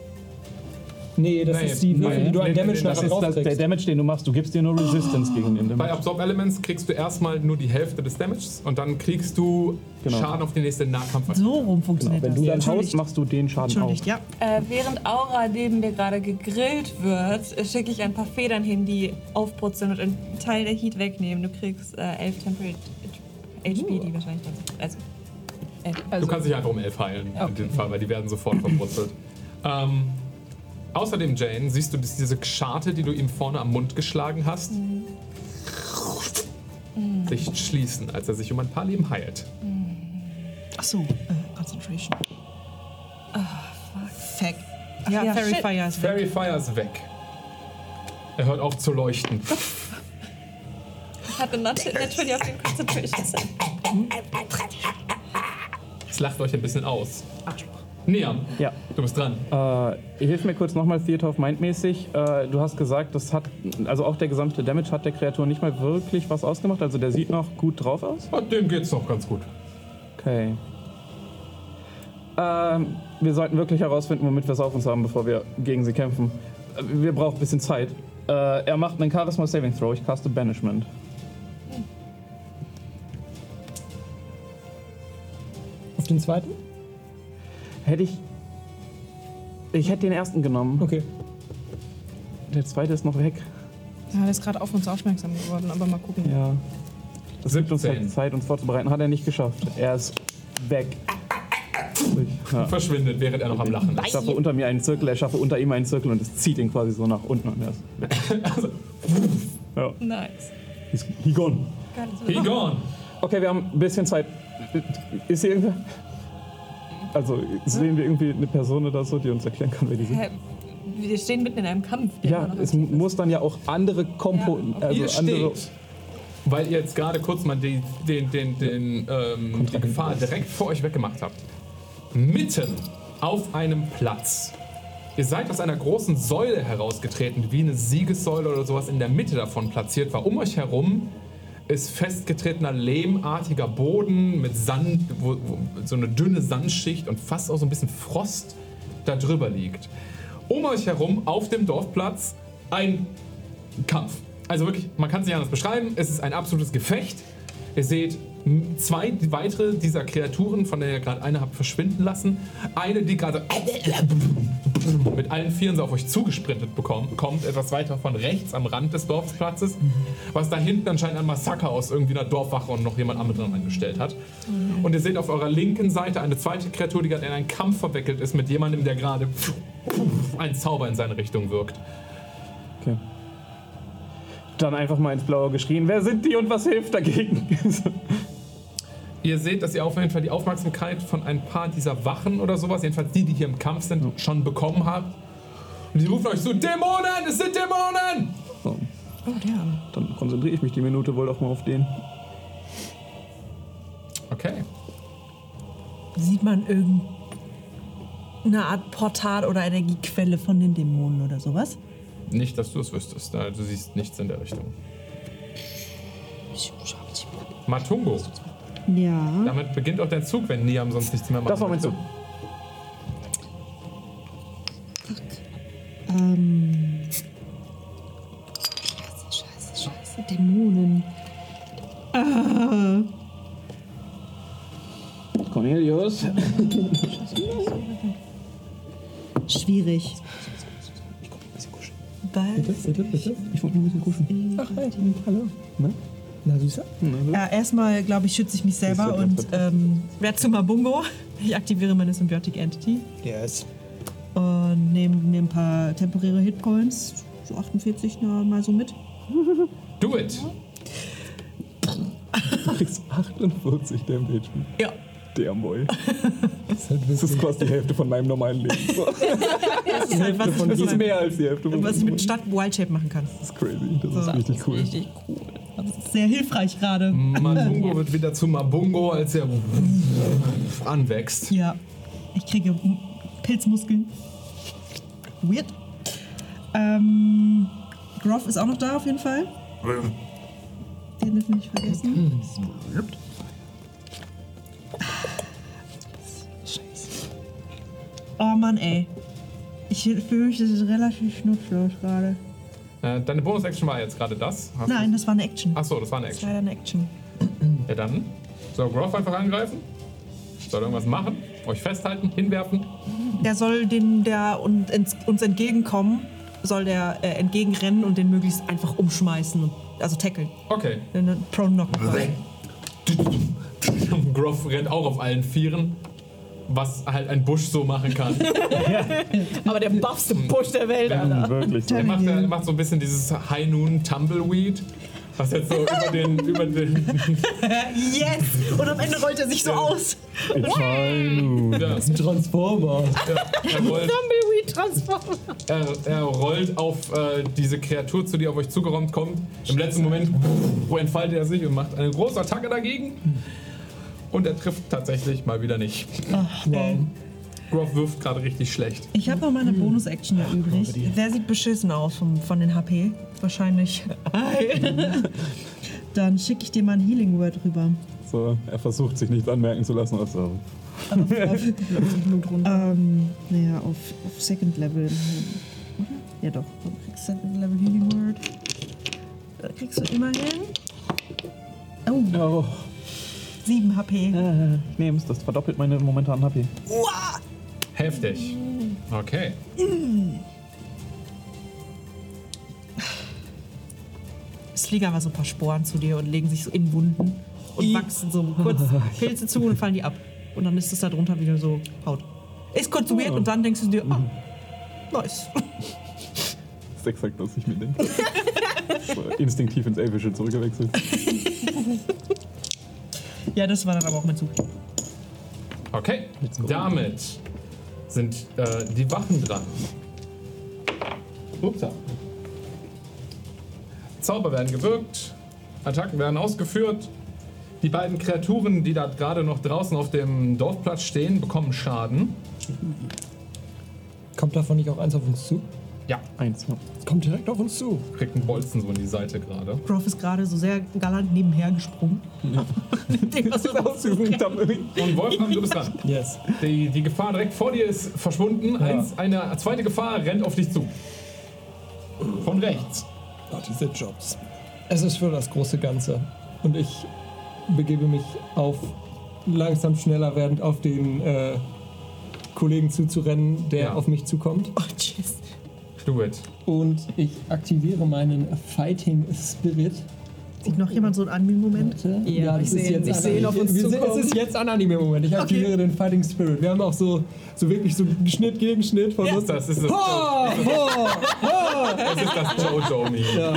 Nee, das Nee, ist die Würfel, nee, die du an nee, Damage nee, Das nachher ist das, der. Damage, den du machst. Du gibst dir nur Resistance gegen den Bei Damage. Absorb Elements kriegst du erstmal nur die Hälfte des Damages und dann kriegst du Genau. Schaden auf die nächste Nahkampf. So rum funktioniert Wenn du dann das. haust, machst du den Schaden auch. Ja. Äh, während Aura neben mir gerade gegrillt wird, schicke ich ein paar Federn hin, die aufbrutzeln und einen Teil der Heat wegnehmen. Du kriegst äh, 11 Temporary HP, die wahrscheinlich dann. Also. elf. Du kannst dich einfach um 11 heilen in dem Fall, weil die werden sofort verbrutzelt. ähm, außerdem, Jane, siehst du dass diese Scharte, die du ihm vorne am Mund geschlagen hast, sich schließen, als er sich um ein paar Leben heilt. Achso, äh, Concentration. Ah, fuck. Ach, ja, ja, Fairy shit. Fire ist weg. Fairy Fire ist weg. Er hört auf zu leuchten. Ich hatte nat- natürlich auf den Concentration. Es lacht euch ein bisschen aus. Niam, Ja. du bist dran. Äh, hilf mir kurz nochmal Theater of Mind mäßig. Äh, du hast gesagt, das hat, also auch der gesamte Damage hat der Kreatur nicht mal wirklich was ausgemacht. Also der sieht noch gut drauf aus. Oh, dem geht's noch ganz gut. Okay. Ähm, wir sollten wirklich herausfinden, womit wir es auf uns haben, bevor wir gegen sie kämpfen. Äh, Wir brauchen ein bisschen Zeit. Äh, er macht einen Charisma Saving Throw. Ich caste Banishment. Auf den zweiten? Hätte ich. Ich hätte den ersten genommen. Okay. Der zweite ist noch weg. Ja, der ist gerade auf uns aufmerksam geworden, aber mal gucken. Ja. Das gibt uns 17. halt Zeit, uns vorzubereiten. Hat er nicht geschafft. Er ist weg. Ja. verschwindet, während er noch am Lachen Ich ist. schaffe unter mir einen Zirkel, er schaffe unter ihm einen Zirkel und es zieht ihn quasi so nach unten. Und er ist ja, Nice. he's, he gone. He gone. Okay, wir haben ein bisschen Zeit. Ist hier irgendwer? Also sehen wir irgendwie eine Person oder so, die uns erklären kann, wer die sind? Wir stehen mitten in einem Kampf. Ja, es muss dann ja auch andere Kompo... Ja, also Ihr andere, steht, weil ihr jetzt gerade kurz mal die, den, den, den, ähm, die Gefahr direkt vor euch weggemacht habt, mitten auf einem Platz. Ihr seid aus einer großen Säule herausgetreten, wie eine Siegessäule oder sowas in der Mitte davon platziert war. Um euch herum ist festgetretener lehmartiger Boden mit Sand, wo, wo so eine dünne Sandschicht und fast auch so ein bisschen Frost da drüber liegt. Um euch herum auf dem Dorfplatz ein Kampf. Also wirklich, man kann es nicht anders beschreiben. Es ist ein absolutes Gefecht. Ihr seht zwei weitere dieser Kreaturen, von der ihr gerade eine habt verschwinden lassen. Eine, die gerade mit allen Vieren auf euch zugesprintet bekommt, kommt etwas weiter von rechts am Rand des Dorfplatzes, was da hinten anscheinend ein Massaker aus irgendwie einer Dorfwache und noch jemand anderen angestellt hat. Und ihr seht auf eurer linken Seite eine zweite Kreatur, die gerade in einen Kampf verwickelt ist mit jemandem, der gerade einen Zauber in seine Richtung wirkt. okay. Dann einfach mal ins Blaue geschrien, wer sind die und was hilft dagegen? Ihr seht, dass ihr auf jeden Fall die Aufmerksamkeit von ein paar dieser Wachen oder sowas, jedenfalls die, die hier im Kampf sind, schon bekommen habt. Und die rufen euch so, Dämonen, es sind Dämonen! so, Oh, ja. dann konzentriere ich mich die Minute wohl doch mal auf den. Okay. Sieht man irgendeine Art Portal oder Energiequelle von den Dämonen oder sowas? Nicht, dass du es wüsstest, da- du siehst nichts in der Richtung. Matungo, Ja. damit beginnt auch dein Zug, wenn Niam sonst nichts mehr macht. Das war mein Zug. Ähm. Scheiße, scheiße, scheiße. Dämonen. Ah. Cornelius. Schwierig. Weil Bitte, bitte. Ich wollte nur ein bisschen kuscheln. Ach, hi. Hallo. Na? Na, Süßer? Ja, erstmal, glaube ich, schütze ich mich selber Ist und ähm, werde zu Mabungo. Ich aktiviere meine Symbiotic Entity Yes. und nehme mir ein paar temporäre Hitpoints, so 48 na, mal so mit. Do it! Du kriegst 48 Damage. Ja. Der Moll. Das ist halt Das ist quasi die Hälfte von meinem normalen Leben. So. Das ist halt, was, ich, Das ist mehr als die Hälfte von was ich mit Stadt Wildshape machen kann. Das ist crazy. Das ist So. richtig cool. Richtig cool. Das ist sehr hilfreich gerade. Matungo wird wieder zu Mabungo, als er anwächst. Ja. Ich kriege Pilzmuskeln. Weird. Ähm, Groff ist auch noch da auf jeden Fall. Den dürfen wir nicht vergessen. Oh Mann, ey. Ich fühle mich relativ schnutzlos gerade. Äh, deine Bonus-Action war jetzt gerade das? Hast Nein, das war eine Action. Achso, das war eine Das ist Action. leider eine Action. Ja, dann soll Groff einfach angreifen? Soll er irgendwas machen? Euch festhalten? Hinwerfen? Der soll den, der un- ins, uns entgegenkommen, soll der äh, entgegenrennen und den möglichst einfach umschmeißen. und- Also tackeln. Okay. Den Prone knocken. quasi. Groff rennt auch auf allen Vieren, was halt ein Busch so machen kann. Aber der buffste Busch der Welt, Alter. Wirklich. So. er, macht, er macht so ein bisschen dieses High Noon Tumbleweed, was jetzt so über den, über den, Yes! Und am Ende rollt er sich so aus. ja, ein Transformer. er, rollt, Tumbleweed Transform. er, er rollt auf äh, diese Kreatur zu, die auf euch zugeräumt kommt. Im letzten Moment wo entfaltet er sich und macht eine große Attacke dagegen. Und er trifft tatsächlich mal wieder nicht. Wow. Groff wirft gerade richtig schlecht. Ich habe noch meine Bonus-Action ja übrig. Der sieht beschissen aus vom, von den HP. Wahrscheinlich. Dann schicke ich dir mal ein Healing Word rüber. so, er versucht sich nichts anmerken zu lassen. Also, Ähm, naja, auf, auf Second Level. Oder? Ja doch, du kriegst Second Level Healing Word. Da kriegst du immerhin. Oh, oh, 7 HP. äh, nehm's, das verdoppelt meine momentanen HP. Heftig. Okay. Es fliegen einfach so ein paar Sporen zu dir und legen sich so in Wunden und wachsen so kurz Pilze zu und fallen die ab. Und dann ist es da drunter wieder so Haut. Ist kurz weird und dann denkst du dir, ah, nice. Das ist exakt, was ich mir denke. So, Instinktiv ins Elfische zurückgewechselt. Ja, das war dann aber auch mit Zug. Okay, damit sind äh, die Wachen dran. Upsa. Zauber werden gewirkt, Attacken werden ausgeführt. Die beiden Kreaturen, die da gerade noch draußen auf dem Dorfplatz stehen, bekommen Schaden. Kommt davon nicht auch eins auf uns zu? Ja, Eins. Ja. Es kommt direkt auf uns zu. kriegt einen Bolzen so in die Seite gerade. Groff ist gerade so sehr galant nebenher gesprungen. Mit dem, was er. Und Wolfram, du bist dran. Yes. Die, die Gefahr direkt vor dir ist verschwunden. Eins, eine zweite Gefahr rennt auf dich zu. Von rechts. Oh, diese Jobs. Es ist für das große Ganze. Und ich begebe mich auf langsam schneller werdend auf den äh, Kollegen zuzurennen, der Ja. auf mich zukommt. Oh, tschüss. Do it. Und ich aktiviere meinen Fighting Spirit. Sieht noch jemand so einen Anime-Moment? Ja, das ich ist seh- jetzt ich ein seh ihn auf uns wir, zukommen. Es ist jetzt ein Anime-Moment. Ich aktiviere den Fighting Spirit. Wir haben auch so, so wirklich so Schnitt gegen Schnitt von uns. Das ist das, Oh, oh, oh. das, ist das Jojo-Meme. Ja.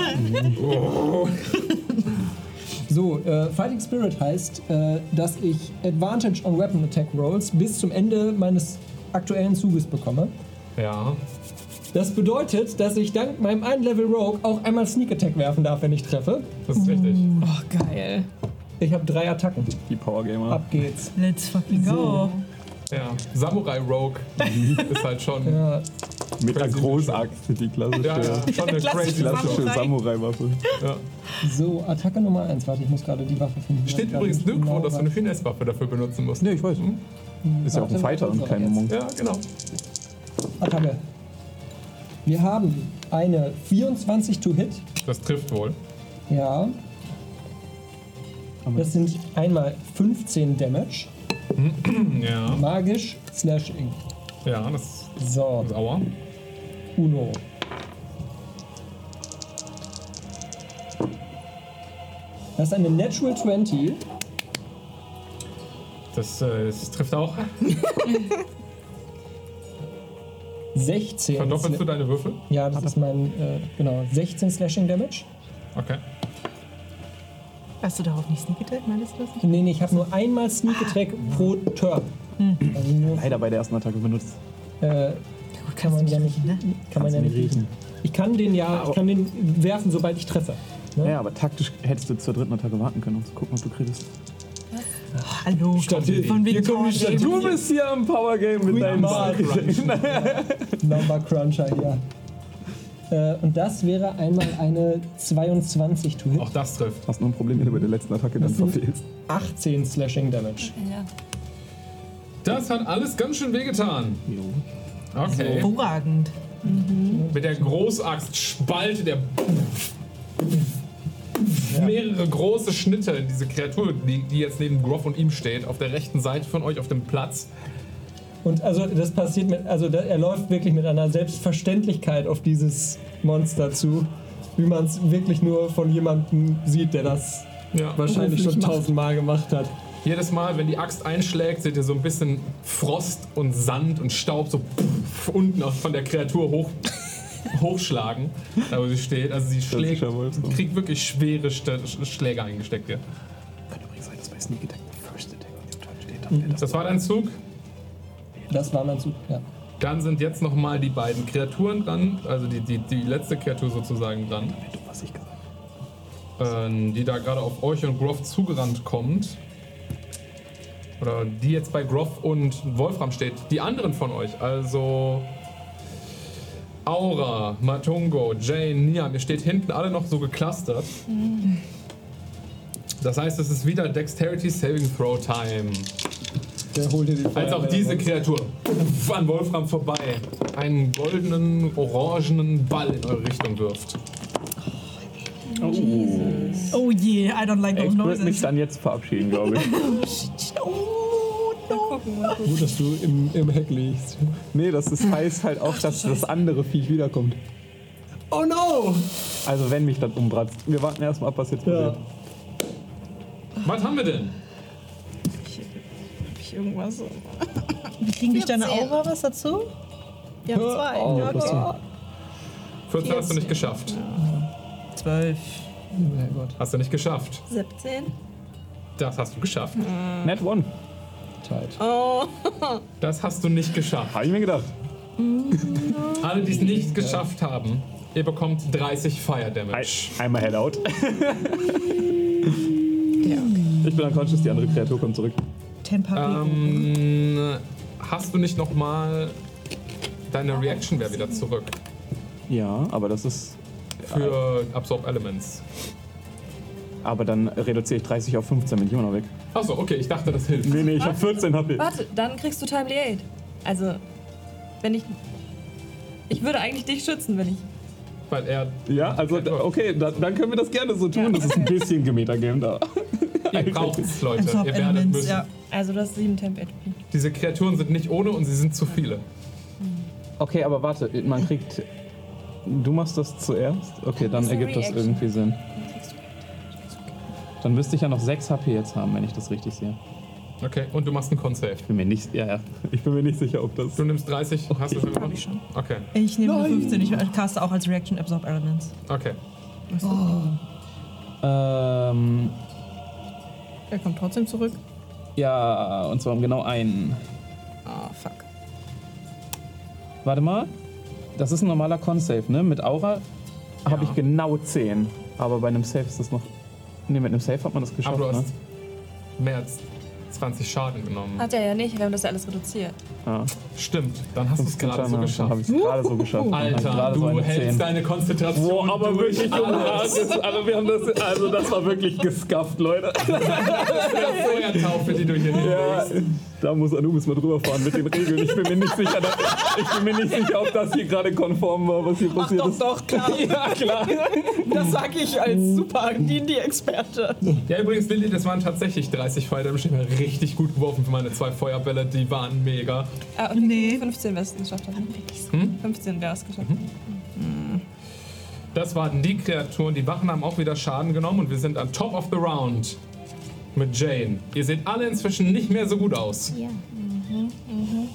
So, äh, Fighting Spirit heißt, äh, dass ich Advantage on Weapon Attack Rolls bis zum Ende meines aktuellen Zuges bekomme. Ja. Das bedeutet, dass ich dank meinem einen Level Rogue auch einmal Sneak Attack werfen darf, wenn ich treffe. Das ist richtig. Oh, geil. Ich habe drei Attacken. Die Power Gamer. Ab geht's. Let's fucking go. Ja. Samurai Rogue ist halt schon. Ja, Mit einer Großaxt, die klassische, Ja, ja, schon eine crazy klassische. Samurai-Waffe. Ja. so, Attacke Nummer 1. Warte, ich muss gerade die Waffe finden. Steht übrigens nirgendwo, genau dass du eine. Finesse-Waffe dafür benutzen musst. Nee, ich weiß. Ist ja auch ein Fighter und kein. Monk. Ja, genau. Attacke. Wir haben eine 24 to Hit. Das trifft wohl. Ja. Das sind einmal 15 Damage. Ja. Magisch Slashing. Ja, das So, ist Aua. Uno. Das ist eine Natural 20. Das, äh, das trifft auch. 16. Verdoppelst du deine Würfel? Ja, das ist mein, äh, genau, 16 Slashing Damage. Okay. Hast du darauf nicht Sneak Attack? Meinst du das nicht? Nee, nee, ich habe nur einmal Sneak Attack pro Turn. Also nur, Leider bei der ersten Attacke benutzt. äh, kann man ja nicht, ne? kann man ja nicht riechen. Ich kann den ja, ich kann den werfen, sobald ich treffe. Ne? Ja, aber taktisch hättest du zur dritten Attacke warten können, um zu gucken, ob du kriegst. Hallo. Statt- von wegen Power Game. Statuen. bist hier am Power Game mit deinen Number Cruncher hier. Äh, und das wäre einmal eine 22 to hit. Auch das trifft. Hast nur ein Problem, wenn du bei der letzten Attacke dann verfehlst. 18 Slashing Damage. Ja. Das hat alles ganz schön wehgetan. Okay. Hervorragend. Mit der Großaxt spaltet er mehrere große Schnitte in diese Kreatur, die, die jetzt neben Groff und ihm steht, auf der rechten Seite von euch auf dem Platz. Und also das passiert mit, also da, er läuft wirklich mit einer Selbstverständlichkeit auf dieses Monster zu, wie man es wirklich nur von jemandem sieht, der das Ja. wahrscheinlich schon tausendmal gemacht hat. Jedes Mal, wenn die Axt einschlägt, seht ihr so ein bisschen Frost und Sand und Staub so unten auch von der Kreatur hoch, hochschlagen, da wo sie steht. Also sie schlägt, kriegt wirklich schwere Schläge eingesteckt. Ja. Kann übrigens sein, dass bei Sneak Attack First Attack auf dem Turn steht. Wäre das Das war dein Zug. Das war mein Zug, ja. Dann sind jetzt nochmal die beiden Kreaturen dran, also die, die, die letzte Kreatur sozusagen dran, du, was ich gesagt ähm, die da gerade auf euch und Groff zugerannt kommt. Oder die jetzt bei Groff und Wolfram steht. Die anderen von euch, also Aura, Matungo, Jane, Niam, ihr steht hinten alle noch so geclustert. Das heißt, es ist wieder Dexterity Saving Throw Time. Der holt dir die Als auch Feuerwehr diese. Kreatur an Wolfram vorbei einen goldenen, orangenen Ball in eure Richtung wirft. Oh je, I don't like Ich those würde mich noises. dann jetzt verabschieden, glaube ich. Oh, no. Gut, dass du im, im Heck liegst. nee, das ist, heißt halt auch, dass das andere Viech wiederkommt. Oh no! Also wenn mich das umbratzt. Wir warten erstmal ab, was jetzt Ja. passiert. Was haben wir denn? Hab ich irgendwas. Wie kriegen durch deine 14. Aura was dazu? Ja, zwei. Oh, Ja, plus okay. 14 hast du nicht geschafft. Zwölf. Sehr gut. Hast du nicht geschafft. 17. Das hast du geschafft. Net one. Tight. Oh. Das hast du nicht geschafft. Habe ich mir gedacht. Alle, die es nicht geschafft haben, ihr bekommt 30 Fire Ein, Damage. einmal Head out. Ja, Ich bin unconscious, die andere Kreatur kommt zurück. Temperierung. Ähm, hast du nicht nochmal deine Reaction wäre wieder zurück Ja, aber das ist. für Absorb Elements? Aber dann reduziere ich 30 auf 15, bin ich immer noch weg. Achso, okay, ich dachte, das hilft. Nee, nee, ich habe 14 HP. Warte, dann kriegst du Timely Aid. Also, wenn ich. Ich würde eigentlich dich schützen, wenn ich. Weil er. Ja, also okay, da, dann können wir das gerne so tun. Das ist ein bisschen Gemeter-Game da. Ihr braucht es, Leute. Ihr werdet Elements, müssen. ja. Also, du hast 7 Temp HP. Diese Kreaturen sind nicht ohne und sie sind zu viele. Okay, aber warte, man kriegt. Du machst das zuerst? Okay, dann Das ist ergibt das irgendwie Sinn. Dann müsste ich ja noch 6 HP jetzt haben, wenn ich das richtig sehe. Okay, und du machst einen Con-Save. Ich bin mir nicht, ja, ja. Ich bin mir nicht sicher, ob das. Du nimmst 30. Hast du schon gemacht? ich schon. Okay, Ich nehme eine 15. Ich caste auch als Reaction Absorb Elements. okay. Ähm, Er kommt trotzdem zurück. ja, und zwar um genau einen. Ah, fuck. Warte mal. Das ist ein normaler Con-Save, ne? Mit Aura habe Ja. ich genau 10. Aber bei einem Save ist das noch. Ne, mit einem Save hat man das geschafft, Aber du ne? hast mehr als 20 Schaden genommen. Hat er ja nicht, wir haben das ja alles reduziert. Ja. Stimmt, dann hast du es gerade so geschafft. habe ich es gerade so geschafft. Hab Alter, so du eine hältst 10. deine Konzentration. Boah, aber durch wirklich. Junge, also wir haben das, also das war wirklich gescufft, Leute. Feuertaufe, die du hier Ja, hinlegst. Da muss Anubis mal drüber fahren mit den Regeln. Ich bin mir nicht sicher, dass, ich bin mir nicht sicher, ob das hier gerade konform war, was hier Ach passiert doch, ist. doch, klar. Ja, klar. Das sage ich als super D&D-Experte. Ja, übrigens, Lilly, das waren tatsächlich 30 Feuer Damage. Ich habe richtig gut geworfen für meine zwei Feuerbälle. Die waren mega. Ah, okay, Nee. 15 wäre es geschafft haben. Hm? 15 wäre es geschafft. Das waren die Kreaturen. Die Wachen haben auch wieder Schaden genommen und wir sind an Top of the Round mit Jane. Ihr seht alle inzwischen nicht mehr so gut aus.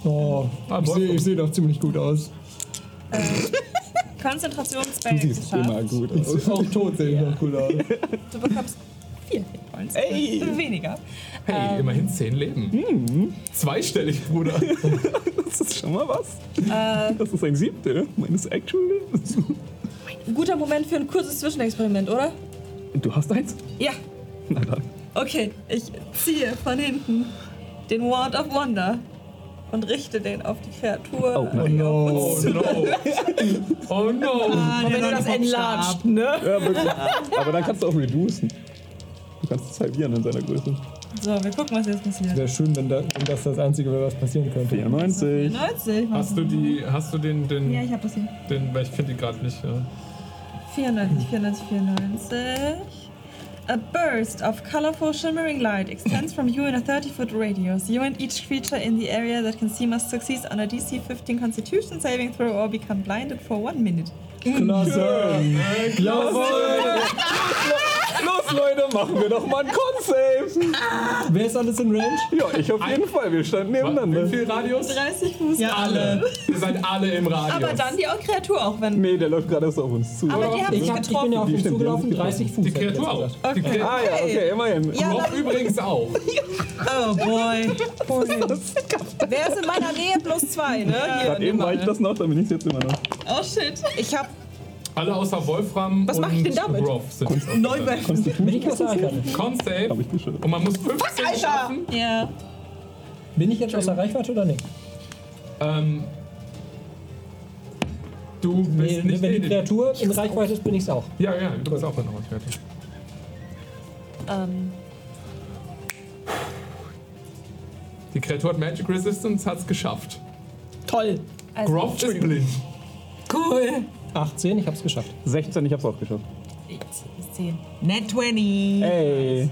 Oh, Ah, ich Wolf- sehe seh doch ziemlich gut aus. Konzentrationsspell Du siehst geschafft. immer gut aus. Auch tot sehe ich noch gut aus. Du bekommst 4 Hitpoints. Ey. Weniger. Hey, immerhin 10 Leben. Zweistellig, Bruder. Das ist schon mal was. Äh, Das ist ein Siebtel meines Actual Lebens. guter Moment für ein kurzes Zwischenexperiment, oder? Du hast eins? Ja. Na dann. Okay, ich ziehe von hinten den Wand of Wonder und richte den auf die Kreatur. Oh, nein. No. Oh no. Oh no. Und wenn du das enlarged, ne? Ja, wirklich. Aber dann kannst du auch reducen. Du kannst es halbieren in seiner Größe. So, wir gucken, was jetzt passiert. Wäre schön, wenn, da, wenn das das Einzige wäre, was passieren könnte. 94. 90. Hast du die, hast du den, den, Ja, ich hab das hier. den, weil ich finde die gerade nicht. Ja. 94, 94, 94. A burst of colorful shimmering light extends from you in a 30-foot radius. You and each creature in the area that can see must succeed on a DC 15 Constitution saving throw or become blinded for one minute. Klasse! Jawohl! Los, Leute, machen wir doch mal einen Con-Save. Wer ist alles in Range? Ja, ich auf jeden Fall. Wir standen nebeneinander. Wie viel Radius? 30 Fuß. Ja, alle. Ihr seid alle im Radius. Aber dann die Kreatur auch, wenn. Nee, der läuft gerade erst auf uns zu. Aber die haben Ich, dich hab, ich bin getroffen. ja auf Die ihn stimmt, zugelaufen, die haben 30 Fuß. die hätte ich Kreatur auch. gesagt. Die Kreatur ah ja, okay, immerhin. Ja, Rob übrigens auch. Oh boy. Wer ist in meiner Nähe? Plus zwei, ne? Hier, Gerade eben war ich das noch, dann bin ich jetzt immer noch. Oh shit. Ich hab Alle außer Wolfram Was und mach ich denn damit? Rob sind jetzt neu. Bin ich außer Reichweite? Con-Save. Hab ich geschafft. Und man muss 15 Alter! schaffen. Ja. Bin ich jetzt außer Reichweite oder nicht? Ähm, du bist Nee, nicht wenn die Kreatur in Reichweite ist, bin ich's auch. Ja, ja, du bist auch in Reichweite. Ähm, Die Kreatur hat Magic Resistance, hat's geschafft. toll. also, Groff ist blind. Cool. 18, ich hab's geschafft. 16, ich hab's auch geschafft. 10. Net 20. Ey.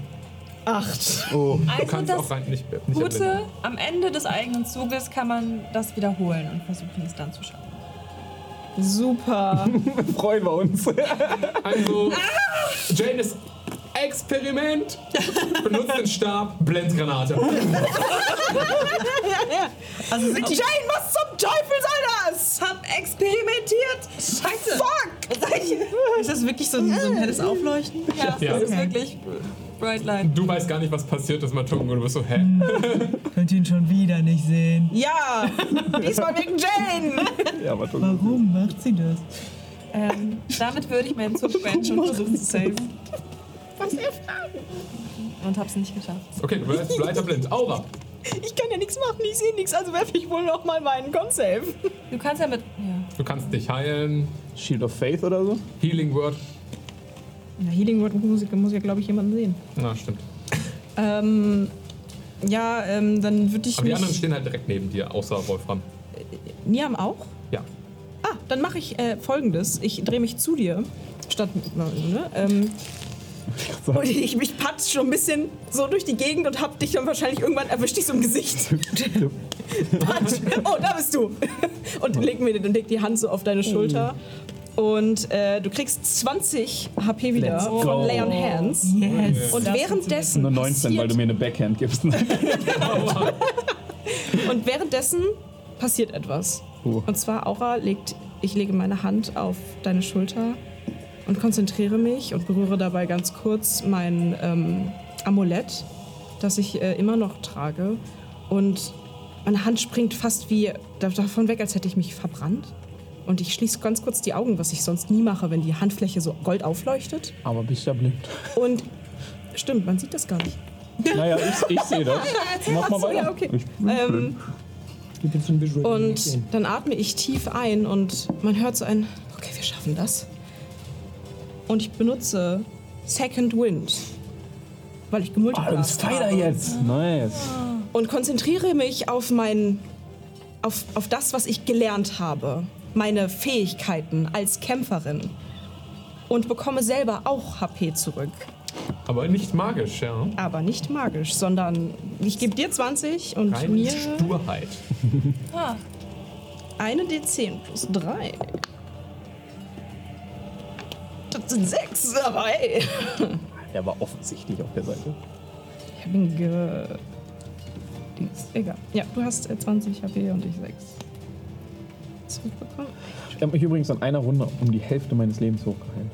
Acht. Oh. Du Also kannst das auch rein nicht, nicht Gute, erblinden. am Ende des eigenen Zuges kann man das wiederholen und versuchen, es dann zu schaffen. Super. Freuen wir uns. Also, Jane ist Experiment! Benutzt den Stab, Blendgranate. Also sind die Jane, was zum Teufel soll das? Hab experimentiert! Scheiße! Fuck! Ist das wirklich so ein, so ein helles Aufleuchten? Ja, Ja. das ist wirklich Bright Light. Du weißt gar nicht, was passiert ist, Matungo. Du bist so, hä? Könnt ihr ihn schon wieder nicht sehen? Ja, diesmal wegen Jane. Ja, du. Warum macht sie das? Ähm, damit würde ich meinen Zug und versuchen zu saven. Was er fragen? Und hab's nicht geschafft. Okay, du bleibst weiter blind. Aura. Ich kann ja nichts machen, ich sehe nichts, also werfe ich wohl noch mal meinen Con-Save. Du kannst ja mit. Ja. Du kannst dich heilen. Shield of Faith oder so? Healing Word. Na, Healing Word Musik muss ja, glaube ich, jemanden sehen. Na, stimmt. Ähm, ja, ähm, dann würde ich Aber die anderen stehen halt direkt neben dir, außer Wolfram. Niam auch? Ja. Ah, dann mache ich äh, folgendes. Ich drehe mich zu dir, statt... Ne, ähm, und ich, ich patsch schon ein bisschen so durch die Gegend und hab dich dann wahrscheinlich irgendwann erwischt dich so im Gesicht. Patsch. Oh, da bist du. Und leg mir und leg die Hand so auf deine Schulter. Und äh, du kriegst 20 HP wieder von Lay on Hands. Yes. Und währenddessen Nur 19, weil du mir eine Backhand gibst. und währenddessen passiert etwas. Oh. Und zwar Aura legt, ich lege meine Hand auf deine Schulter und konzentriere mich und berühre dabei ganz kurz mein ähm, Amulett, das ich äh, immer noch trage. Und meine Hand springt fast wie da- davon weg, als hätte ich mich verbrannt. Und ich schließe ganz kurz die Augen, was ich sonst nie mache, wenn die Handfläche so gold aufleuchtet. Aber bist ja blind. Und stimmt, man sieht das gar nicht. Naja, ich, ich sehe das. Mach mal weiter. ja, okay. Ich bin Ähm, Und dann atme ich tief ein und man hört so ein, okay, wir schaffen das. Und ich benutze Second Wind, weil ich Ah, gemultiplast bist Fighter jetzt. Nice. Und konzentriere mich auf mein, auf, auf das, was ich gelernt habe. Meine Fähigkeiten als Kämpferin. Und bekomme selber auch HP zurück. Aber nicht magisch, ja. Aber nicht magisch, sondern ich gebe dir 20 und Rein mir Sturheit. Ah, eine D10 plus 3. Das sind 6, aber hey. Er war offensichtlich auf der Seite. Ich hab ihn ge. Dings. Egal. Ja, du hast äh, 20 HP und ich 6. Zurückbekommen. Ich habe mich übrigens in einer Runde um die Hälfte meines Lebens hochgeheilt.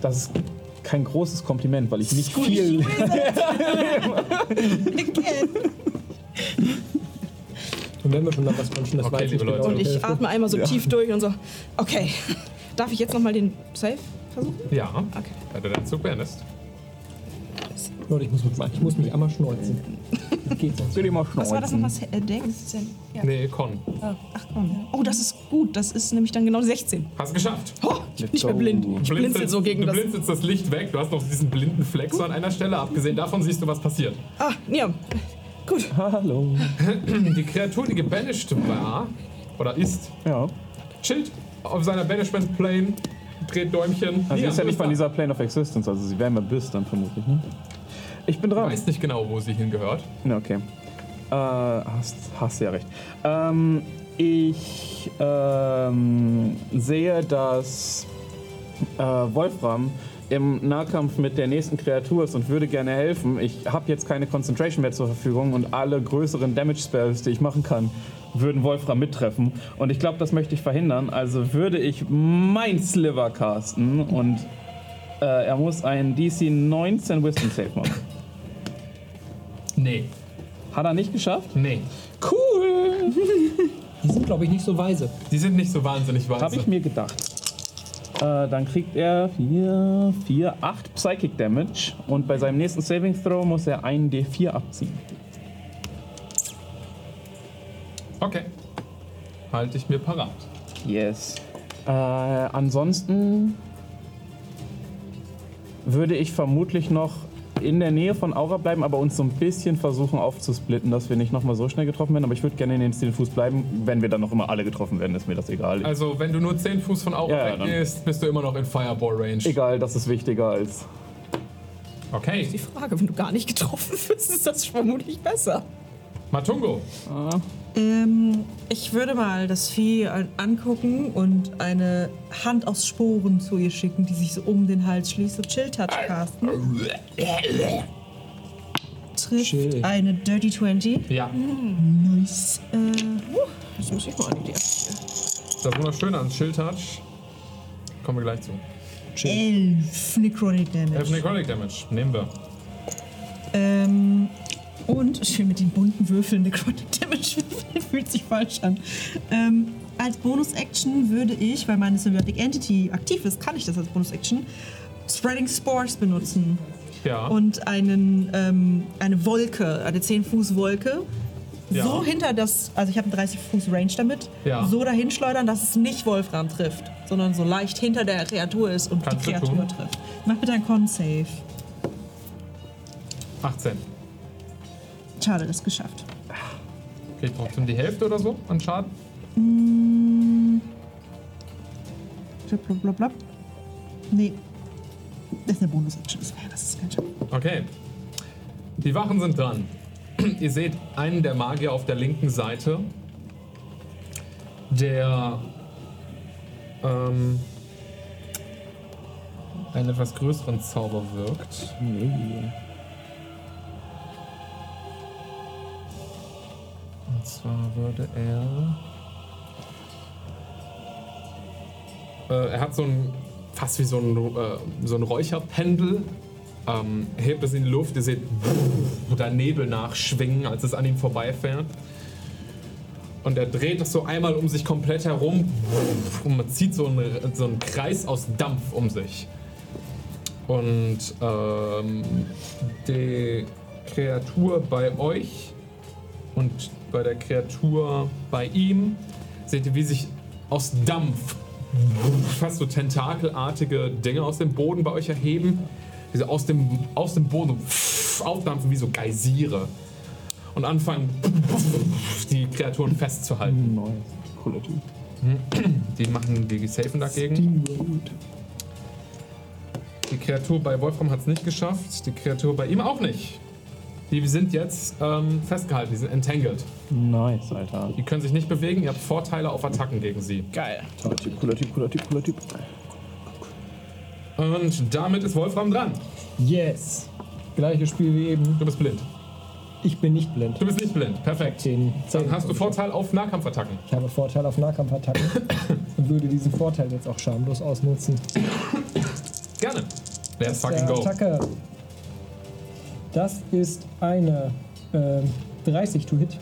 Das ist kein großes Kompliment, weil ich nicht viel. Und wenn wir schon noch was wünschen, das Okay, weiß ich liebe Leute. genau. Und ich atme einmal so tief durch und so. Okay. Darf ich jetzt nochmal den Save versuchen? Ja. Okay. Wenn du deinen Zug beendest. Leute, ich muss, mich, ich muss mich einmal schneuzen. Geht sonst Will ich mal Was war das noch, schnauzen. was äh, denkst? Ja. Nee, Con. Ach komm. Oh, das ist gut. Das ist nämlich dann genau 16. Hast geschafft. Oh, ich bin nicht mehr blind. Ich blinzel so gegen du das. blinzelst das Licht weg. Du hast noch diesen blinden Fleck so an einer Stelle. Abgesehen davon siehst du, was passiert. Ah, ja. Gut. Hallo. Die Kreatur, die gebanished war, oder ist, Ja. chillt auf seiner Banishment Plane, dreht Däumchen. Also Niam, ist ja nicht von dieser Plane of Existence, also sie wäre mal bis dann vermutlich, ne? Ich bin dran. weißt nicht genau, wo sie hingehört. Ja, okay. Äh, hast, hast ja recht. Ähm, ich ähm, sehe, dass äh, Wolfram im Nahkampf mit der nächsten Kreatur ist und würde gerne helfen. Ich habe jetzt keine Concentration mehr zur Verfügung und alle größeren Damage Spells, die ich machen kann, würden Wolfram mittreffen. Und ich glaube, das möchte ich verhindern. Also würde ich mein Sliver casten und äh, er muss einen DC 19 Wisdom Save machen. Nee. Hat er nicht geschafft? Nee. Cool! Die sind, glaube ich, nicht so weise. Die sind nicht so wahnsinnig weise. Habe ich mir gedacht. Äh, dann kriegt er 4, 4, 8 Psychic Damage und bei seinem nächsten Saving Throw muss er einen D4 abziehen. Okay. Halte ich mir parat. Yes. Äh, ansonsten würde ich vermutlich noch in der Nähe von Aura bleiben, aber uns so ein bisschen versuchen aufzusplitten, dass wir nicht nochmal so schnell getroffen werden. Aber ich würde gerne in den Stilfuß bleiben. Wenn wir dann noch immer alle getroffen werden, ist mir das egal. Also, wenn du nur 10 Fuß von Aura Ja, weggehst, bist du immer noch in Fireball Range. egal, das ist wichtiger als. Okay. Die Frage, wenn du gar nicht getroffen wirst, ist das vermutlich besser. Matungo. Äh, Ähm, ich würde mal das Vieh an- angucken und eine Hand aus Sporen zu ihr schicken, die sich so um den Hals schließt. So Chill-Touch casten. Trifft Chill. eine Dirty 20. Ja, Nice. Äh, uh, das muss ich mal an die das Wunderschöne an Chill Touch. Kommen wir gleich zu. Elf Necrotic Damage. Elf Necrotic Damage. Nehmen wir. Ähm, und schön mit den bunten Würfeln Necrotic Damage fühlt sich falsch an. Ähm, als Bonus-Action würde ich, weil meine Symbiotic Entity aktiv ist, kann ich das als Bonus-Action, Spreading Spores benutzen. Ja. Und einen, ähm, eine Wolke, eine 10-Fuß-Wolke, Ja. so hinter das, also ich habe einen 30-Fuß-Range damit, Ja. so dahin schleudern, dass es nicht Wolfram trifft, sondern so leicht hinter der Kreatur ist und Kannst die Kreatur tun. trifft. Mach bitte einen Con-Save. 18. Schade, das geschafft. Ich trotzdem die Hälfte oder so an Schaden? Blablabla. Nee. Das ist eine Bonus-Action. Das ist kein Schaden. Okay. Die Wachen sind dran. Ihr seht einen der Magier auf der linken Seite, der ähm, einen etwas größeren Zauber wirkt. Nee. Zwar würde er. Äh, er hat so ein. fast wie so ein, äh, so ein Räucherpendel. Ähm, hebt es in die Luft. Ihr seht der Nebel nachschwingen, als es an ihm vorbeifährt. Und er dreht es so einmal um sich komplett herum. Und man zieht so einen, so einen Kreis aus Dampf um sich. Und ähm, die Kreatur bei euch und bei der Kreatur bei ihm seht ihr, wie sich aus Dampf fast so tentakelartige Dinge aus dem Boden bei euch erheben, die so aus dem, aus dem Boden aufdampfen wie so Geysire und anfangen, die Kreaturen festzuhalten. Nice. Cooler Typ. Die machen die safen dagegen. Die Kreatur bei Wolfram hat es nicht geschafft, die Kreatur bei ihm auch nicht. Die sind jetzt ähm, festgehalten, die sind entangled. Nice, Alter. Die können sich nicht bewegen, ihr habt Vorteile auf Attacken gegen sie. Geil. Toller Typ, cooler Typ, cooler Typ, cooler Typ. Und damit ist Wolfram dran. Yes. Gleiches Spiel wie eben. Du bist blind. Ich bin nicht blind. Du bist nicht blind. Perfekt. Zehn, Dann hast du Vorteil auf Nahkampfattacken. Ich habe Vorteil auf Nahkampfattacken und würde diesen Vorteil jetzt auch schamlos ausnutzen. Gerne. Let's fucking go. Attacke. Das ist eine ähm, 30 to Hit.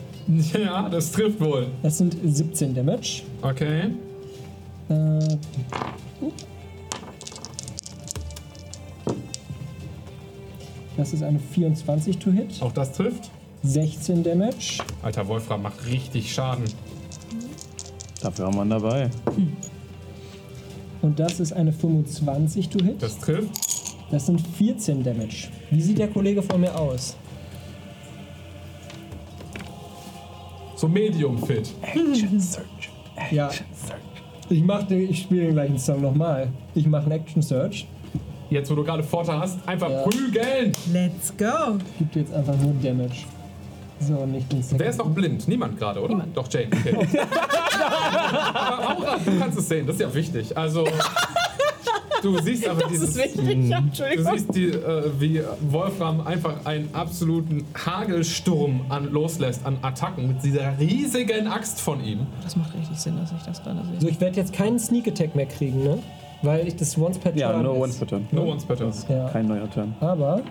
Ja, das trifft wohl. Das sind 17 Damage. Okay. Äh, das ist eine 24 to Hit. Auch das trifft. 16 Damage. Alter, Wolfram macht richtig Schaden. Dafür haben wir ihn dabei. Und das ist eine 25 to Hit. Das trifft. Das sind 14 Damage. Wie sieht der Kollege vor mir aus? So medium fit. Ja. Ich, mach den- ich spiele den gleichen Song nochmal. Ich mache einen Action Search. Jetzt, wo du gerade Vorteil hast, einfach Ja. prügeln. Let's go. Gibt jetzt einfach nur Damage. So, nicht den Second. Wer ist noch blind? Niemand gerade, oder? Niemand. Doch, Jane. Okay. Aber Aura, du kannst es sehen, das ist ja wichtig. Also, du siehst aber dieses. Das ist wichtig. Ja, Du siehst, die, äh, wie Wolfram einfach einen absoluten Hagelsturm an, loslässt an Attacken mit dieser riesigen Axt von ihm. Das macht richtig Sinn, dass ich das gerade sehe. So, ich werde jetzt keinen Sneak Attack mehr kriegen, ne? Weil ich das Once per Ja, Turn no ist. one's per turn. No better. Das ist Ja. kein neuer Turn. Aber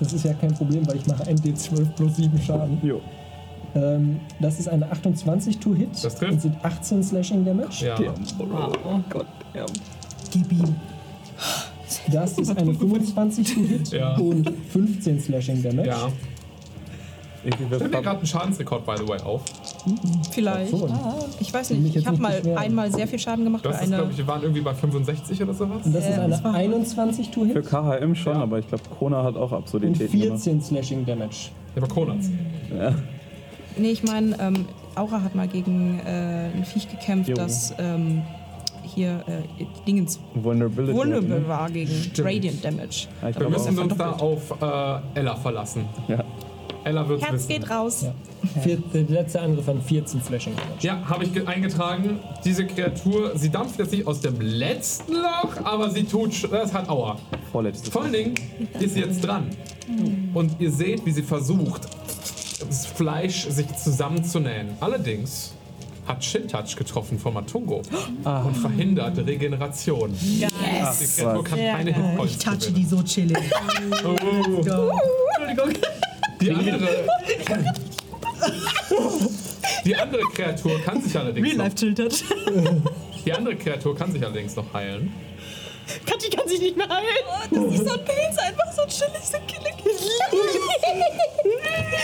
das ist ja kein Problem, weil ich mache ein D12 plus 7 Schaden. Jo. Ähm, das ist eine 28 to Hit. Das trifft. Und sind 18 Slashing Damage. Ja. Oh Gott, ja. Gib ihm. Das ist eine 25 to Hit Ja. und 15 Slashing Damage. ja. Ich Stell mir gerade einen Schadensrekord, by the way, auf. Vielleicht. So. Ich weiß nicht, ich habe mal beschweren. einmal sehr viel Schaden gemacht Das ist, glaube ich, wir waren irgendwie bei 65 oder sowas. Und das ist eine das war- 21 to Für Hit KHM schon, Ja. aber ich glaube, Krona hat auch und Absurditäten gemacht. 14 Slashing Damage. Ja, aber Konats. Ja. Nee, ich meine, ähm, Aura hat mal gegen äh, ein Viech gekämpft, Jo. das ähm, hier äh, Dingens Vulnerability. vulnerable ne? war gegen Stimmt. Radiant Damage. Ja, ich Wir müssen uns da auf äh, Ella verlassen. Ja. Ella wird's Herz wissen. geht raus. Ja. Vier, der letzte Angriff an 14 Flashing Damage. Ja, habe ich ge- eingetragen. Diese Kreatur, sie dampft jetzt nicht aus dem letzten Loch, aber sie tut, das hat Aua. Vorletztes. Vor allen Dingen ist sie jetzt dran. Und ihr seht, wie sie versucht, das Fleisch sich zusammenzunähen. Allerdings hat Shin-Touch getroffen von Matungo und verhindert Regeneration. Die Kreatur kann keine Ich Hitpoints touche gewinnen. die so chillig. Oh. Entschuldigung. Die andere, die andere Kreatur kann sich allerdings Real noch, Life Chill Touch. die andere Kreatur kann sich allerdings noch heilen. Kathi kann sich nicht mehr heilen. Das ist so ein Pilz, einfach so chillig, so killig.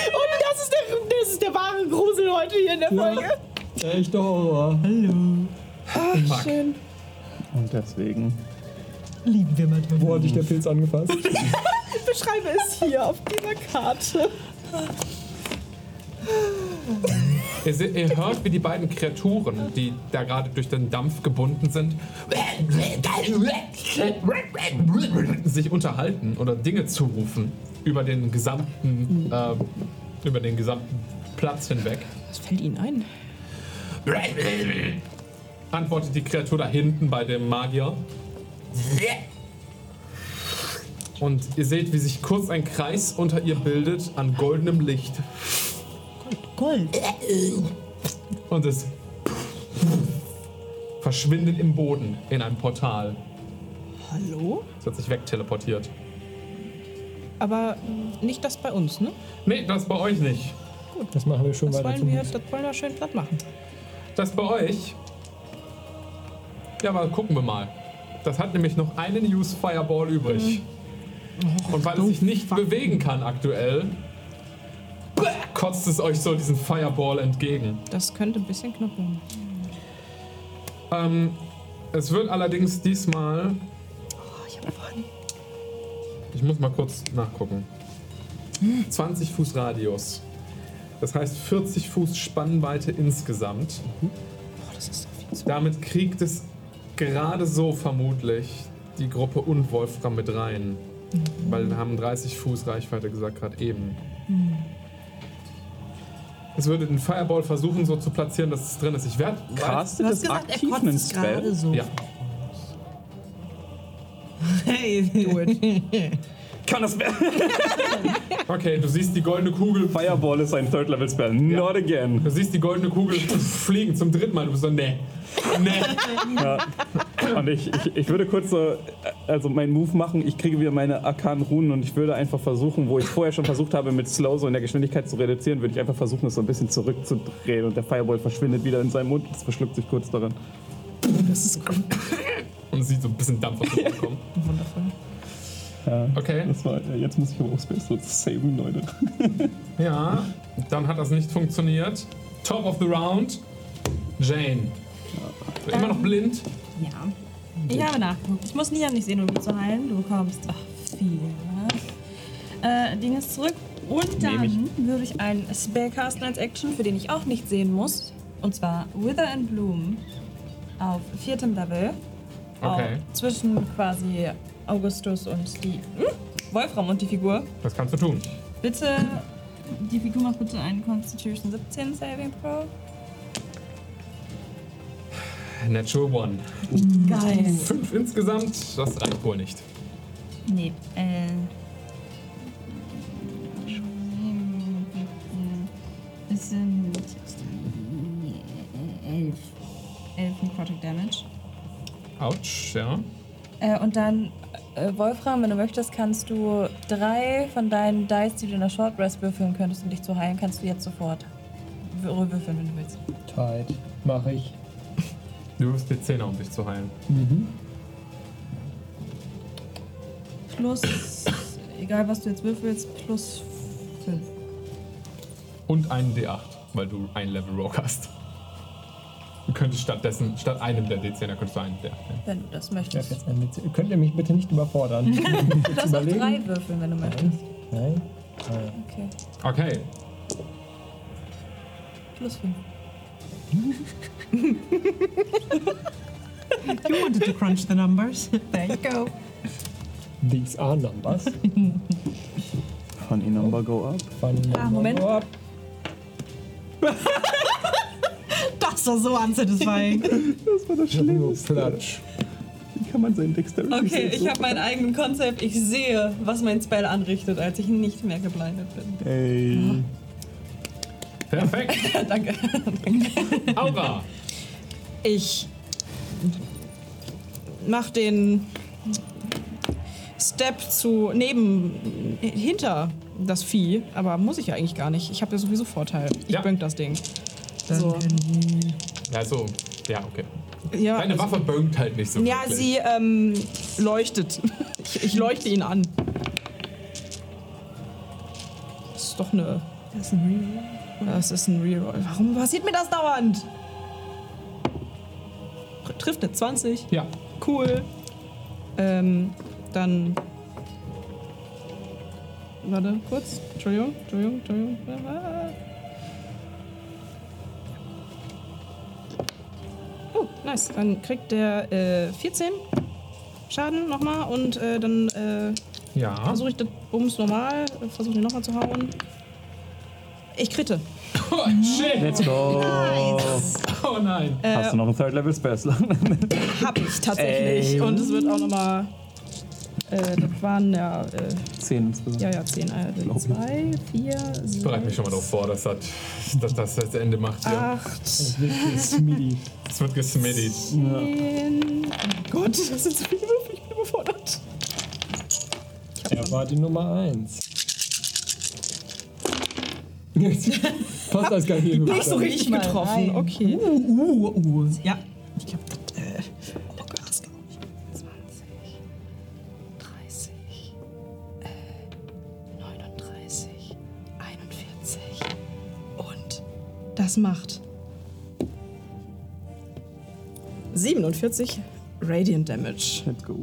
Und das ist, der, das ist der wahre Grusel heute hier in der Folge. Echter Horror. Fuck. Und deswegen. Lieben wir mal Wo hat dich der Pilz angefasst? Ich beschreibe es hier auf dieser Karte. Ihr, se- ihr hört, wie die beiden Kreaturen, die da gerade durch den Dampf gebunden sind, sich unterhalten oder Dinge zurufen über den gesamten, äh, über den gesamten Platz hinweg. Was fällt Ihnen ein? Antwortet die Kreatur da hinten bei dem Magier. Und ihr seht, wie sich kurz ein Kreis unter ihr bildet an goldenem Licht. Gold. Und es verschwindet im Boden in einem Portal. Hallo? Es hat sich wegteleportiert. Aber nicht das bei uns, ne? Nee, das bei euch nicht. Das machen wir schon Das weiter wollen, wir, das wollen wir schön platt machen. Das bei euch. Ja, aber gucken wir mal. Das hat nämlich noch einen Use Fireball übrig. Und weil es sich nicht bewegen kann aktuell, kotzt es euch so diesen Fireball entgegen. Das könnte ein bisschen knapp werden. Ähm, es wird allerdings diesmal. Ich muss mal kurz nachgucken. 20 Fuß Radius. Das heißt 40 Fuß Spannweite insgesamt. das ist doch viel zu. Damit kriegt es gerade so vermutlich die Gruppe und Wolfram mit rein. Weil wir haben 30 Fuß Reichweite gesagt, gerade eben. Es würde den Fireball versuchen, so zu platzieren, dass es drin ist. Ich werde. Castet Du hast es gesagt, aktiv einen Spell? so. Ja. Hey, Do it. Kann das Okay, du siehst die goldene Kugel. Fireball ist ein Third Level Spell. Not again. Du siehst die goldene Kugel fliegen zum dritten Mal. Du bist so, nee. Nee. Ja. Und ich, ich, ich würde kurz so, also meinen Move machen. Ich kriege wieder meine arkanen Runen und ich würde einfach versuchen, wo ich vorher schon versucht habe, mit Slow so in der Geschwindigkeit zu reduzieren, würde ich einfach versuchen, das so ein bisschen zurückzudrehen und der Fireball verschwindet wieder in seinem Mund. Das verschluckt sich kurz darin. Das ist gut. Und sieht so ein bisschen Dampf aus dem Mund kommen. Wundervoll. Ja. Okay. Das war, jetzt muss ich aber auch Space Roots saven, Leute. Ja, dann hat das nicht funktioniert. Top of the round. Jane. Immer noch blind. Ja. Ich habe nachgeguckt. Ich muss Niam nicht sehen, um ihn zu heilen. Du bekommst ach, vier äh, Dinge zurück. Und dann würde ich einen Spell casten als Action, für den ich auch nicht sehen muss. Und zwar Wither and Bloom auf viertem Level. Okay. Zwischen quasi Augustus und die hm, Wolfram und die Figur. Das kannst du tun. Bitte, die Figur macht bitte einen Constitution 17 Saving Throw. Natural One. Geil. Fünf insgesamt, das reicht wohl nicht. Nee, äh. Es sind. Elf. Elf Necrotic Damage. Autsch, ja. Äh, und dann, äh, Wolfram, wenn du möchtest, kannst du drei von deinen Dice, die du in der Short Rest würfeln könntest, um dich zu heilen, kannst du jetzt sofort wür- würfeln, wenn du willst. Tight. Mach ich. Du wirst dir Zehner, um dich zu heilen. Plus, egal was du jetzt würfelst, plus fünf. Und einen D8, weil du ein Level Rogue hast. Du könntest stattdessen, statt einem der D10er, könntest du einen D8 nehmen. Wenn du das Ich darf möchtest. jetzt Witz- Könnt ihr mich bitte nicht überfordern? Du darfst auch überlegen? drei würfeln, wenn du möchtest. Nein? Okay. Okay. Plus fünf. You wanted to crunch the numbers. There you go. These are numbers. Funny number go up. Von Ah, Moment. Ab. Das war so unsatisfying. Das war das Nur Flatsch. Wie kann man sein Dexterity Okay, ich so- habe meinen eigenen Konzept. Ich sehe, was mein Spell anrichtet, als ich nicht mehr geblindet bin. Ey. Perfekt. Danke. Aura. Ich mach den Step zu neben hinter das Vieh, aber muss ich ja eigentlich gar nicht. Ich habe ja sowieso Vorteil. Ich Ja. bönk das Ding. Dann So. Ja, so. Ja, okay. Ja, Deine also- Waffe bönkt halt nicht so Ja, wirklich. sie ähm, leuchtet. Ich, ich leuchte ihn an. Das ist doch eine. Das ist ein Reroll. Das ist ein Reroll. Warum passiert mir das dauernd? Trifft eine 20. Ja. Cool. Ähm, dann. Warte, kurz. Entschuldigung, Entschuldigung, Entschuldigung. Oh, nice. Dann kriegt der äh, 14 Schaden nochmal und äh, dann äh, Ja. versuche ich das Bums normal, versuche den nochmal zu hauen. Ich kritte. Oh, shit. Let's go. Oh nein. Hast du noch einen Third Level Spell? Hab ich tatsächlich. Ey. Und es wird auch nochmal. Äh, das waren ja. Äh, 10 insgesamt. ja, ja, 10. Äh, 2, 4, Ich bereite mich schon mal darauf vor, dass das, dass das das Ende macht hier. 8, Smitty. Es wird gesmittigt. 10. Oh Gott, das sind so viele Würfel, ich bin überfordert. Er war die Nummer 1. Passt das gar nicht. Nicht so richtig mal getroffen. rein. Okay. Uh, uh. Ja. Das macht 47 Radiant Damage. Let's go.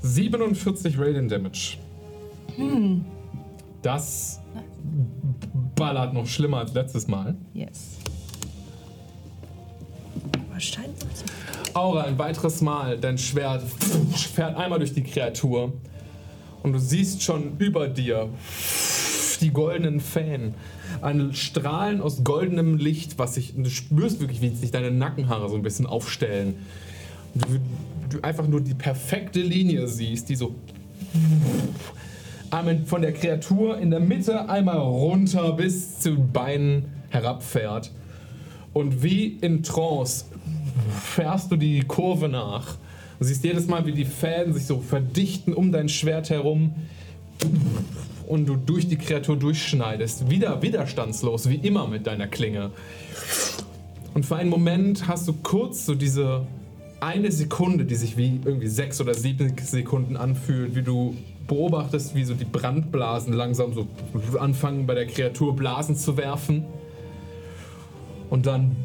47 Radiant Damage. Das ballert noch schlimmer als letztes Mal. Yes. Wahrscheinlich. Aura, ein weiteres Mal, dein Schwert fährt einmal durch die Kreatur und du siehst schon über dir die goldenen Fäden. Ein Strahlen aus goldenem Licht, was sich, du spürst wirklich, wie sich deine Nackenhaare so ein bisschen aufstellen. Du, du einfach nur die perfekte Linie siehst, die so einmal von der Kreatur in der Mitte einmal runter bis zu den Beinen herabfährt. Und wie in Trance fährst du die Kurve nach. Du siehst jedes Mal, wie die Fäden sich so verdichten um dein Schwert herum und du durch die Kreatur durchschneidest. Wieder widerstandslos, wie immer mit deiner Klinge. Und für einen Moment hast du kurz so diese eine Sekunde, die sich wie irgendwie sechs oder sieben Sekunden anfühlt, wie du beobachtest, wie so die Brandblasen langsam so anfangen bei der Kreatur Blasen zu werfen. Und dann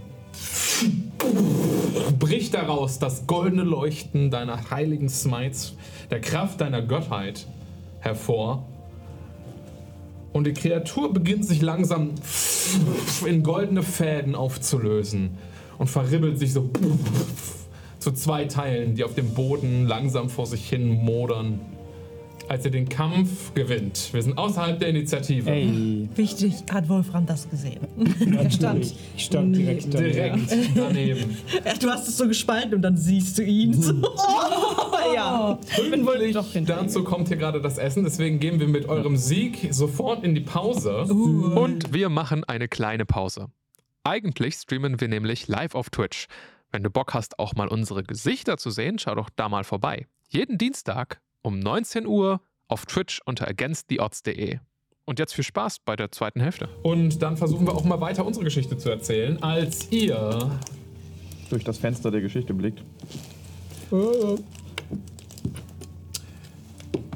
bricht daraus das goldene Leuchten deiner heiligen Smites, der Kraft deiner Gottheit hervor. Und die Kreatur beginnt sich langsam in goldene Fäden aufzulösen und verribbelt sich so zu zwei Teilen, die auf dem Boden langsam vor sich hin modern, als ihr den Kampf gewinnt. Wir sind außerhalb der Initiative. Ey. Wichtig, hat Wolfram das gesehen? Er stand Ich stand direkt daneben. Direkt daneben. Du hast es so gespalten und dann siehst du ihn. So. Oh, ja. Ich bin wohl doch hinter ihm. Dazu kommt hier gerade das Essen, deswegen gehen wir mit eurem Sieg sofort in die Pause. Und wir machen eine kleine Pause. Eigentlich streamen wir nämlich live auf Twitch. Wenn du Bock hast, auch mal unsere Gesichter zu sehen, schau doch da mal vorbei. Jeden Dienstag um 19 Uhr auf Twitch unter againsttheodds.de. Und jetzt viel Spaß bei der zweiten Hälfte. Und dann versuchen wir auch mal weiter unsere Geschichte zu erzählen, als ihr Durch das Fenster der Geschichte blickt.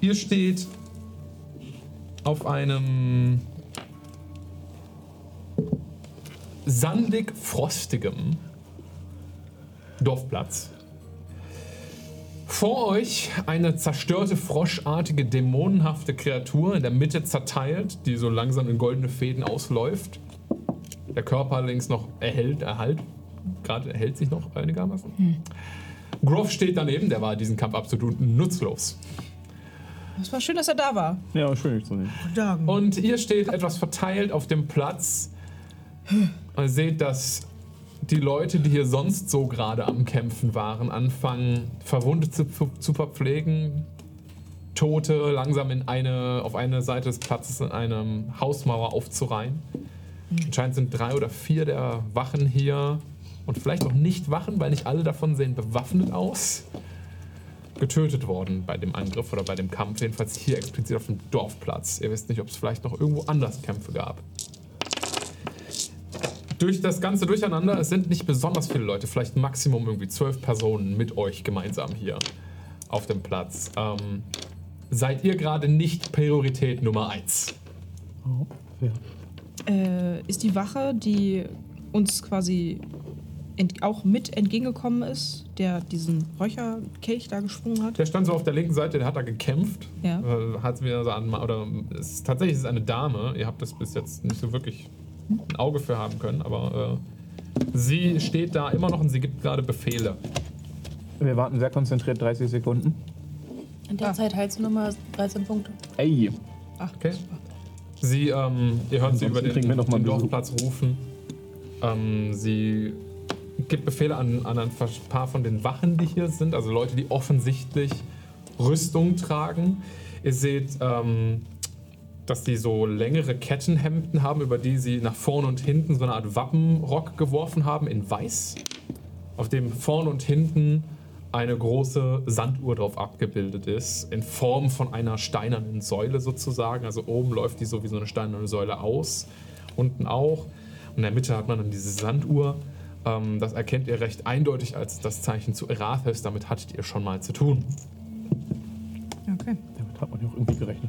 Ihr steht auf einem sandig frostigem Dorfplatz. Vor euch eine zerstörte, froschartige, dämonenhafte Kreatur, in der Mitte zerteilt, die so langsam in goldene Fäden ausläuft. Der Körper links noch erhält, erhalt, gerade erhält sich noch einigermaßen. Groff steht daneben, der war diesen Kampf absolut nutzlos. Es war schön, dass er da war. Ja, schön, dich zu sehen. Sagen. Und ihr steht etwas verteilt auf dem Platz. Und ihr seht, dass die Leute, die hier sonst so gerade am Kämpfen waren, anfangen, Verwundete zu, zu verpflegen. Tote langsam in eine, auf eine Seite des Platzes in eine Hausmauer aufzureihen. Anscheinend sind drei oder vier der Wachen hier und vielleicht auch nicht Wachen, weil nicht alle davon sehen bewaffnet aus. Getötet worden bei dem Angriff oder bei dem Kampf, jedenfalls hier explizit auf dem Dorfplatz. Ihr wisst nicht, ob es vielleicht noch irgendwo anders Kämpfe gab. Durch das ganze Durcheinander, es sind nicht besonders viele Leute, vielleicht Maximum irgendwie zwölf Personen mit euch gemeinsam hier auf dem Platz. Ähm, seid ihr gerade nicht Priorität Nummer eins? Oh, ja. Äh, ist die Wache, die uns quasi ent auch mit entgegengekommen ist, der diesen Räucherkelch da geschwungen hat? Der stand so auf der linken Seite, der hat da gekämpft. Ja. Äh, hat wieder so an, oder es ist, tatsächlich ist es eine Dame. Ihr habt das bis jetzt nicht so wirklich ein Auge für haben können, aber äh, sie steht da immer noch und sie gibt gerade Befehle. Wir warten sehr konzentriert 30 Sekunden. In der Ah. Zeit heilst du nochmal 13 Punkte. Ey, Ach, Okay. Sie, ähm, ihr hört sie über den, kriegen wir noch mal den. Dorfplatz rufen. Ähm, sie gibt Befehle an, an ein paar von den Wachen, die hier sind, also Leute, die offensichtlich Rüstung tragen. Ihr seht, ähm, dass die so längere Kettenhemden haben, über die sie nach vorn und hinten so eine Art Wappenrock geworfen haben in weiß, auf dem vorn und hinten eine große Sanduhr drauf abgebildet ist, in Form von einer steinernen Säule sozusagen. Also oben läuft die so wie so eine steinerne Säule aus, unten auch. Und in der Mitte hat man dann diese Sanduhr. Ähm, das erkennt ihr recht eindeutig als das Zeichen zu Erathis. Damit hattet ihr schon mal zu tun. okay. damit hat man ja auch irgendwie gerechnet.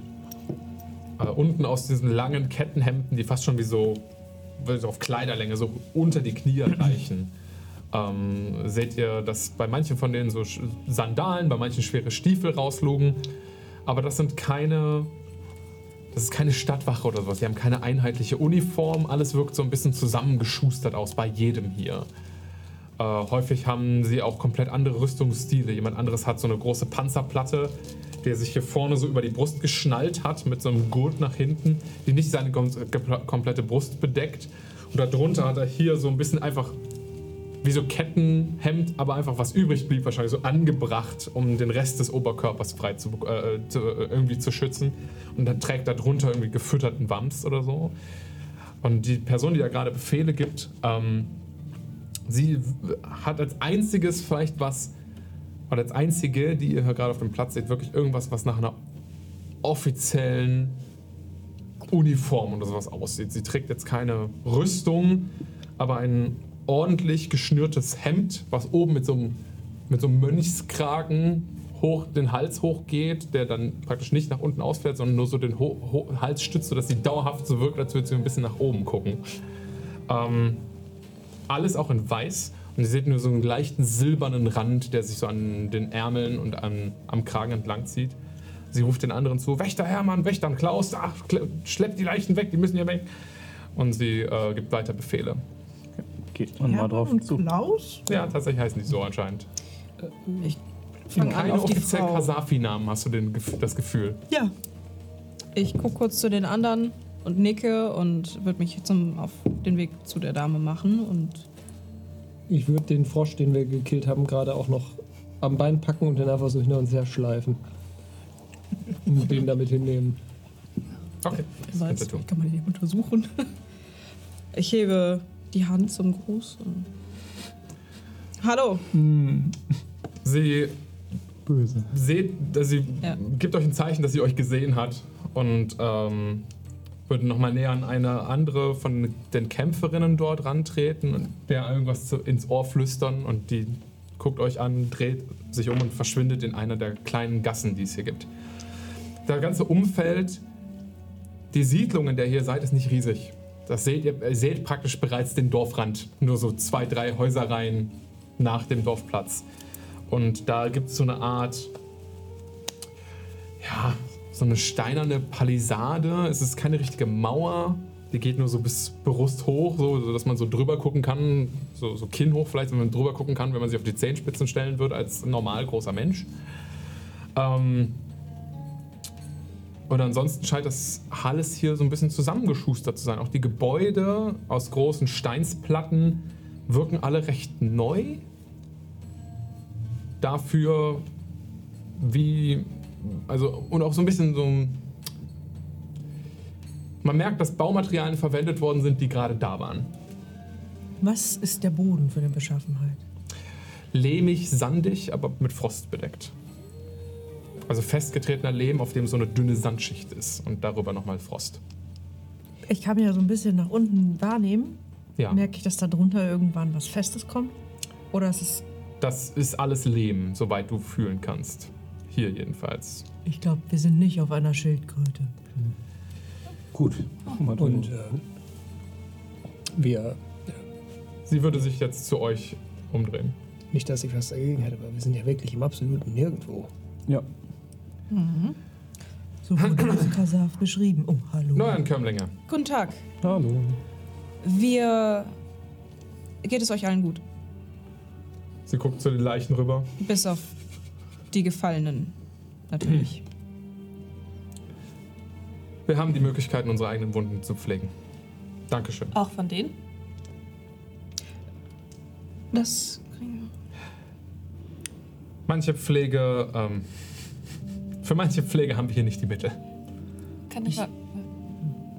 Unten aus diesen langen Kettenhemden, die fast schon wie so, so auf Kleiderlänge, so unter die Knie reichen, ähm, seht ihr, dass bei manchen von denen so Sandalen, bei manchen schwere Stiefel rauslugen. Aber das sind keine. Das ist keine Stadtwache oder sowas. Die haben keine einheitliche Uniform. Alles wirkt so ein bisschen zusammengeschustert aus bei jedem hier. Äh, häufig haben sie auch komplett andere Rüstungsstile. Jemand anderes hat so eine große Panzerplatte, der sich hier vorne so über die Brust geschnallt hat mit so einem Gurt nach hinten, die nicht seine komplette Brust bedeckt. Und darunter hat er hier so ein bisschen einfach wie so Kettenhemd, aber einfach was übrig blieb, wahrscheinlich so angebracht, um den Rest des Oberkörpers frei zu, äh, zu äh, irgendwie zu schützen. Und dann trägt er drunter irgendwie gefütterten Wams oder so. Und die Person, die da gerade Befehle gibt, ähm, sie hat als einziges vielleicht was, oder als einzige, die ihr hier gerade auf dem Platz seht, wirklich irgendwas, was nach einer offiziellen Uniform oder sowas aussieht. Sie trägt jetzt keine Rüstung, aber ein ordentlich geschnürtes Hemd, was oben mit so einem, mit so einem Mönchskragen hoch, den Hals hochgeht, der dann praktisch nicht nach unten ausfällt, sondern nur so den Ho Ho Hals stützt, sodass sie dauerhaft so wirkt, als würde sie ein bisschen nach oben gucken. Ähm, alles auch in weiß. Und ihr seht nur so einen leichten silbernen Rand, der sich so an den Ärmeln und an, am Kragen entlang zieht. Sie ruft den anderen zu: Wächter Hermann, Wächter Klaus, ach, schleppt die Leichen weg, die müssen hier weg. Und sie äh, gibt weiter Befehle. Geht man mal Hermann drauf und zu. Klaus? Ja, tatsächlich heißen die so anscheinend. Fang an Keine auf die offiziell Frau. Kasafi-Namen, hast du den, das Gefühl. Ja. Ich gucke kurz zu den anderen und nicke und würde mich zum, auf den Weg zu der Dame machen und Ich würde den Frosch, den wir gekillt haben, gerade auch noch am Bein packen und den einfach so hinter uns her schleifen. Und den damit hinnehmen. Okay, das tun. kann man den untersuchen. Ich hebe die Hand zum Gruß. und- Hallo, Sie Böse. seht, dass sie Ja. gibt euch ein Zeichen, dass sie euch gesehen hat und ähm, würde nochmal näher an eine andere von den Kämpferinnen dort rantreten und der irgendwas zu, ins Ohr flüstern und die guckt euch an, dreht sich um und verschwindet in einer der kleinen Gassen, die es hier gibt. Das ganze Umfeld, die Siedlung, in der ihr hier seid, ist nicht riesig. Das seht ihr, ihr seht praktisch bereits den Dorfrand, nur so zwei, drei Häuserreihen nach dem Dorfplatz. Und da gibt es so eine Art, ja, so eine steinerne Palisade. Es ist keine richtige Mauer. Die geht nur so bis Brust hoch, so, dass man so drüber gucken kann, so, so Kinn hoch vielleicht, wenn man drüber gucken kann, wenn man sich auf die Zehenspitzen stellen würde als normal großer Mensch. Ähm, Und ansonsten scheint das alles hier so ein bisschen zusammengeschustert zu sein. Auch die Gebäude aus großen Steinsplatten wirken alle recht neu. Dafür wie, also, und auch so ein bisschen so. Man merkt, dass Baumaterialien verwendet worden sind, die gerade da waren. Was ist der Boden für eine Beschaffenheit? Lehmig, sandig, aber mit Frost bedeckt. Also festgetretener Lehm, auf dem so eine dünne Sandschicht ist und darüber nochmal Frost. Ich kann ja so ein bisschen nach unten wahrnehmen. Ja, Merke ich, dass da drunter irgendwann was Festes kommt? Oder ist es. das ist alles Lehm, soweit du fühlen kannst. Hier jedenfalls. Ich glaube, wir sind nicht auf einer Schildkröte. Gut. Und äh, wir, Sie würde sich jetzt zu euch umdrehen. nicht, dass ich was dagegen hätte, aber wir sind ja wirklich im absoluten Nirgendwo. ja. So wurde Kasaf beschrieben. Oh, hallo. Neuan Kömmlinge. Guten Tag. Hallo. Wir. Geht es euch allen gut? Sie guckt zu den Leichen rüber. Bis auf die Gefallenen. Natürlich. Wir haben die Möglichkeiten, unsere eigenen Wunden zu pflegen. Dankeschön. Auch von denen? Das kriegen wir. Manche Pflege, ähm, für manche Pflege haben wir hier nicht die Mittel. Kann ich, Ich- mal.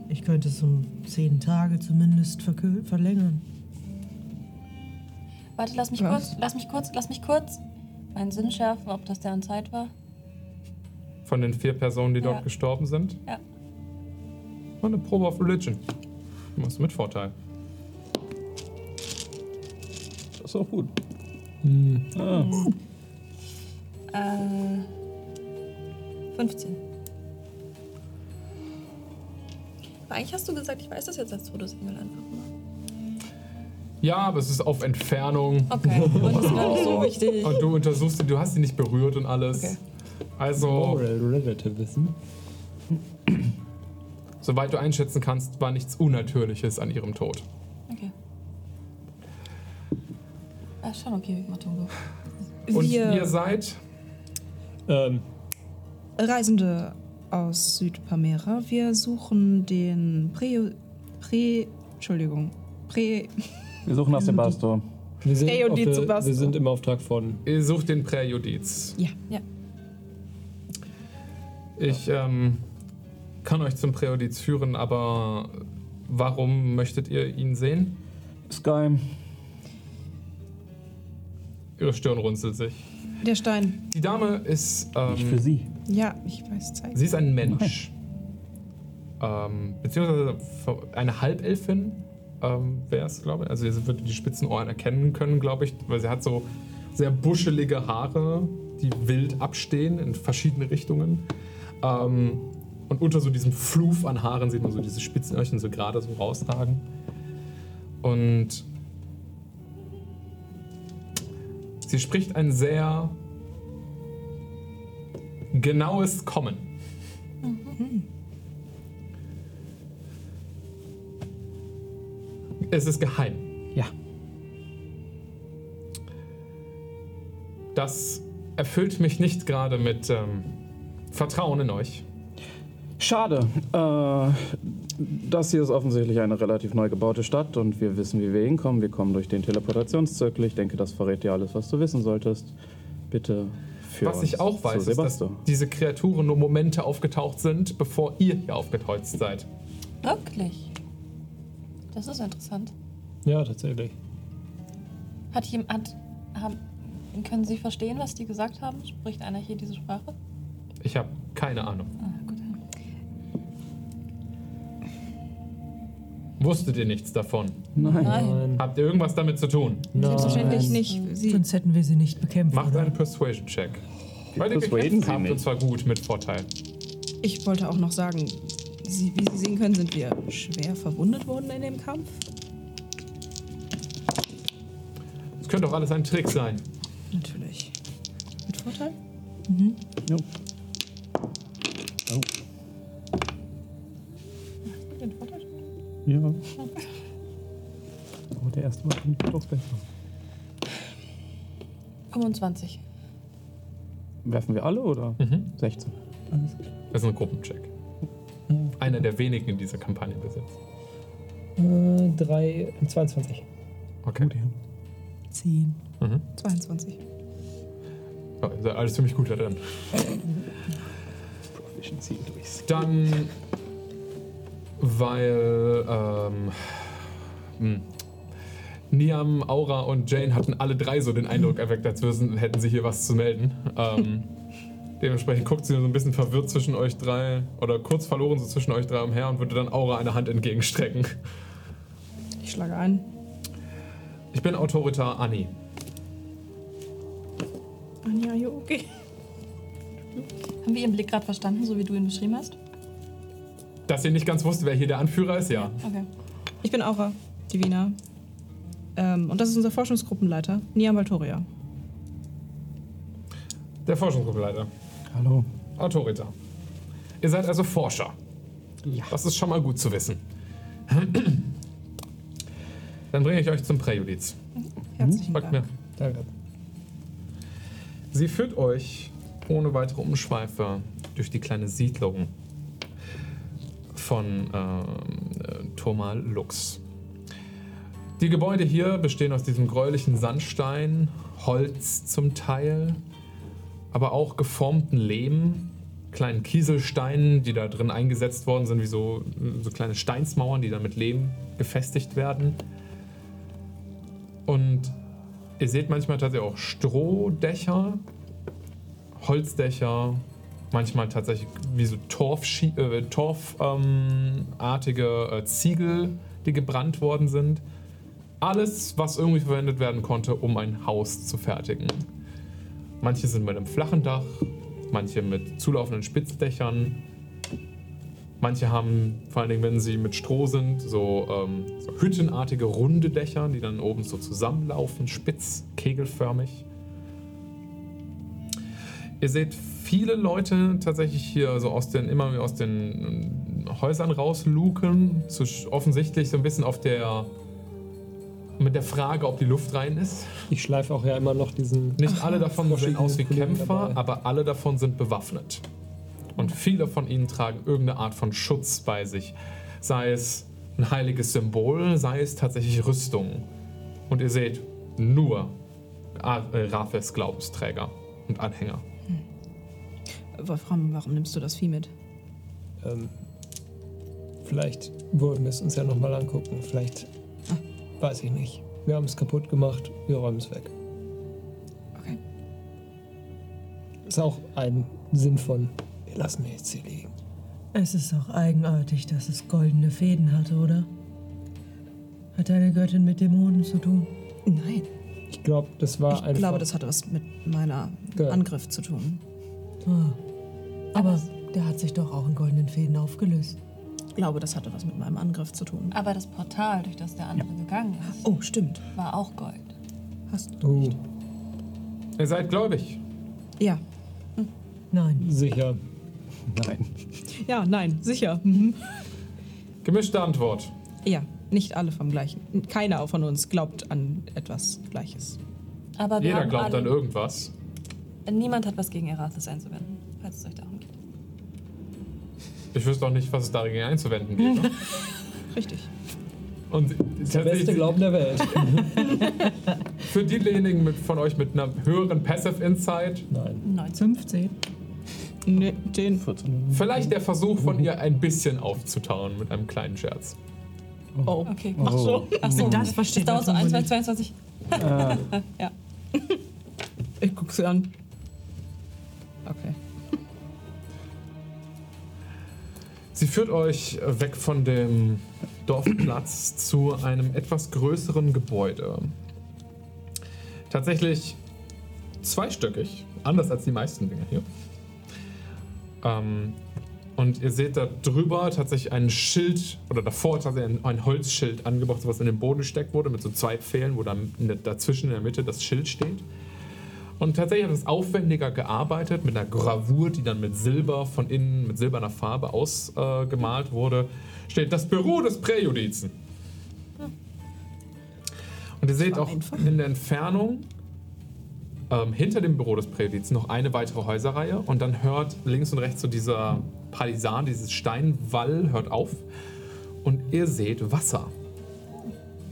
Ich könnte es um zehn Tage zumindest verlängern. Warte, lass mich Was? kurz, lass mich kurz, lass mich kurz meinen Sinn schärfen, ob das deren Zeit war. Von den vier Personen, die dort Ja. gestorben sind. Ja. Und eine Probe auf Religion. Du machst mit Vorteil. Das ist auch gut. Hm. Ah. Äh. 15. Aber eigentlich hast du gesagt, ich weiß das jetzt als Todesengel einfach nur. Ja, aber es ist auf Entfernung. Okay, und das war nicht so wichtig. Und du untersuchst sie, du hast sie nicht berührt und alles. Okay. Also, Moral Relativism. soweit du einschätzen kannst, war nichts Unnatürliches an ihrem Tod. Okay. Ah, schon okay, Matungo. Und wir ihr seid Ähm, Reisende aus Südpamera. Wir suchen den Prä. Prä. Entschuldigung. Prä. Wir suchen nach Sebastor. wir, sind und auf der, Basto. wir sind im Auftrag von. Ihr sucht den Präjudiz. Ja. Ja. Ich ähm, kann euch zum Präjudiz führen, aber warum möchtet ihr ihn sehen? Sky. Ihre Stirn runzelt sich. Der Stein. Die Dame ist. Ähm, Nicht für sie. Ja, ich weiß Zeit. Sie ist ein Mensch. Ähm, beziehungsweise eine Halbelfin ähm, wäre es, glaube ich. Also sie würde die spitzen Ohren erkennen können, glaube ich, weil sie hat so sehr buschelige Haare, die wild abstehen in verschiedene Richtungen. Ähm, und unter so diesem Fluf an Haaren sieht man so diese Spitzenöhrchen so gerade so rausragen. Und sie spricht ein sehr genaues Kommen. Es ist geheim. Ja. Das erfüllt mich nicht gerade mit ähm, Vertrauen in euch. Schade. Äh, das hier ist offensichtlich eine relativ neu gebaute Stadt und wir wissen, wie wir hinkommen. Wir kommen durch den Teleportationszirkel. Ich denke, das verrät dir alles, was du wissen solltest. Bitte für Was uns ich auch weiß, ist, dass diese Kreaturen nur Momente aufgetaucht sind, bevor ihr hier aufgetaucht seid. Wirklich? Das ist interessant. Ja, tatsächlich. Hat jemand. Haben, können Sie verstehen, was die gesagt haben? Spricht einer hier diese Sprache? Ich habe keine Ahnung. Ah, gut. Wusstet ihr nichts davon? Nein. Nein. Habt ihr irgendwas damit zu tun? Selbstverständlich nicht. Sie, Sonst hätten wir sie nicht bekämpft. Macht oder? einen Persuasion-Check. Weil ihr Persuaden gekämpft habt und zwar gut, mit Vorteil. ich wollte auch noch sagen, Sie, wie Sie sehen können, sind wir schwer verwundet worden in dem Kampf. Es könnte auch alles ein Trick sein. Natürlich. Mit Vorteil? Jo. Oh. Den Vorteil? Ja. Aber der erste war doch besser. 25. Werfen wir alle oder? Mhm. 16. Das ist ein Gruppencheck. Einer der wenigen in dieser Kampagne besitzt. Äh, drei, 22. Okay. 10. Mhm. 22. Ja, seid alles ziemlich gut da drin. Proficiency durchs. Dann, weil ähm, hm, Niam, Aura und Jane hatten alle drei so den Eindruck erweckt, als würden, hätten sie hier was zu melden. Ähm, dementsprechend guckt sie so ein bisschen verwirrt zwischen euch drei oder kurz verloren so zwischen euch drei umher und würde dann Aura eine Hand entgegenstrecken. Ich schlage ein. Ich bin Autoritar Anni. Anja, you okay? Haben wir ihren Blick gerade verstanden, so wie du ihn beschrieben hast? Dass ihr nicht ganz wusst, wer hier der Anführer ist, ja. Okay. Ich bin Aura, Divina. Ähm, und das ist unser Forschungsgruppenleiter, Niam Valtoria. Der Forschungsgruppenleiter. Hallo. Autoritar. Ihr seid also Forscher. Ja. Das ist schon mal gut zu wissen. Dann bringe ich euch zum Präjudiz. Herzlichen Folgt Dank. mir. Danke. Sie führt euch ohne weitere Umschweife durch die kleine Siedlung von äh, Thomal Lux. Die Gebäude hier bestehen aus diesem gräulichen Sandstein, Holz zum Teil, aber auch geformten Lehm, kleinen Kieselsteinen, die da drin eingesetzt worden sind, wie so, so kleine Steinsmauern, die dann mit Lehm befestigt werden. Und Ihr seht manchmal tatsächlich auch Strohdächer, Holzdächer, manchmal tatsächlich wie so torfartige äh, Torf, ähm, äh, Ziegel, die gebrannt worden sind. Alles, was irgendwie verwendet werden konnte, um ein Haus zu fertigen. Manche sind mit einem flachen Dach, manche mit zulaufenden Spitzdächern. Manche haben, vor allen Dingen, wenn sie mit Stroh sind, so, ähm, so hüttenartige runde Dächer, die dann oben so zusammenlaufen, spitz, kegelförmig. Ihr seht viele Leute tatsächlich hier so aus den, immer mehr aus den Häusern rausluken, so offensichtlich so ein bisschen auf der, mit der Frage, ob die Luft rein ist. Ich schleife auch ja immer noch diesen. Nicht alle davon sehen aus wie Kollegen Kämpfer, dabei. aber alle davon sind bewaffnet. Und viele von ihnen tragen irgendeine Art von Schutz bei sich. Sei es ein heiliges Symbol, sei es tatsächlich Rüstung. Und ihr seht nur äh, Rafes Glaubensträger und Anhänger. Wolfram, warum nimmst du das Vieh mit? Ähm, vielleicht wollen wir es uns ja nochmal angucken. Vielleicht. Weiß ich nicht. Wir haben es kaputt gemacht, wir räumen es weg. Okay. Ist auch ein Sinn von, wir lassen es jetzt hier liegen. Es ist auch eigenartig, dass es goldene Fäden hatte, oder? Hat deine Göttin mit Dämonen zu tun? Nein. Ich glaube, das war Ich einfach. glaube, das hatte was mit meiner Ja. Angriff zu tun. Ah. Aber der hat sich doch auch in goldenen Fäden aufgelöst. Ich glaube, das hatte was mit meinem Angriff zu tun. Aber das Portal, durch das der andere gegangen ist, Oh, stimmt. war auch Gold. Hast Oh, Ihr seid gläubig. Ja. Nein. sicher. Nein. Ja, nein, sicher. Mhm. Gemischte Antwort. Ja, nicht alle vom gleichen. Keiner von uns glaubt an etwas Gleiches. Aber wir Jeder haben glaubt alle, an irgendwas. Niemand hat was gegen Erathis einzuwenden, falls es euch darum geht. Ich wüsste auch nicht, was es dagegen einzuwenden gibt. Richtig. Und Der beste Glauben der Welt. für diejenigen mit, von euch mit einer höheren Passive Insight, Nein. 19. 15. Ne, den. 14. vielleicht der Versuch von ihr ein bisschen aufzutauen mit einem kleinen Scherz. Oh. Okay. Ach so. Ach so. Das versteht dauert so man 1, 2, nicht. 22. Äh, Ja. Ich guck sie an. Okay. Sie führt euch weg von dem Dorfplatz zu einem etwas größeren Gebäude. Tatsächlich zweistöckig, anders als die meisten Dinge hier. Ähm, und ihr seht da drüber tatsächlich ein Schild, oder davor tatsächlich ein, ein Holzschild angebracht, was in den Boden gesteckt wurde, mit so zwei Pfählen, wo dann dazwischen in der Mitte das Schild steht. Und tatsächlich hat es aufwendiger gearbeitet mit einer Gravur, die dann mit Silber von innen, mit silberner Farbe ausgemalt äh, wurde. Steht das Büro des Präjudizen. Und ihr seht auch einfach. in der Entfernung ähm, hinter dem Büro des Präjudiz noch eine weitere Häuserreihe und dann hört links und rechts so dieser Palisan, dieses Steinwall hört auf und ihr seht Wasser.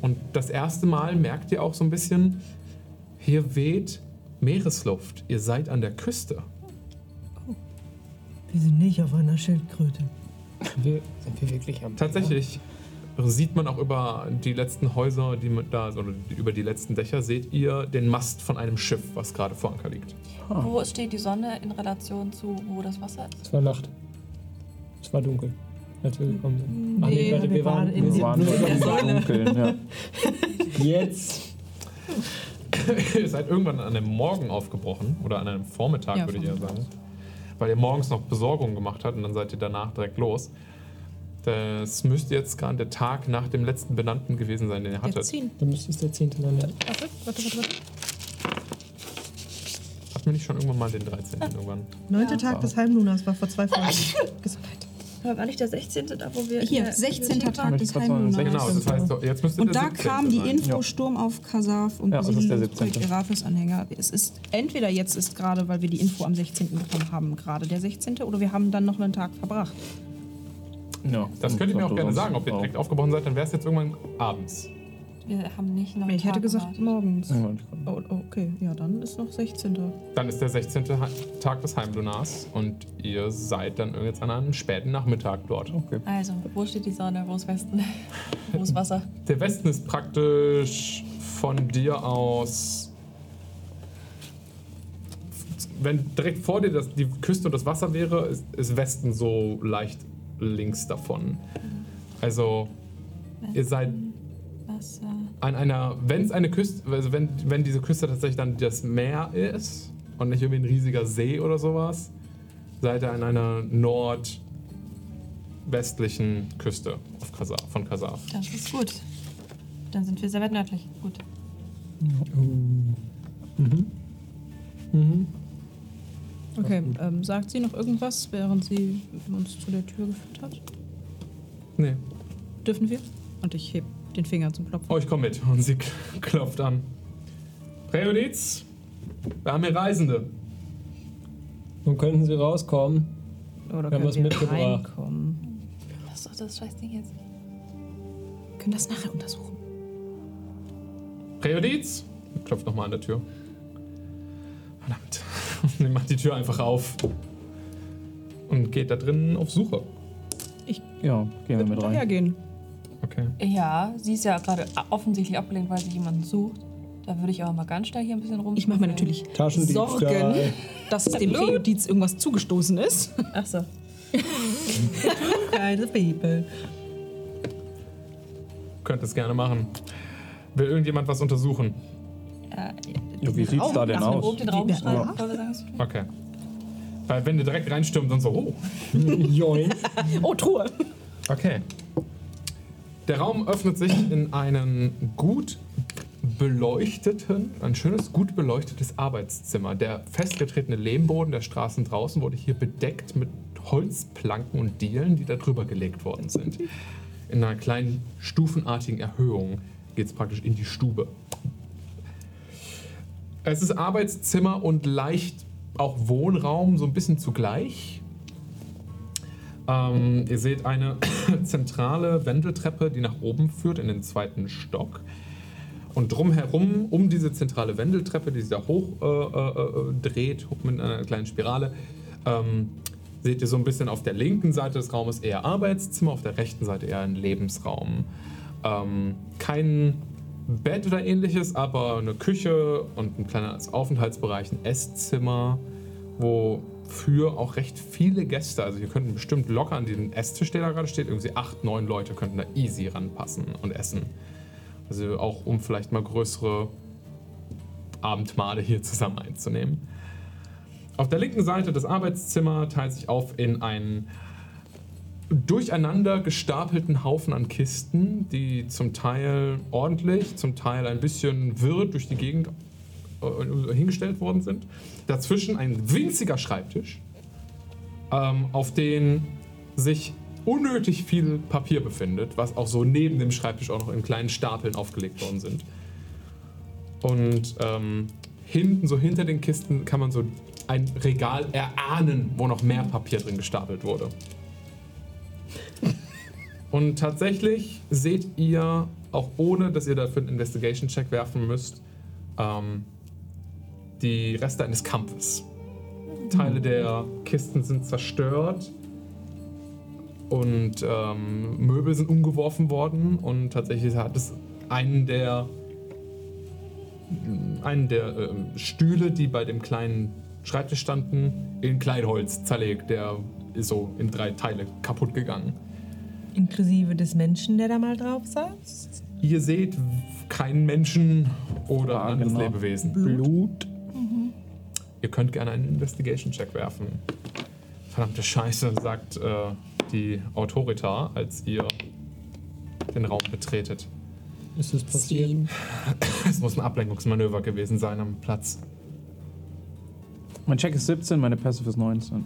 Und das erste Mal merkt ihr auch so ein bisschen, hier weht Meeresluft. Ihr seid an der Küste. Wir sind nicht auf einer Schildkröte. Wir, sind wir wirklich am Tatsächlich sieht man auch über die letzten Häuser, die mit da, oder über die letzten Dächer, seht ihr den Mast von einem Schiff, was gerade vor Anker liegt. Wo steht die Sonne in Relation zu, wo das Wasser ist? Es war Nacht. Es war dunkel, als wir gekommen sind. Ach Nee, warte, wir waren in Wir waren nur nur in der im Dunkeln, ja. Jetzt. ihr seid irgendwann an einem Morgen aufgebrochen, oder an einem Vormittag, Ja, würde ich eher sagen. Weil ihr morgens noch Besorgung gemacht habt und dann seid ihr danach direkt los. Das müsste jetzt gerade der Tag nach dem letzten Benannten gewesen sein, den ihr Der hattet. 10. Dann müsste es der zehnte sein, ja. Warte, warte, warte, warte. Hatten wir nicht schon irgendwann mal den 13. irgendwann? Neunte Tag des Heimlunas war vor zwei Folgen. War nicht der 16. da, wo wir. Hier, in der 16. Bibliothek Tag des Heimlunas. Genau, das heißt, doch, jetzt müsste Und der da 17. kam die. Info Ja. Sturm auf Kasaf und Ja, das ist der 17.. Erafis Anhänger. Es ist entweder jetzt ist gerade, weil wir die Info am 16. bekommen haben, gerade der 16. oder wir haben dann noch einen Tag verbracht. ja. Das könnt ihr mir auch gerne sagen, ob ihr direkt aufgebrochen seid, dann wäre es jetzt irgendwann abends. Wir haben nicht noch. Ich hätte Tag gesagt gewartet. morgens. Ja, Oh, okay, ja, dann ist noch 16. Dann ist der 16. Ha- Tag des Heimlunars und ihr seid dann jetzt an einem späten Nachmittag dort. Okay. Also, wo steht die Sonne? Wo ist Westen? wo ist Wasser? Der Westen ist praktisch von dir aus. Wenn direkt vor dir das, die Küste und das Wasser wäre, ist, ist Westen so leicht links davon. Also, ihr seid Wasser. An einer, wenn es eine Küste, also wenn, wenn diese Küste tatsächlich dann das Meer ist und nicht irgendwie ein riesiger See oder sowas, seid ihr an einer nordwestlichen Küste auf Kasa, von Kasaf. Das ist gut. Dann sind wir sehr weit nördlich. Gut. Mhm. Mhm. Okay, ähm, sagt sie noch irgendwas, während sie uns zu der Tür geführt hat? Nee. Dürfen wir? Und ich heb den Finger zum Klopfen. Oh, ich komm mit. Und sie klopft an. Präjudiz, wir haben hier Reisende. Nun könnten sie rauskommen. Oder wir haben können was wir mitgebracht. reinkommen? Was ist doch das Scheißding jetzt? Wir können das nachher untersuchen. Präjudiz? Klopft nochmal an der Tür. Verdammt. Sie macht die Tür einfach auf. Und geht da drinnen auf Suche. Ja, gehen wir mit rein. Hergehen. Okay. Ja, sie ist ja gerade offensichtlich abgelenkt, weil sie jemanden sucht. Da würde ich aber mal ganz schnell hier ein bisschen rum. Ich mache mir natürlich. Sorgen, dass es dem Präjudiz irgendwas zugestoßen ist. Ach so. Keine People. Könnt es gerne machen. Will irgendjemand was untersuchen? Ja, Ja, wie sieht's da denn Lass mir aus? den Raum Ja. Okay. Weil wenn ihr direkt reinstürmt und so, oh. Join. Oh, Truhe. Okay. Der Raum öffnet sich in einen gut beleuchteten, ein schönes, gut beleuchtetes Arbeitszimmer. Der festgetretene Lehmboden der Straßen draußen wurde hier bedeckt mit Holzplanken und Dielen, die da drüber gelegt worden sind. In einer kleinen stufenartigen Erhöhung geht es praktisch in die Stube. Es ist Arbeitszimmer und leicht auch Wohnraum, so ein bisschen zugleich. Ähm, ihr seht eine zentrale Wendeltreppe, die nach oben führt in den zweiten Stock. Und drumherum, um diese zentrale Wendeltreppe, die sich da hoch äh, äh, äh, dreht, mit einer kleinen Spirale, ähm, seht ihr so ein bisschen auf der linken Seite des Raumes eher Arbeitszimmer, auf der rechten Seite eher ein Lebensraum. Ähm, kein Bett oder ähnliches, aber eine Küche und ein kleiner Aufenthaltsbereich, ein Esszimmer, wo für auch recht viele Gäste, also hier könnten bestimmt locker an den Esstisch, der da gerade steht, irgendwie acht, neun Leute könnten da easy ranpassen und essen. Also auch um vielleicht mal größere Abendmahle hier zusammen einzunehmen. Auf der linken Seite das Arbeitszimmer teilt sich auf in einen durcheinander gestapelten Haufen an Kisten, die zum Teil ordentlich, zum Teil ein bisschen wirr durch die Gegend äh, hingestellt worden sind. Dazwischen ein winziger Schreibtisch, ähm, auf den sich unnötig viel Papier befindet, was auch so neben dem Schreibtisch auch noch in kleinen Stapeln aufgelegt worden sind. Und ähm, hinten, so hinter den Kisten, kann man so ein Regal erahnen, wo noch mehr Papier drin gestapelt wurde. Und tatsächlich seht ihr, auch ohne dass ihr dafür einen Investigation-Check werfen müsst, ähm, die Reste eines Kampfes. Teile der Kisten sind zerstört und ähm, Möbel sind umgeworfen worden und tatsächlich hat es einen der einen der ähm, Stühle, die bei dem kleinen Schreibtisch standen, in Kleinholz zerlegt. Der ist so in drei Teile kaputt gegangen. Inklusive des Menschen, der da mal drauf saß. Ihr seht keinen Menschen oder anderes genau. Lebewesen. Blut. Ihr könnt gerne einen Investigation-Check werfen. Verdammte Scheiße, sagt äh, die Autorita, als ihr den Raum betretet. Ist es passiert? Es muss ein Ablenkungsmanöver gewesen sein am Platz. Mein Check ist 17, meine Passive ist 19.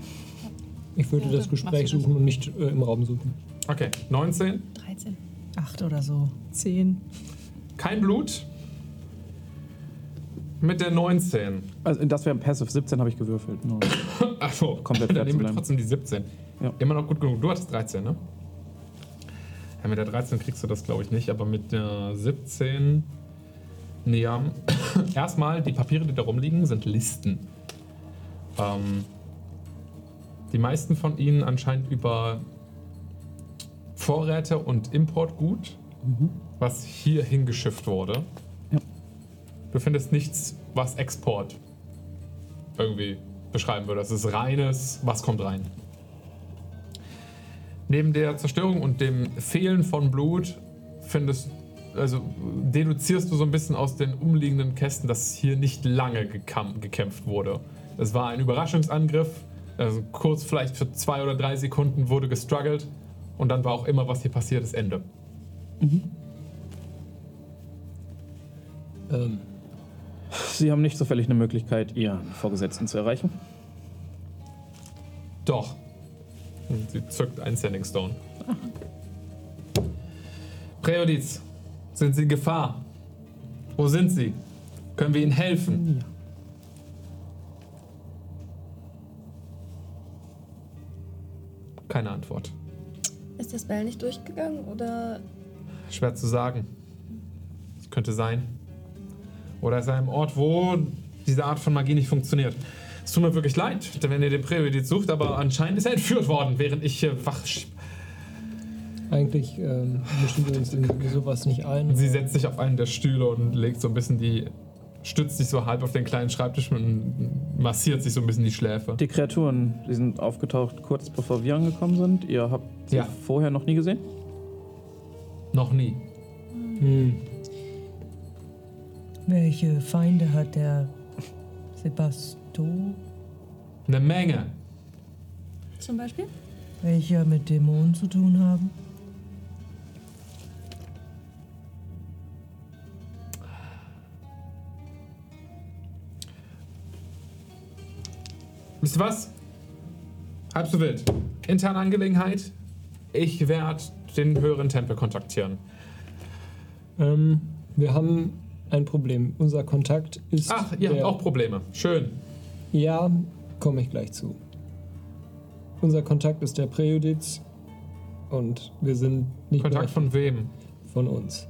Ich würde Ja, das dann Gespräch machst du das. suchen und nicht äh, im Raum suchen. Okay, 19. 13. Acht oder so. Zehn. Kein Blut. Mit der 19. Also das wäre ein Passive, 17 habe ich gewürfelt. Nur. Achso, Komplett dann nehmen wir trotzdem die 17. Ja. Immer noch gut genug. Du hattest 13, ne? Ja, mit der 13 kriegst du das, glaube ich, nicht, aber mit der 17. Nee, ja. Erstmal, die Papiere, die da rumliegen, sind Listen. Ähm, die meisten von ihnen anscheinend über Vorräte und Importgut, was hier hingeschifft wurde. Du findest nichts, was Export irgendwie beschreiben würde. Das ist reines, was kommt rein. Neben der Zerstörung und dem Fehlen von Blut findest, also deduzierst du so ein bisschen aus den umliegenden Kästen, dass hier nicht lange gekämpft wurde. Es war ein Überraschungsangriff, also kurz vielleicht für zwei oder drei Sekunden wurde gestruggelt und dann war auch immer, was hier passiert ist, Ende. Ähm, Sie haben nicht zufällig eine Möglichkeit, Ihren Vorgesetzten zu erreichen? Doch. Und sie zückt einen Sending Stone. Präjudiz, sind Sie in Gefahr? Wo sind Sie? Können wir Ihnen helfen? Keine Antwort. Ist der Spell nicht durchgegangen oder. Schwer zu sagen. Es könnte sein. Oder ist ein Ort, wo diese Art von Magie nicht funktioniert. Es tut mir wirklich leid, wenn ihr den Präjudiz sucht, aber anscheinend ist er entführt worden, während ich hier wach. eigentlich ähm, mischen wir uns in sowas nicht ein. Sie setzt sich auf einen der Stühle und legt so ein bisschen die. stützt sich so halb auf den kleinen Schreibtisch und massiert sich so ein bisschen die Schläfe. Die Kreaturen, die sind aufgetaucht kurz bevor wir angekommen sind. Ihr habt sie Ja. vorher noch nie gesehen? Noch nie. Hm. Welche Feinde hat der Sebasto? Eine Menge. Zum Beispiel? Welche mit Dämonen zu tun haben? Wisst ihr was? Halb so wild. Interne Angelegenheit. Ich werde den höheren Tempel kontaktieren. Ähm, wir haben ein Problem. Unser Kontakt ist. Ach, ihr habt auch Probleme. Schön. Ja, komme ich gleich zu. Unser Kontakt ist der Präjudiz und wir sind nicht Kontakt von wem? von uns.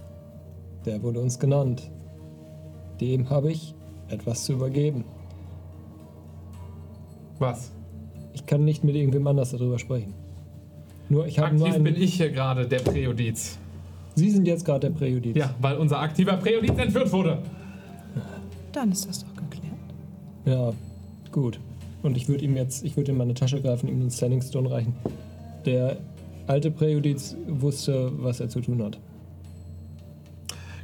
Der wurde uns genannt. Dem habe ich etwas zu übergeben. Was? Ich kann nicht mit irgendwem anders darüber sprechen. Nur ich habe nur Aktiv einen, bin ich hier gerade der Präjudiz. Sie sind jetzt gerade der Präjudiz. Ja, weil unser aktiver Präjudiz entführt wurde. Dann ist das doch geklärt. Ja, gut. Und ich würde ihm jetzt, ich würde in meine Tasche greifen, ihm den Standing Stone reichen. Der alte Präjudiz wusste, was er zu tun hat.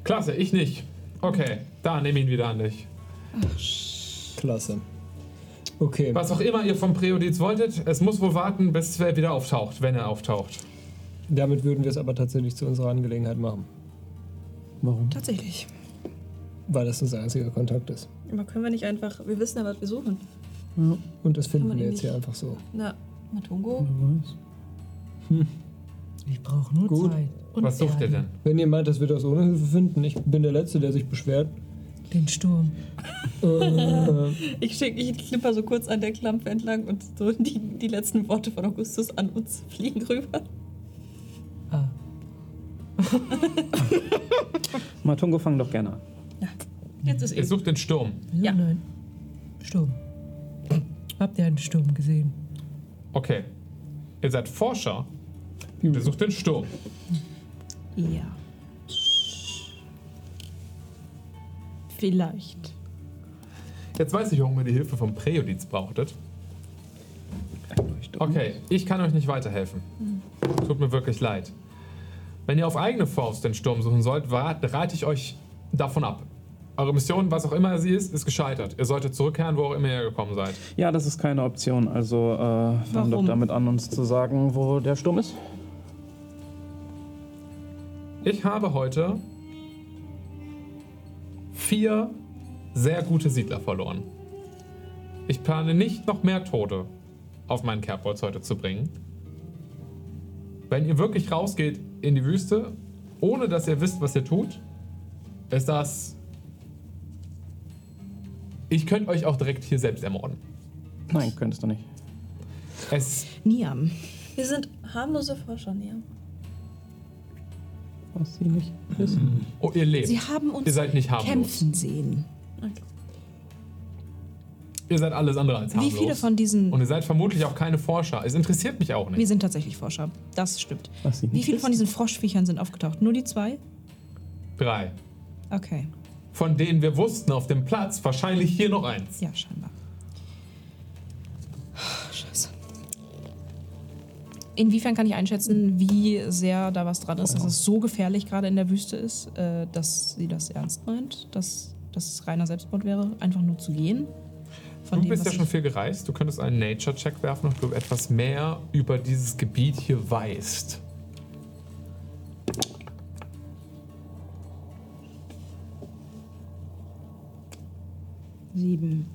Klasse, ich nicht. Okay, da nehme ihn wieder an dich. Klasse. Okay. Was auch immer ihr vom Präjudiz wolltet, es muss wohl warten, bis er wieder auftaucht, wenn er auftaucht. Damit würden wir es aber tatsächlich zu unserer Angelegenheit machen. Warum? Tatsächlich. Weil das unser einziger Kontakt ist. Aber können wir nicht einfach. Wir wissen ja, was wir suchen. Und das finden wir jetzt hier nicht- einfach so. Na, Matungo? Wer weiß. Ich brauche nur Gut. Zeit. Und Was sucht ihr denn? Wenn ihr meint, dass wir das ohne Hilfe finden, ich bin der Letzte, der sich beschwert. Den Sturm. Ich, schick, ich klipper so kurz an der Klampe entlang und so die, die letzten Worte von Augustus an uns fliegen rüber. Ah. Matungo, fang doch gerne an. Jetzt ist Ihr eh. sucht den Sturm. Ja. Nein. Sturm. Habt ihr einen Sturm gesehen? Okay. Ihr seid Forscher. Ihr sucht den Sturm. Ja. Vielleicht. Jetzt weiß ich, warum ihr die Hilfe vom Präjudiz brauchtet. Okay, ich kann euch nicht weiterhelfen. Tut mir wirklich leid. Wenn ihr auf eigene Faust den Sturm suchen sollt, rate ich euch davon ab. Eure Mission, was auch immer sie ist, ist gescheitert. Ihr solltet zurückkehren, wo auch immer ihr gekommen seid. Ja, das ist keine Option. Also äh, fang doch damit an, uns zu sagen, wo der Sturm ist. Ich habe heute vier sehr gute Siedler verloren. Ich plane nicht noch mehr Tote auf meinen Kerbholz heute zu bringen. Wenn ihr wirklich rausgeht in die Wüste, ohne dass ihr wisst, was ihr tut, ist das. Ich könnte euch auch direkt hier selbst ermorden. Nein, könntest du nicht. Es. Niam. Wir sind harmlose Forscher, Nia. Was sie nicht wissen. Oh, ihr lebt. Sie haben uns Ihr seid nicht harmlos. kämpfen sehen. Ihr seid alles andere als Wie harmlos. viele von diesen. Und ihr seid vermutlich auch keine Forscher. Es interessiert mich auch nicht. Wir sind tatsächlich Forscher. Das stimmt. Wie viele von diesen Froschviechern sind aufgetaucht? Nur die zwei? Drei. Okay. Von denen wir wussten auf dem Platz, wahrscheinlich hier noch eins. Ja, scheinbar. Scheiße. Inwiefern kann ich einschätzen, wie sehr da was dran ist, dass es so gefährlich gerade in der Wüste ist, äh, dass sie das ernst meint, dass das reiner Selbstmord wäre, einfach nur zu gehen? Von Du dem, bist ja schon viel gereist. Du könntest einen Nature-Check werfen, ob du etwas mehr über dieses Gebiet hier weißt. Sieben.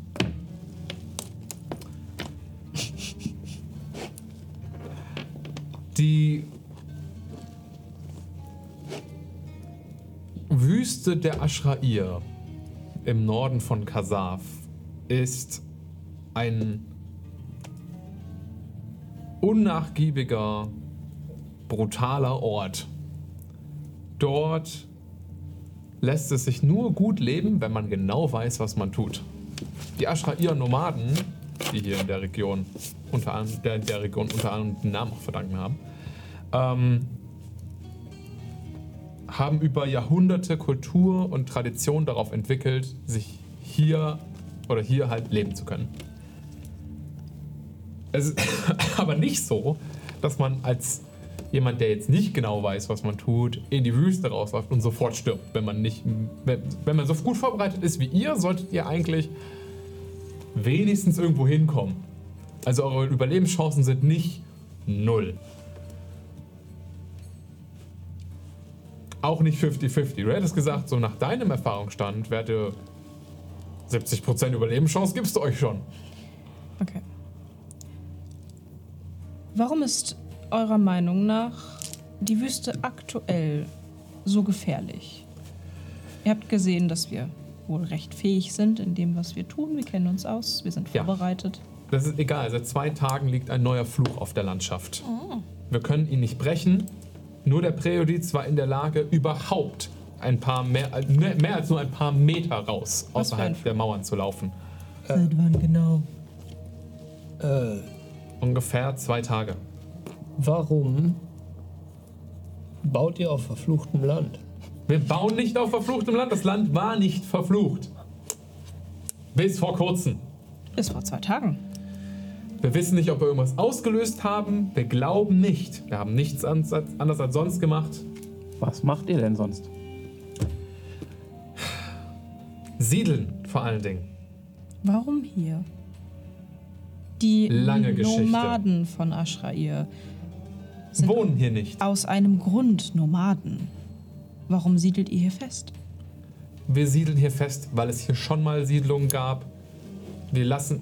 Die Wüste der Ashrair im Norden von Kasaf ist ein unnachgiebiger, brutaler Ort. Dort lässt es sich nur gut leben, wenn man genau weiß, was man tut. Die Ashrair-Nomaden, die hier in der Region unter anderem, der, der Region unter anderem den Namen auch verdanken haben, ähm, haben über Jahrhunderte Kultur und Tradition darauf entwickelt, sich hier oder hier halt leben zu können. Es ist aber nicht so, dass man als jemand, der jetzt nicht genau weiß, was man tut, in die Wüste rausläuft und sofort stirbt. Wenn man nicht, wenn, wenn man so gut vorbereitet ist wie ihr, solltet ihr eigentlich wenigstens irgendwo hinkommen. Also eure Überlebenschancen sind nicht null. Auch nicht 50-50. Du hättest gesagt, so nach deinem Erfahrungsstand wärt ihr 70% Überlebenschance gibst du euch schon. Okay. Warum ist eurer Meinung nach die Wüste aktuell so gefährlich? Ihr habt gesehen, dass wir wohl recht fähig sind in dem, was wir tun. Wir kennen uns aus, wir sind Ja. vorbereitet. Das ist egal. Seit zwei Tagen liegt ein neuer Fluch auf der Landschaft. Wir können ihn nicht brechen. Nur der Präjudiz war in der Lage, überhaupt ein paar mehr, äh, mehr mehr als nur ein paar Meter raus Was für ein außerhalb der Mauern zu laufen. Seit wann genau? Äh, Ungefähr zwei Tage. warum baut ihr auf verfluchtem Land? Wir bauen nicht auf verfluchtem Land. Das Land war nicht verflucht. Bis vor kurzem. Bis vor zwei Tagen. Wir wissen nicht, ob wir irgendwas ausgelöst haben. Wir glauben nicht. Wir haben nichts ans- anders als sonst gemacht. Was macht ihr denn sonst? Siedeln vor allen Dingen. Warum hier? Die Lange Geschichte. Nomaden von Ashrair sind Wohnen hier nicht. aus einem Grund Nomaden. Warum siedelt ihr hier fest? Wir siedeln hier fest, weil es hier schon mal Siedlungen gab. Wir lassen.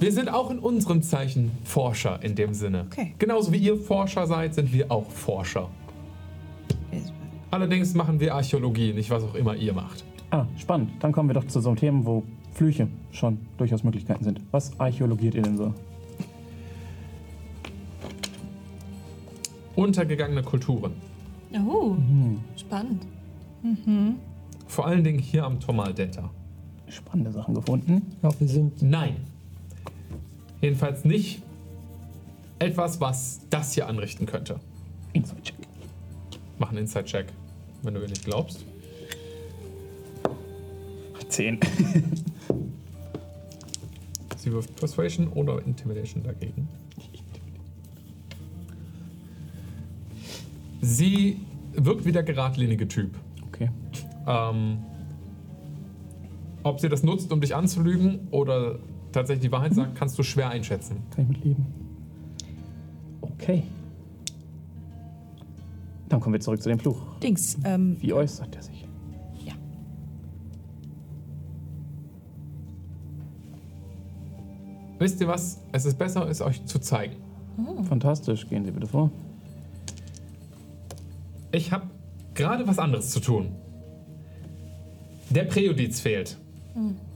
Wir sind auch in unserem Zeichen Forscher in dem Sinne. Okay. Genauso wie ihr Forscher seid, sind wir auch Forscher. Allerdings machen wir Archäologie, nicht was auch immer ihr macht. Ah, spannend. Dann kommen wir doch zu so einem Thema, wo Flüche schon durchaus Möglichkeiten sind. Was archäologiert ihr denn so? Untergegangene Kulturen. Oh, Hm, spannend. Vor allen Dingen hier am Tomal Delta. spannende Sachen gefunden. Ja, wir sind. Nein. Jedenfalls nicht etwas, was das hier anrichten könnte. Inside-Check. Mach einen Inside-Check, wenn du mir nicht glaubst. Zehn. Sie wirft Persuasion oder Intimidation dagegen. Sie wirkt wie der geradlinige Typ. Okay. Ähm, ob sie das nutzt, um dich anzulügen oder tatsächlich die Wahrheit sagt, kannst du schwer einschätzen. Kann ich mitleben. Okay. Dann kommen wir zurück zu dem Fluch. Dings, ähm, Wie äußert er sich? Wisst ihr was? Es ist besser, es euch zu zeigen. Fantastisch. Gehen Sie bitte vor. Ich habe gerade was anderes zu tun. Der Präjudiz fehlt.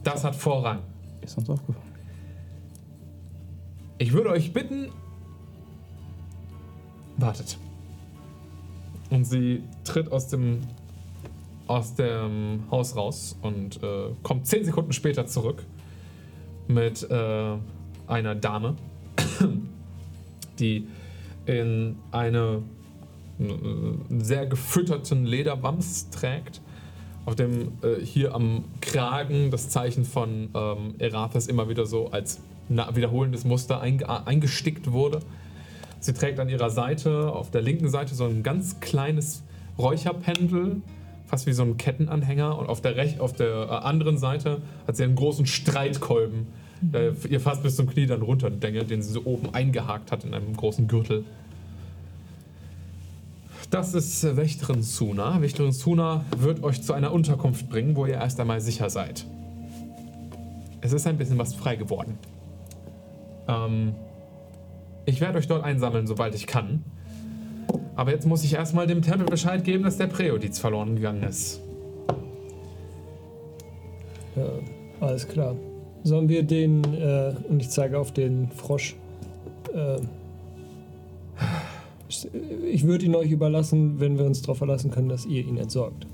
Das hat Vorrang. Ist uns aufgefallen. Ich würde euch bitten. Wartet. Und sie tritt aus dem aus dem Haus raus und äh, kommt zehn Sekunden später zurück mit äh, einer Dame, die in eine äh, sehr gefütterten Lederwams trägt, auf dem äh, hier am Kragen das Zeichen von ähm, Erathas immer wieder so als wiederholendes Muster einge eingestickt wurde. Sie trägt an ihrer Seite, auf der linken Seite, so ein ganz kleines Räucherpendel, fast wie so ein Kettenanhänger. Und auf der, rech auf der äh, anderen Seite hat sie einen großen Streitkolben, der ihr fast bis zum Knie dann runterdengelt, den sie so oben eingehakt hat in einem großen Gürtel. Das ist äh, Wächterin Suna. Wächterin Suna wird euch zu einer Unterkunft bringen, wo ihr erst einmal sicher seid. Es ist ein bisschen was frei geworden. Ähm, ich werde euch dort einsammeln, sobald ich kann. Aber jetzt muss ich erstmal dem Tempel Bescheid geben, dass der Präjudiz verloren gegangen ist. Ja, alles klar. Sollen wir den, äh, und ich zeige auf den Frosch, äh, ich würde ihn euch überlassen, wenn wir uns darauf verlassen können, dass ihr ihn entsorgt.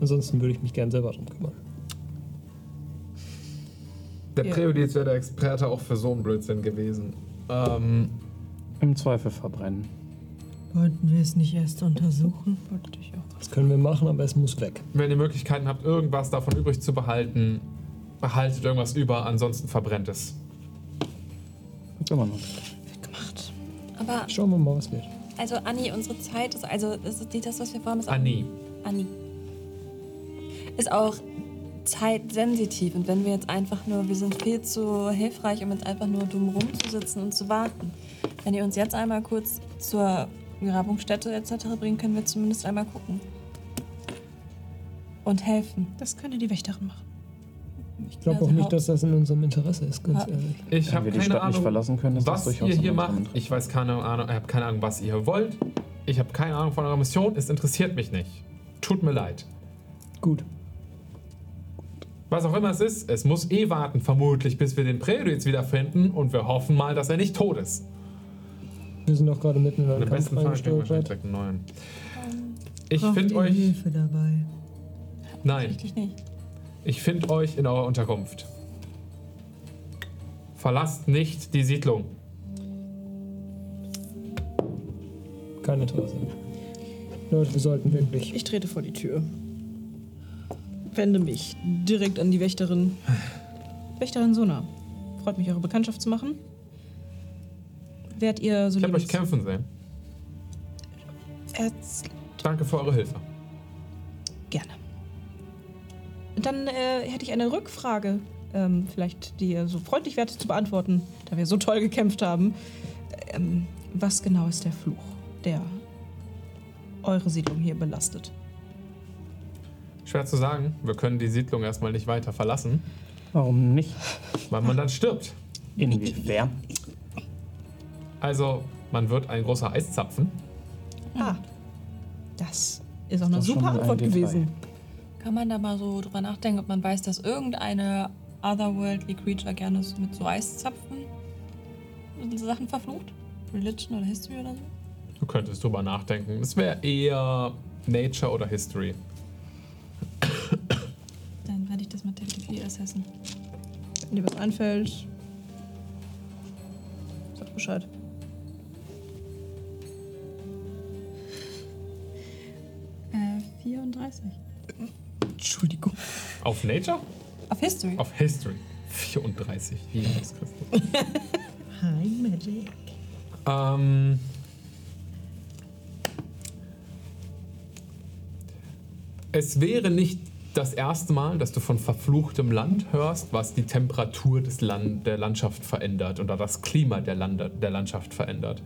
Ansonsten würde ich mich gern selber drum kümmern. Der Ja. Präjudiz wäre der Experte auch für so einen Blödsinn gewesen. Ähm, Im Zweifel verbrennen. Wollten wir es nicht erst untersuchen? wollte ich auch. Das können wir machen, aber es muss weg. wenn ihr Möglichkeiten habt, irgendwas davon übrig zu behalten, behaltet irgendwas über, ansonsten verbrennt es. Das kann man noch. Gemacht. Aber, Schauen wir mal, was wird. also Anni, unsere Zeit ist, also das, ist die, das was wir vorhaben, ist auch, Anni. Anni. Ist auch zeitsensitiv. Und wenn wir jetzt einfach nur, wir sind viel zu hilfreich, um jetzt einfach nur dumm rumzusitzen und zu warten. Wenn ihr uns jetzt einmal kurz zur Grabungsstätte etc. bringen, können wir zumindest einmal gucken. Und helfen. Das könnte die Wächterin machen. Ich glaube Also auch nicht, Haupt- dass das in unserem Interesse ist, ganz ehrlich. Ich habe keine Stadt nicht Ahnung, verlassen können, ist das was durchaus ihr hier macht. Interesse. Ich weiß keine Ahnung, ich habe keine Ahnung, was ihr wollt. Ich habe keine Ahnung von eurer Mission. Es interessiert mich nicht. Tut mir leid. Gut. Was auch immer es ist, es muss eh warten, vermutlich, bis wir den Präjudiz wiederfinden und wir hoffen mal, dass er nicht tot ist. Wir sind doch gerade mitten in einem Kampf besten Fall wir wahrscheinlich direkt einen neuen. Ich Braucht finde euch. Hilfe dabei. Nein, Richtig nicht. Ich finde euch in eurer Unterkunft. Verlasst nicht die Siedlung. Kein Interesse. Leute, wir sollten wirklich. Ich trete vor die Tür. Wende mich direkt an die Wächterin. Wächterin Sona. Freut mich, eure Bekanntschaft zu machen. Werdet ihr so Ich habe euch kämpfen sehen. Erz- Danke für eure Hilfe. Gerne. Dann äh, hätte ich eine Rückfrage, ähm, vielleicht, die ihr so freundlich wärt zu beantworten, da wir so toll gekämpft haben. Ähm, was genau ist der Fluch, der eure Siedlung hier belastet? Schwer zu sagen. Wir können die Siedlung erstmal nicht weiter verlassen, Warum nicht? weil man dann stirbt. Inwiefern? Also, man wird ein großer Eiszapfen. Ah, das ist auch eine super ein Antwort Detail. gewesen. Kann man da mal so drüber nachdenken, ob man weiß, dass irgendeine otherworldly Creature gerne mit so Eiszapfen Sachen verflucht? Religion oder History oder so? Du könntest drüber nachdenken. Es wäre eher Nature oder History. Dann werde ich das mit Telepathy assessen. Wenn dir was einfällt, sag Bescheid. Äh, 34. Entschuldigung. Auf Nature? Auf History. Auf History. 34. Jesus Christus. Hi, Magic. Ähm. Es wäre nicht das erste Mal, dass du von verfluchtem Land hörst, was die Temperatur des Land, der Landschaft verändert oder das Klima der, Lande, der Landschaft verändert.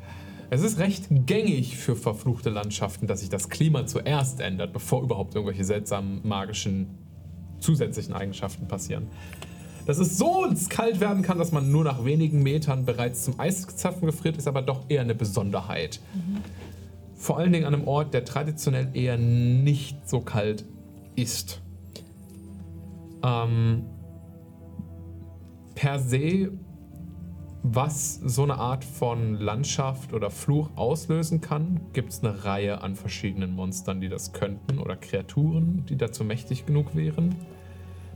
Es ist recht gängig für verfluchte Landschaften, dass sich das Klima zuerst ändert, bevor überhaupt irgendwelche seltsamen magischen zusätzlichen Eigenschaften passieren. Dass es so kalt werden kann, dass man nur nach wenigen Metern bereits zum Eiszapfen gefriert, ist aber doch eher eine Besonderheit. Vor allen Dingen an einem Ort, der traditionell eher nicht so kalt ist. Ähm, per se, was so eine Art von Landschaft oder Fluch auslösen kann, gibt es eine Reihe an verschiedenen Monstern, die das könnten oder Kreaturen, die dazu mächtig genug wären.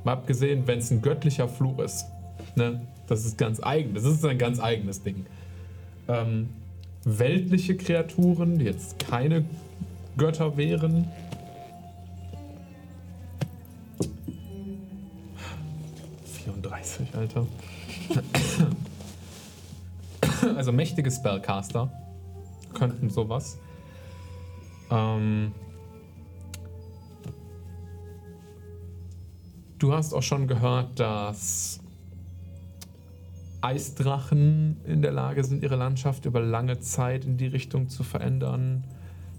Mal abgesehen, wenn es ein göttlicher Fluch ist, ne, das ist ganz eigen, das ist ein ganz eigenes Ding. Ähm, weltliche Kreaturen, die jetzt keine Götter wären. ...34, Alter. also mächtige Spellcaster könnten sowas. Ähm... Du hast auch schon gehört, dass Eisdrachen in der Lage sind, ihre Landschaft über lange Zeit in die Richtung zu verändern.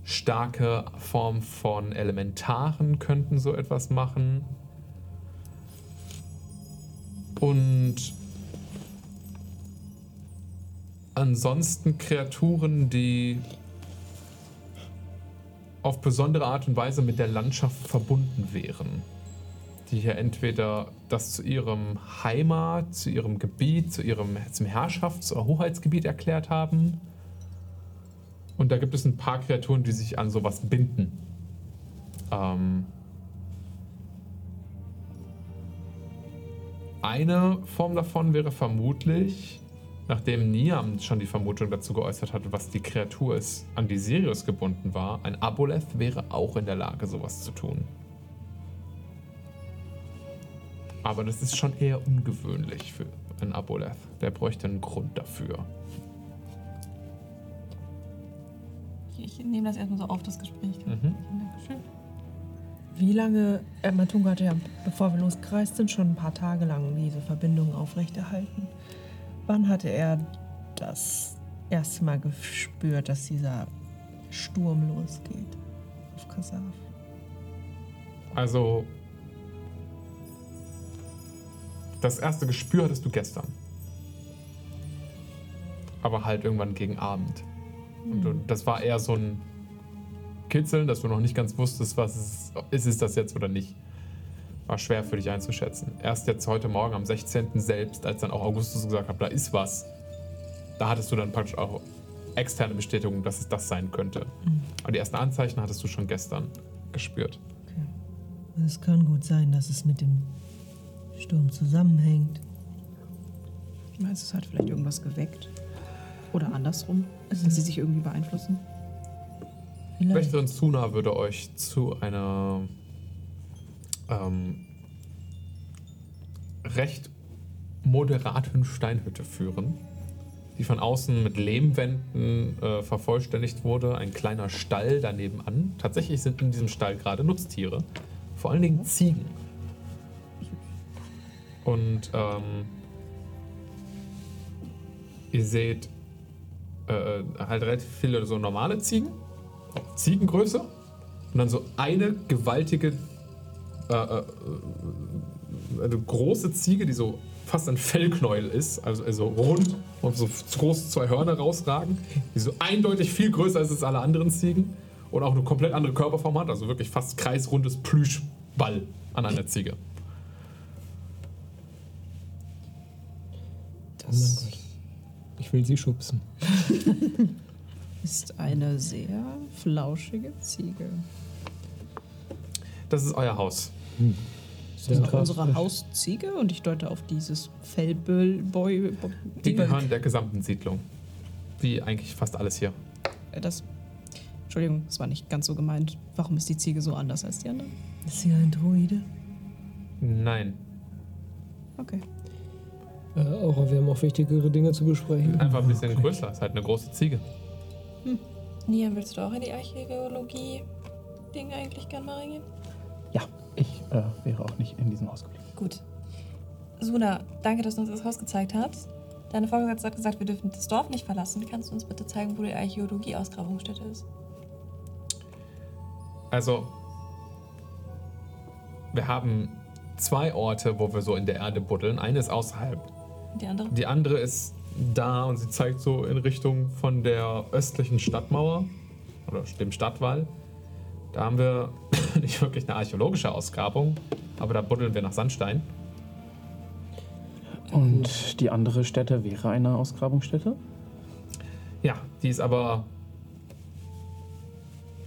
Starke Form von Elementaren könnten so etwas machen. Und ansonsten Kreaturen, die auf besondere Art und Weise mit der Landschaft verbunden wären die hier entweder das zu ihrem Heimat, zu ihrem Gebiet, zu ihrem zum Herrschafts- oder Hoheitsgebiet erklärt haben. Und da gibt es ein paar Kreaturen, die sich an sowas binden. Ähm eine Form davon wäre vermutlich, nachdem Niam schon die Vermutung dazu geäußert hatte, was die Kreatur ist, an die Sirius gebunden war, ein Aboleth wäre auch in der Lage, sowas zu tun. Aber das ist schon eher ungewöhnlich für einen Aboleth. Der bräuchte einen Grund dafür. Ich, ich nehme das erstmal so auf, das Gespräch. Mhm. Dankeschön. Wie lange, äh, Matunga hatte ja, bevor wir losgereist sind, schon ein paar Tage lang diese Verbindung aufrechterhalten. Wann hatte er das erste Mal gespürt, dass dieser Sturm losgeht auf Kasaf? Also, das erste Gespür hattest du gestern. Aber halt irgendwann gegen Abend. Und du, das war eher so ein Kitzeln, dass du noch nicht ganz wusstest, was es, ist es das jetzt oder nicht. War schwer für dich einzuschätzen. Erst jetzt heute Morgen am 16. selbst, als dann auch Augustus gesagt hat, da ist was, da hattest du dann praktisch auch externe Bestätigung, dass es das sein könnte. Aber die ersten Anzeichen hattest du schon gestern gespürt. Es kann gut sein, dass es mit dem Sturm zusammenhängt. Meinst du, es hat vielleicht irgendwas geweckt? Oder andersrum? Dass sie sich irgendwie beeinflussen? Vielleicht. Wächterin Suna würde euch zu einer ähm, recht moderaten Steinhütte führen, die von außen mit Lehmwänden äh, vervollständigt wurde. Ein kleiner Stall daneben an. Tatsächlich sind in diesem Stall gerade Nutztiere, vor allen Dingen Ziegen. Und ähm, ihr seht äh, halt relativ viele so normale Ziegen, Ziegengröße und dann so eine gewaltige, äh, äh, eine große Ziege, die so fast ein Fellknäuel ist, also, also rund und so große zwei Hörner rausragen, die so eindeutig viel größer ist als alle anderen Ziegen und auch eine komplett andere Körperform hat, also wirklich fast kreisrundes Plüsch Ball an einer Ziege. Oh mein Gott. Ich will sie schubsen. Ist eine sehr flauschige Ziege. Das ist euer Haus. Das ist krass. unsere Hausziege und ich deute auf dieses Fellboy. Die gehören der gesamten Siedlung. Wie eigentlich fast alles hier. Das. Entschuldigung, das war nicht ganz so gemeint. Warum ist die Ziege so anders als die anderen? Ist sie ein Droide? Nein. Okay. Äh, Aura, wir haben auch wichtigere Dinge zu besprechen. Einfach ein bisschen größer. Ist halt eine große Ziege. Nian, willst du auch in die Archäologie-Ding eigentlich gern mal reingehen? Äh, wäre auch nicht in diesem Haus geblieben. Gut. Suna, danke, dass du uns das Haus gezeigt hast. Deine Vorgesetzte hat gesagt, wir dürfen das Dorf nicht verlassen. Kannst du uns bitte zeigen, wo die Archäologie-Ausgrabungsstätte ist? Also, wir haben zwei Orte, wo wir so in der Erde buddeln. Eine ist außerhalb. Die andere? Die andere ist da und sie zeigt so in Richtung von der östlichen Stadtmauer oder dem Stadtwall. Da haben wir nicht wirklich eine archäologische Ausgrabung, aber da buddeln wir nach Sandstein. Und die andere Stätte wäre eine Ausgrabungsstätte? Ja, die ist aber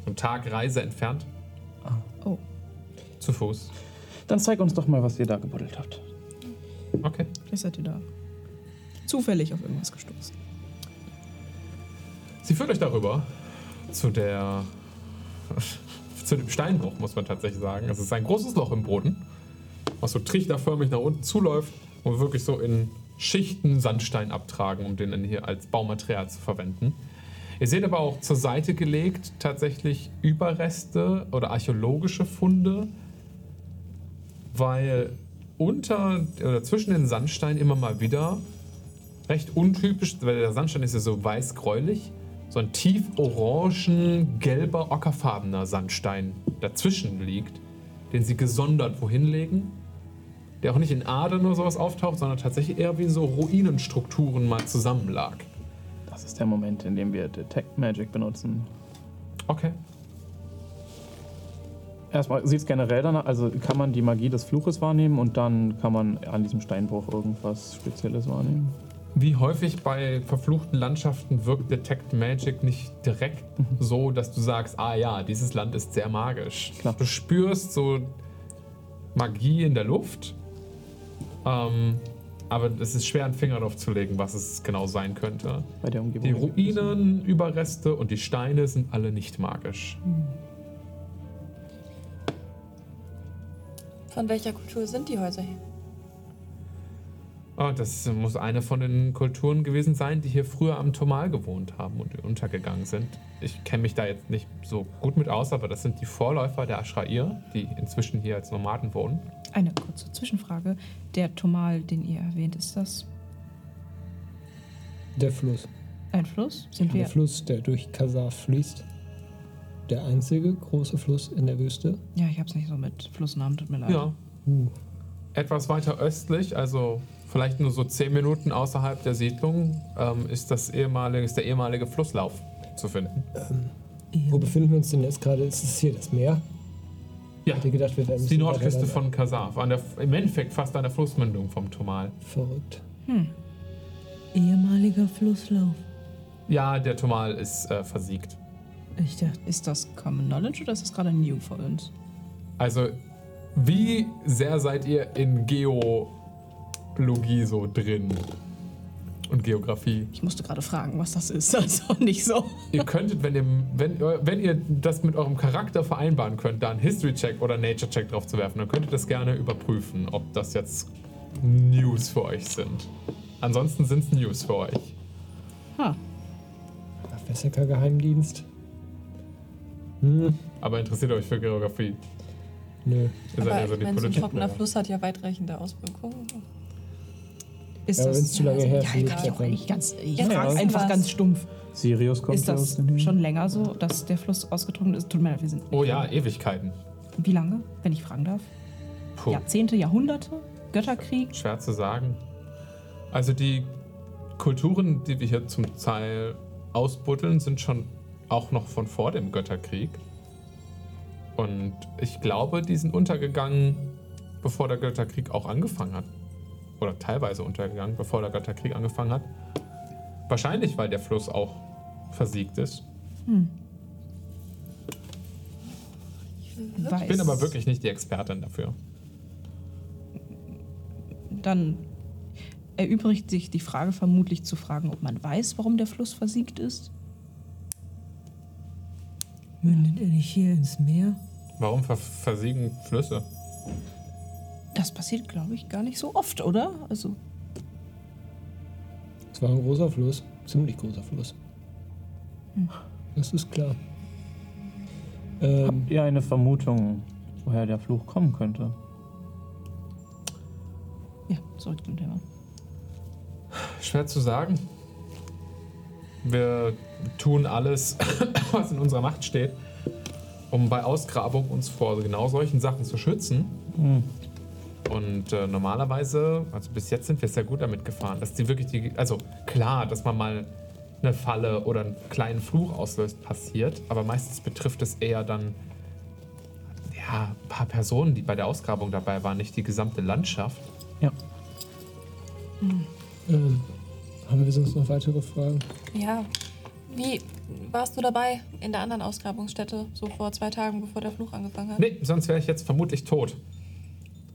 einen Tag Reise entfernt. Oh. Zu Fuß. Dann zeig uns doch mal, was ihr da gebuddelt habt. Okay. Vielleicht seid ihr da zufällig auf irgendwas gestoßen. Sie führt euch darüber zu der. Zu dem Steinbruch, muss man tatsächlich sagen. Es ist ein großes Loch im Boden, was so trichterförmig nach unten zuläuft und wir wirklich so in Schichten Sandstein abtragen, um den dann hier als Baumaterial zu verwenden. Ihr seht aber auch zur Seite gelegt tatsächlich Überreste oder archäologische Funde, weil unter oder zwischen den Sandsteinen immer mal wieder recht untypisch, weil der Sandstein ist ja so weiß-gräulich, so ein tief orangen, gelber, ockerfarbener Sandstein dazwischen liegt, den sie gesondert wohin legen, der auch nicht in Adern oder sowas auftaucht, sondern tatsächlich eher wie so Ruinenstrukturen mal zusammenlag. Das ist der Moment, in dem wir Detect Magic benutzen. Okay. Erstmal sieht es generell danach, also kann man die Magie des Fluches wahrnehmen und dann kann man an diesem Steinbruch irgendwas Spezielles wahrnehmen. Wie häufig bei verfluchten Landschaften wirkt Detect Magic nicht direkt so, dass du sagst, ah ja, dieses Land ist sehr magisch. Klar. Du spürst so Magie in der Luft, ähm, aber es ist schwer, einen Finger drauf zu legen, was es genau sein könnte. Bei der Umgebung. Die Ruinen, Überreste und die Steine sind alle nicht magisch. Von welcher Kultur sind die Häuser hier? Oh, das muss eine von den Kulturen gewesen sein, die hier früher am Tomal gewohnt haben und untergegangen sind. Ich kenne mich da jetzt nicht so gut mit aus, aber das sind die Vorläufer der Ashrair, die inzwischen hier als Nomaden wohnen. Eine kurze Zwischenfrage. Der Tomal, den ihr erwähnt, ist das Der Fluss. ein Fluss? Sind Der wir. Fluss, der durch Kasar fließt. Der einzige große Fluss in der Wüste. Ja, ich hab's nicht so mit Flussnamen, tut mir leid. Ja, Uh, etwas weiter östlich, also vielleicht nur so zehn Minuten außerhalb der Siedlung, ähm, ist, das ehemalige, ist der ehemalige Flusslauf zu finden. wo befinden wir uns denn jetzt gerade? Ist es hier das Meer? Ja, Ich hätte gedacht, wir die Nordküste von Kasaf, an der, im Endeffekt fast an der Flussmündung vom Tomal. Verrückt. Ehemaliger Flusslauf. Ja, der Tomal ist äh, versiegt. Ich dachte, Ist das Common Knowledge oder ist das gerade new für uns? Also, wie sehr seid ihr in Geologie so drin? Und Geografie? Ich musste gerade fragen, was das ist. Also nicht so. Ihr könntet, wenn ihr, wenn, wenn ihr das mit eurem Charakter vereinbaren könnt, da einen History-Check oder Nature-Check drauf zu werfen, dann könnt ihr das gerne überprüfen, ob das jetzt News für euch sind. Ansonsten sind es News für euch. Ha. Wessecker Geheimdienst? Hm, Aber interessiert euch für Geografie? nö. Ihr seid Aber ja so ich die meine, so ein Politiker. trockener Fluss hat ja weitreichende Auswirkungen. Ist Ja, das. wenn's zu lange her ist, ja, ich auch nicht ganz. Ich Ja, frage einfach was? ganz stumpf. Sirius kommt Ist das aus den schon länger so, dass der Fluss ausgetrocknet ist? Tut mir leid, wir sind. Oh ja, Ewigkeiten. Wie lange, wenn ich fragen darf? Puh. Jahrzehnte, Jahrhunderte? Götterkrieg? Schwer zu sagen. Also die Kulturen, die wir hier zum Teil ausbuddeln, sind schon auch noch von vor dem Götterkrieg. Und ich glaube, die sind untergegangen, bevor der Götterkrieg auch angefangen hat. Oder teilweise untergegangen, bevor der Götterkrieg angefangen hat. Wahrscheinlich, weil der Fluss auch versiegt ist. Weiß. Ich bin aber wirklich nicht die Expertin dafür. Dann erübrigt sich die Frage vermutlich zu fragen, ob man weiß, warum der Fluss versiegt ist. Mündet er nicht hier ins Meer? Warum ver versiegen Flüsse? Das passiert, glaube ich, gar nicht so oft, oder? Also, Es war ein großer Fluss. Ziemlich großer Fluss. Das ist klar. Ähm, Habt ihr eine Vermutung, woher der Fluch kommen könnte? ja, zurück zum Thema. Schwer zu sagen. Wir tun alles, was in unserer Macht steht, um bei Ausgrabung uns vor genau solchen Sachen zu schützen. Und äh, normalerweise, also bis jetzt sind wir sehr gut damit gefahren, dass die wirklich die, also klar, dass man mal eine Falle oder einen kleinen Fluch auslöst, passiert, aber meistens betrifft es eher dann ja, ein paar Personen, die bei der Ausgrabung dabei waren, nicht die gesamte Landschaft. Ja. ähm, haben wir sonst noch weitere Fragen? Ja. Wie warst du dabei in der anderen Ausgrabungsstätte, so vor zwei Tagen, bevor der Fluch angefangen hat? Nee, sonst wäre ich jetzt vermutlich tot.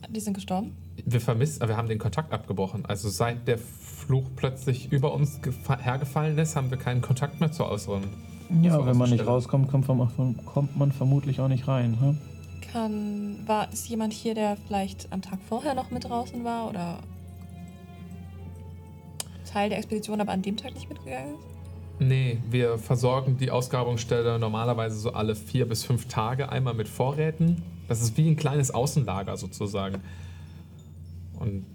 Die sind gestorben? Wir vermissen, wir haben den Kontakt abgebrochen. Also seit der Fluch plötzlich über uns gefa- hergefallen ist, haben wir keinen Kontakt mehr zur äußeren. Ja, wenn man nicht rauskommt, kommt man, kommt man vermutlich auch nicht rein. Hm? Kann, war, ist jemand hier, der vielleicht am Tag vorher noch mit draußen war oder Teil der Expedition, aber an dem Tag nicht mitgegangen ist? Nee, wir versorgen die Ausgrabungsstelle normalerweise so alle vier bis fünf Tage einmal mit Vorräten. Das ist wie ein kleines Außenlager sozusagen. Und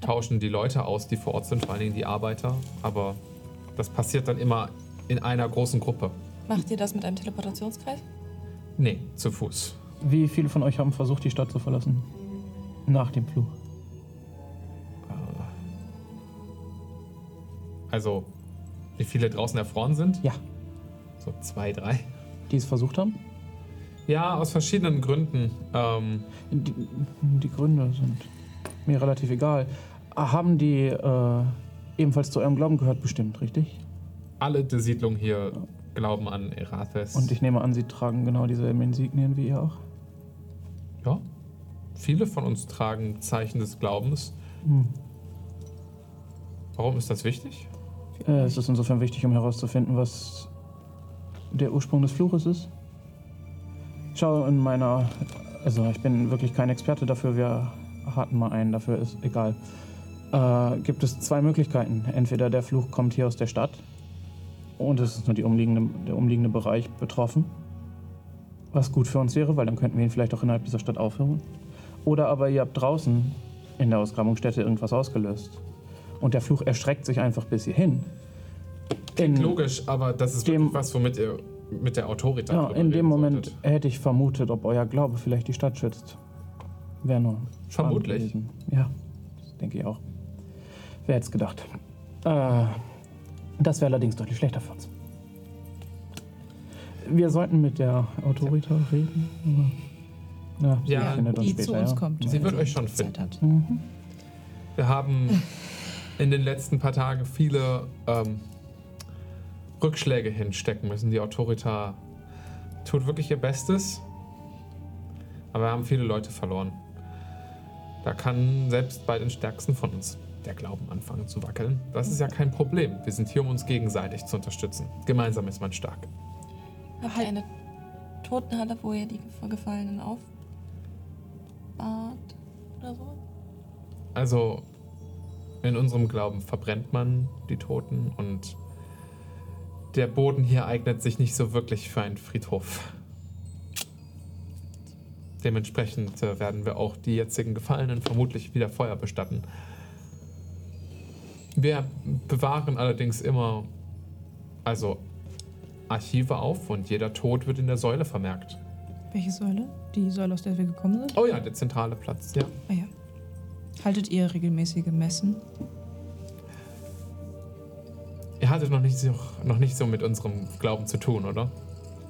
tauschen die Leute aus, die vor Ort sind, vor allen Dingen die Arbeiter. Aber das passiert dann immer in einer großen Gruppe. Macht ihr das mit einem Teleportationskreis? Nee, zu Fuß. Wie viele von euch haben versucht, die Stadt zu verlassen? Nach dem Fluch. Also, wie viele draußen erfroren sind? Ja. So zwei, drei. Die es versucht haben? Ja, aus verschiedenen Gründen. Ähm, Die, die Gründe sind mir relativ egal. Haben die äh, ebenfalls zu eurem Glauben gehört, bestimmt, richtig? alle der Siedlung hier glauben an Erathes. Und ich nehme an, sie tragen genau dieselben Insignien wie ihr auch. Ja. Viele von uns tragen Zeichen des Glaubens. Hm. Warum ist das wichtig? Äh, es ist insofern wichtig, um herauszufinden, was der Ursprung des Fluches ist. Schau, in meiner. Also, ich bin wirklich kein Experte dafür. Wir hatten mal einen, dafür ist egal. Äh, gibt es zwei Möglichkeiten. Entweder der Fluch kommt hier aus der Stadt und es ist nur die umliegende, der umliegende Bereich betroffen. Was gut für uns wäre, weil dann könnten wir ihn vielleicht auch innerhalb dieser Stadt aufhören. Oder aber ihr habt draußen in der Ausgrabungsstätte irgendwas ausgelöst. Und der Fluch erstreckt sich einfach bis hierhin. In, Logisch, aber das ist dem- wirklich was, womit ihr mit der Autorität ja, in dem reden Moment solltet. hätte ich vermutet, ob euer Glaube vielleicht die Stadt schützt. Wäre nur. Vermutlich. gewesen. Ja, das denke ich auch. Wer hätte es gedacht? Äh, das wäre allerdings deutlich schlechter für uns. Wir sollten mit der Autorita reden. aber- Ja, sie Ja, findet uns später, zu uns ja. kommt. Sie wird euch schon finden. Mhm. Wir haben in den letzten paar Tagen viele ähm, Rückschläge hinstecken müssen. Die Autorita tut wirklich ihr Bestes, aber wir haben viele Leute verloren. Da kann selbst bei den Stärksten von uns der Glauben anfangen zu wackeln. Das ist ja kein Problem. Wir sind hier, um uns gegenseitig zu unterstützen. Gemeinsam ist man stark. Habt ihr eine Totenhalle, wo ihr die Gefallenen aufbahrt oder so? Also in unserem Glauben verbrennt man die Toten und der Boden hier eignet sich nicht so wirklich für einen Friedhof. Dementsprechend äh, werden wir auch die jetzigen Gefallenen vermutlich wieder Feuer bestatten. Wir bewahren allerdings immer also Archive auf und jeder Tod wird in der Säule vermerkt. Welche Säule? Die Säule, aus der wir gekommen sind? Oh ja, der zentrale Platz, ja. Ah ja. Haltet ihr regelmäßige Messen? Ihr hattet noch nicht so, noch nicht so mit unserem Glauben zu tun, oder?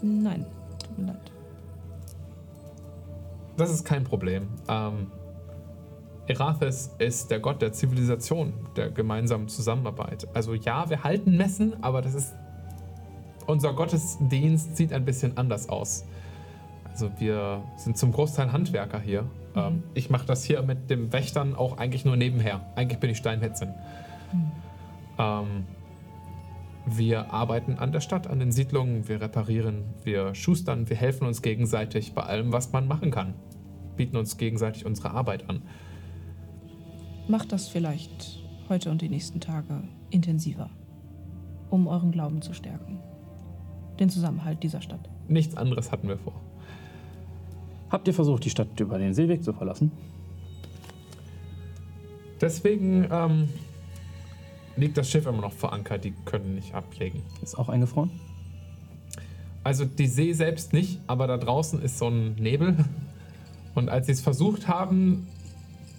Nein, tut mir leid. das ist kein Problem. Ähm, Erathis ist der Gott der Zivilisation, der gemeinsamen Zusammenarbeit. Also ja, wir halten Messen, aber das ist. Unser Gottesdienst sieht ein bisschen anders aus. Also wir sind zum Großteil Handwerker hier. Ähm, ich mache das hier mit dem Wächtern auch eigentlich nur nebenher. Eigentlich bin ich Steinmetzin. Ähm, wir arbeiten an der Stadt, an den Siedlungen, wir reparieren, wir schustern, wir helfen uns gegenseitig bei allem, was man machen kann. Bieten uns gegenseitig unsere Arbeit an. Macht das vielleicht heute und die nächsten Tage intensiver, um euren Glauben zu stärken. Den Zusammenhalt dieser Stadt. Nichts anderes hatten wir vor. Habt ihr versucht, die Stadt über den Seeweg zu verlassen? Deswegen ähm, liegt das Schiff immer noch verankert, die können nicht ablegen. Ist auch eingefroren? Also die See selbst nicht, aber da draußen ist so ein Nebel. Und als sie es versucht haben,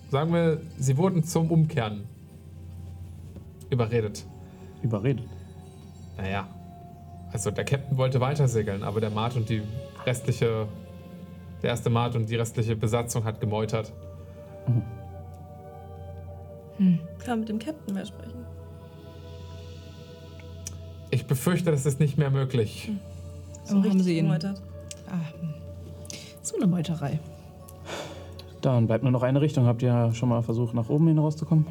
sagen wir, sie wurden zum Umkehren überredet. Überredet. Naja, also der Captain wollte weiter segeln, aber der Mart und die restliche, der erste Mart und die restliche Besatzung hat gemeutert. Kann man mit dem Captain mehr sprechen. Ich befürchte, das ist nicht mehr möglich. So Oh, haben sie ihn. gemeutert. Ah, hm. so eine Meuterei. Dann bleibt nur noch eine Richtung. Habt ihr schon mal versucht, nach oben hin rauszukommen?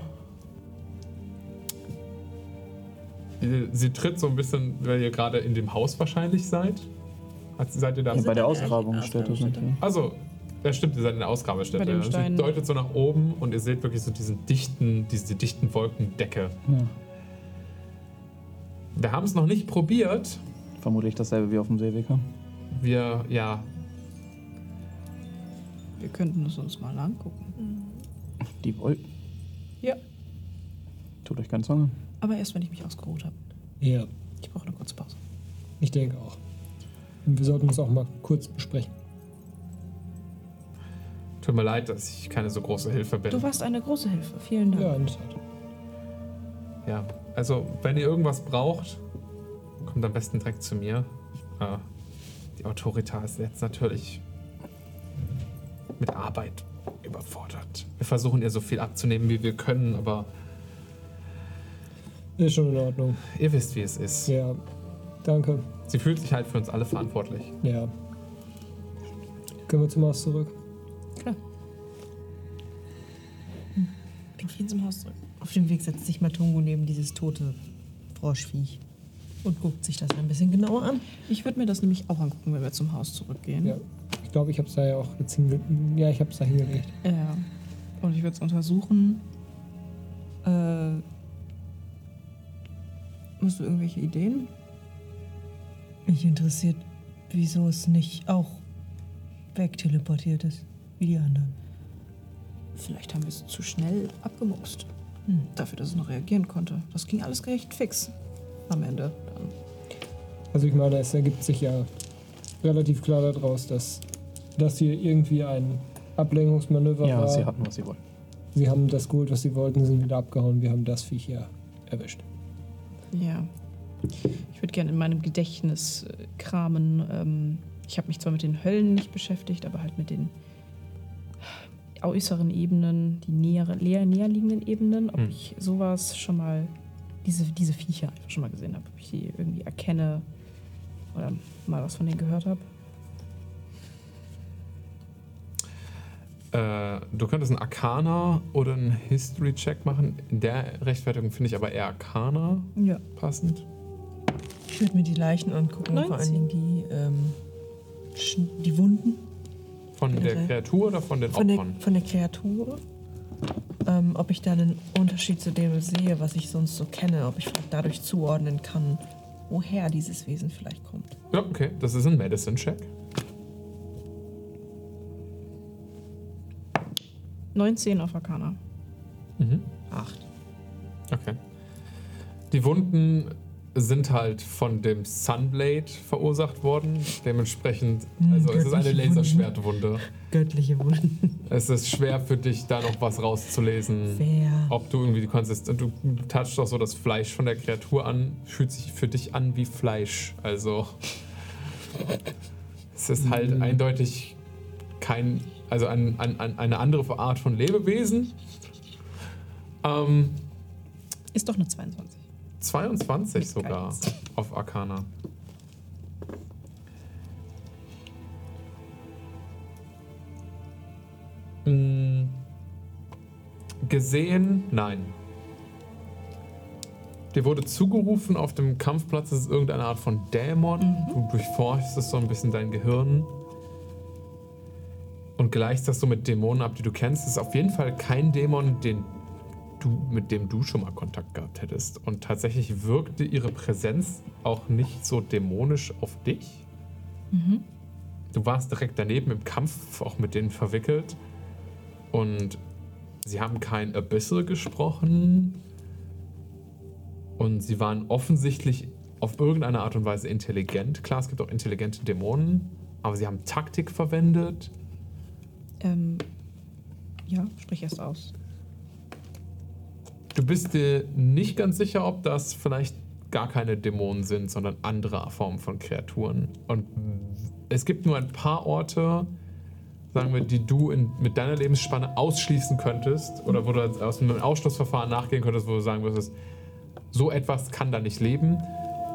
Sie, sie tritt so ein bisschen, weil ihr gerade in dem Haus wahrscheinlich seid. Hat, seid ihr da? Ja, bei der das. Ausgrabungsstätte. Also, ja stimmt, ihr seid in der Ausgrabestätte. Bei dem Sie deutet so nach oben und ihr seht wirklich so diesen dichten, diese dichten Wolkendecke. Ja. Wir haben es noch nicht probiert. Vermutlich dasselbe wie auf dem Seeweg. Ja? Wir, ja, Wir könnten es uns mal angucken. Die Wolken. Ja. Tut euch keine Sorgen. Aber erst, wenn ich mich ausgeruht habe. Ja, Ich brauche eine kurze Pause. ich denke auch. Und wir sollten uns auch mal kurz besprechen. tut mir leid, dass ich keine so große Hilfe bin. Du warst eine große Hilfe. Vielen Dank. Ja, in der Tat. Ja, also wenn ihr irgendwas braucht, kommt am besten direkt zu mir. Äh, die Autorita ist jetzt natürlich mit Arbeit überfordert. Wir versuchen ihr so viel abzunehmen, wie wir können, aber Ist schon in Ordnung. ihr wisst, wie es ist. Ja, danke. Sie fühlt sich halt für uns alle verantwortlich. Ja. Können wir zum Haus zurück? Klar. Wir gehen zum Haus zurück. Auf dem Weg setzt sich Matungo neben dieses tote Froschviech und guckt sich das ein bisschen genauer an. Ich würde mir das nämlich auch angucken, wenn wir zum Haus zurückgehen. Ja. Ich glaube, ich habe es da ja auch jetzt hinge Ja, ich habe es da hingelegt. Ja. Und ich würde es untersuchen. Äh, hast du irgendwelche Ideen? Mich interessiert, wieso es nicht auch wegteleportiert ist, wie die anderen. Vielleicht haben wir es zu schnell abgemuckst. Hm. Dafür, dass es noch reagieren konnte. Das ging alles recht fix. Am Ende. Dann. Also ich meine, es ergibt sich ja relativ klar daraus, dass das hier irgendwie ein Ablenkungsmanöver Ja, war. sie hatten, was sie wollten. Sie haben das geholt, was sie wollten, sind wieder abgehauen. Wir haben das Viech hier erwischt. Ja. Ich würde gerne in meinem Gedächtnis äh, kramen. Ähm, ich habe mich zwar mit den Höllen nicht beschäftigt, aber halt mit den äußeren Ebenen, die näher, näher, näher liegenden Ebenen, ob Hm. ich sowas schon mal, diese, diese Viecher einfach schon mal gesehen habe, ob ich die irgendwie erkenne oder mal was von denen gehört habe. Äh, du könntest einen Arcana oder einen History-Check machen. In der Rechtfertigung finde ich aber eher Arcana Ja. passend. Ich würde mir die Leichen angucken, vor allen 19. Dingen die, ähm, die Wunden Von der Okay. Kreatur oder von den von der, Opfern? von der Kreatur. Ähm, ob ich da einen Unterschied zu dem sehe, was ich sonst so kenne, ob ich vielleicht dadurch zuordnen kann, woher dieses Wesen vielleicht kommt. Ja, okay. Das ist ein Medicine-Check. 19 auf Arcana. Mhm. Acht. Okay. Die Wunden sind halt von dem Sunblade verursacht worden. Dementsprechend, Hm, also es ist eine göttliche Wunden. Laserschwertwunde. Göttliche Wunden. Es ist schwer für dich, da noch was rauszulesen. Wer? Ob du irgendwie die Konsistenz. Du touchst doch so das Fleisch von der Kreatur an, fühlt sich für dich an wie Fleisch. Also. Es ist halt eindeutig kein, also ein, ein, ein, eine andere Art von Lebewesen. Ähm, Ist doch eine 22. 22 Mit sogar Guidance. auf Arcana. Mm, Gesehen? Nein. Dir wurde zugerufen auf dem Kampfplatz, es ist irgendeine Art von Dämon. Du durchforstest so ein bisschen dein Gehirn und gleichst das so mit Dämonen ab, die du kennst. Es ist auf jeden Fall kein Dämon, den du, mit dem du schon mal Kontakt gehabt hättest. Und tatsächlich wirkte ihre Präsenz auch nicht so dämonisch auf dich. Du warst direkt daneben im Kampf auch mit denen verwickelt. Und sie haben kein Abyssal gesprochen. Und sie waren offensichtlich auf irgendeine Art und Weise intelligent. Klar, es gibt auch intelligente Dämonen, aber sie haben Taktik verwendet. Ähm, ja, sprich erst aus. Du bist dir nicht ganz sicher, ob das vielleicht gar keine Dämonen sind, sondern andere Formen von Kreaturen. Und es gibt nur ein paar Orte, sagen wir, die du in, mit deiner Lebensspanne ausschließen könntest oder wo du aus einem Ausschlussverfahren nachgehen könntest, wo du sagen würdest, so etwas kann da nicht leben.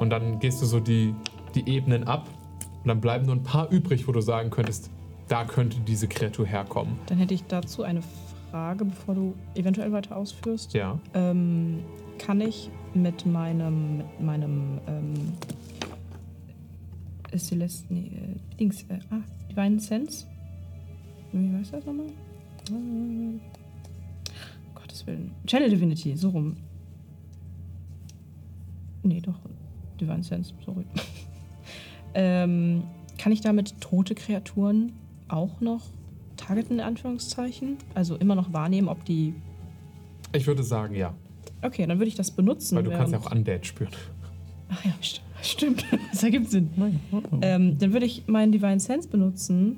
Und dann gehst du so die, die Ebenen ab und dann bleiben nur ein paar übrig, wo du sagen könntest, da könnte diese Kreatur herkommen. Dann hätte ich dazu eine Frage, bevor du eventuell weiter ausführst. Ja. Ähm, kann ich mit meinem, mit meinem ähm, äh, Celest, nee, äh, Dings, äh, ah, Divine Sense? Wie heißt das nochmal? Äh, Gottes Willen. Channel Divinity, so rum. Nee, doch. Divine Sense, sorry. ähm, kann ich damit tote Kreaturen auch noch targeten, in Anführungszeichen? Also immer noch wahrnehmen, ob die. Ich würde sagen, ja. Okay, dann würde ich das benutzen. Weil du kannst ja auch Undead spüren. Ach ja, st stimmt. Das ergibt Sinn. Ähm, dann würde ich meinen Divine Sense benutzen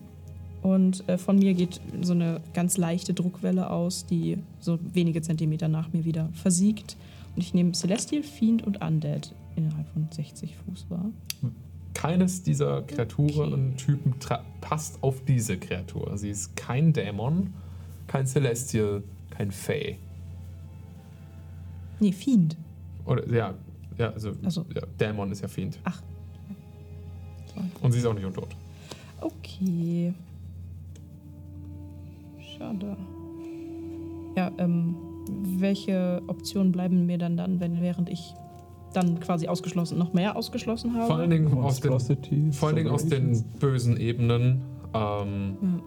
und äh, von mir geht so eine ganz leichte Druckwelle aus, die so wenige Zentimeter nach mir wieder versiegt. Und ich nehme Celestial, Fiend und Undead innerhalb von 60 Fuß war. Keines dieser Kreaturen und Typen passt auf diese Kreatur. Sie ist kein Dämon, kein Celestial, kein Fey. Nee, Fiend. Oder ja, ja, also, Ach so. ja, Dämon ist ja Fiend. Ach. Und sie ist auch nicht untot. Okay. Schade. Ja, ähm, welche Optionen bleiben mir dann dann, wenn während ich dann quasi ausgeschlossen, noch mehr ausgeschlossen habe? Vor allen Dingen aus den, vor allen Dingen aus den bösen Ebenen. Ähm, Ja.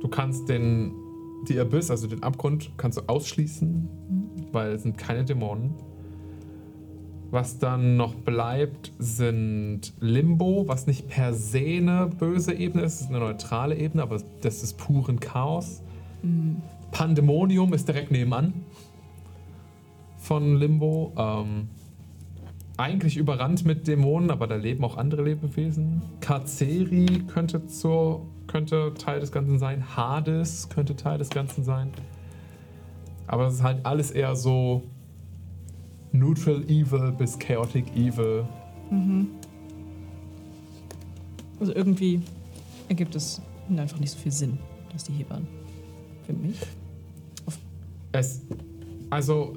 Du kannst den die Abyss, also den Abgrund, kannst du ausschließen, weil es sind keine Dämonen. Was dann noch bleibt, sind Limbo, was nicht per se eine böse Ebene ist, es ist eine neutrale Ebene, aber das ist puren Chaos. Pandemonium ist direkt nebenan von Limbo. Ähm, eigentlich überrannt mit Dämonen, aber da leben auch andere Lebewesen. Karzeri könnte, zur, könnte Teil des Ganzen sein. Hades könnte Teil des Ganzen sein. Aber es ist halt alles eher so Neutral Evil bis Chaotic Evil. Also irgendwie ergibt es einfach nicht so viel Sinn, dass die hier waren. Für mich. Es, also,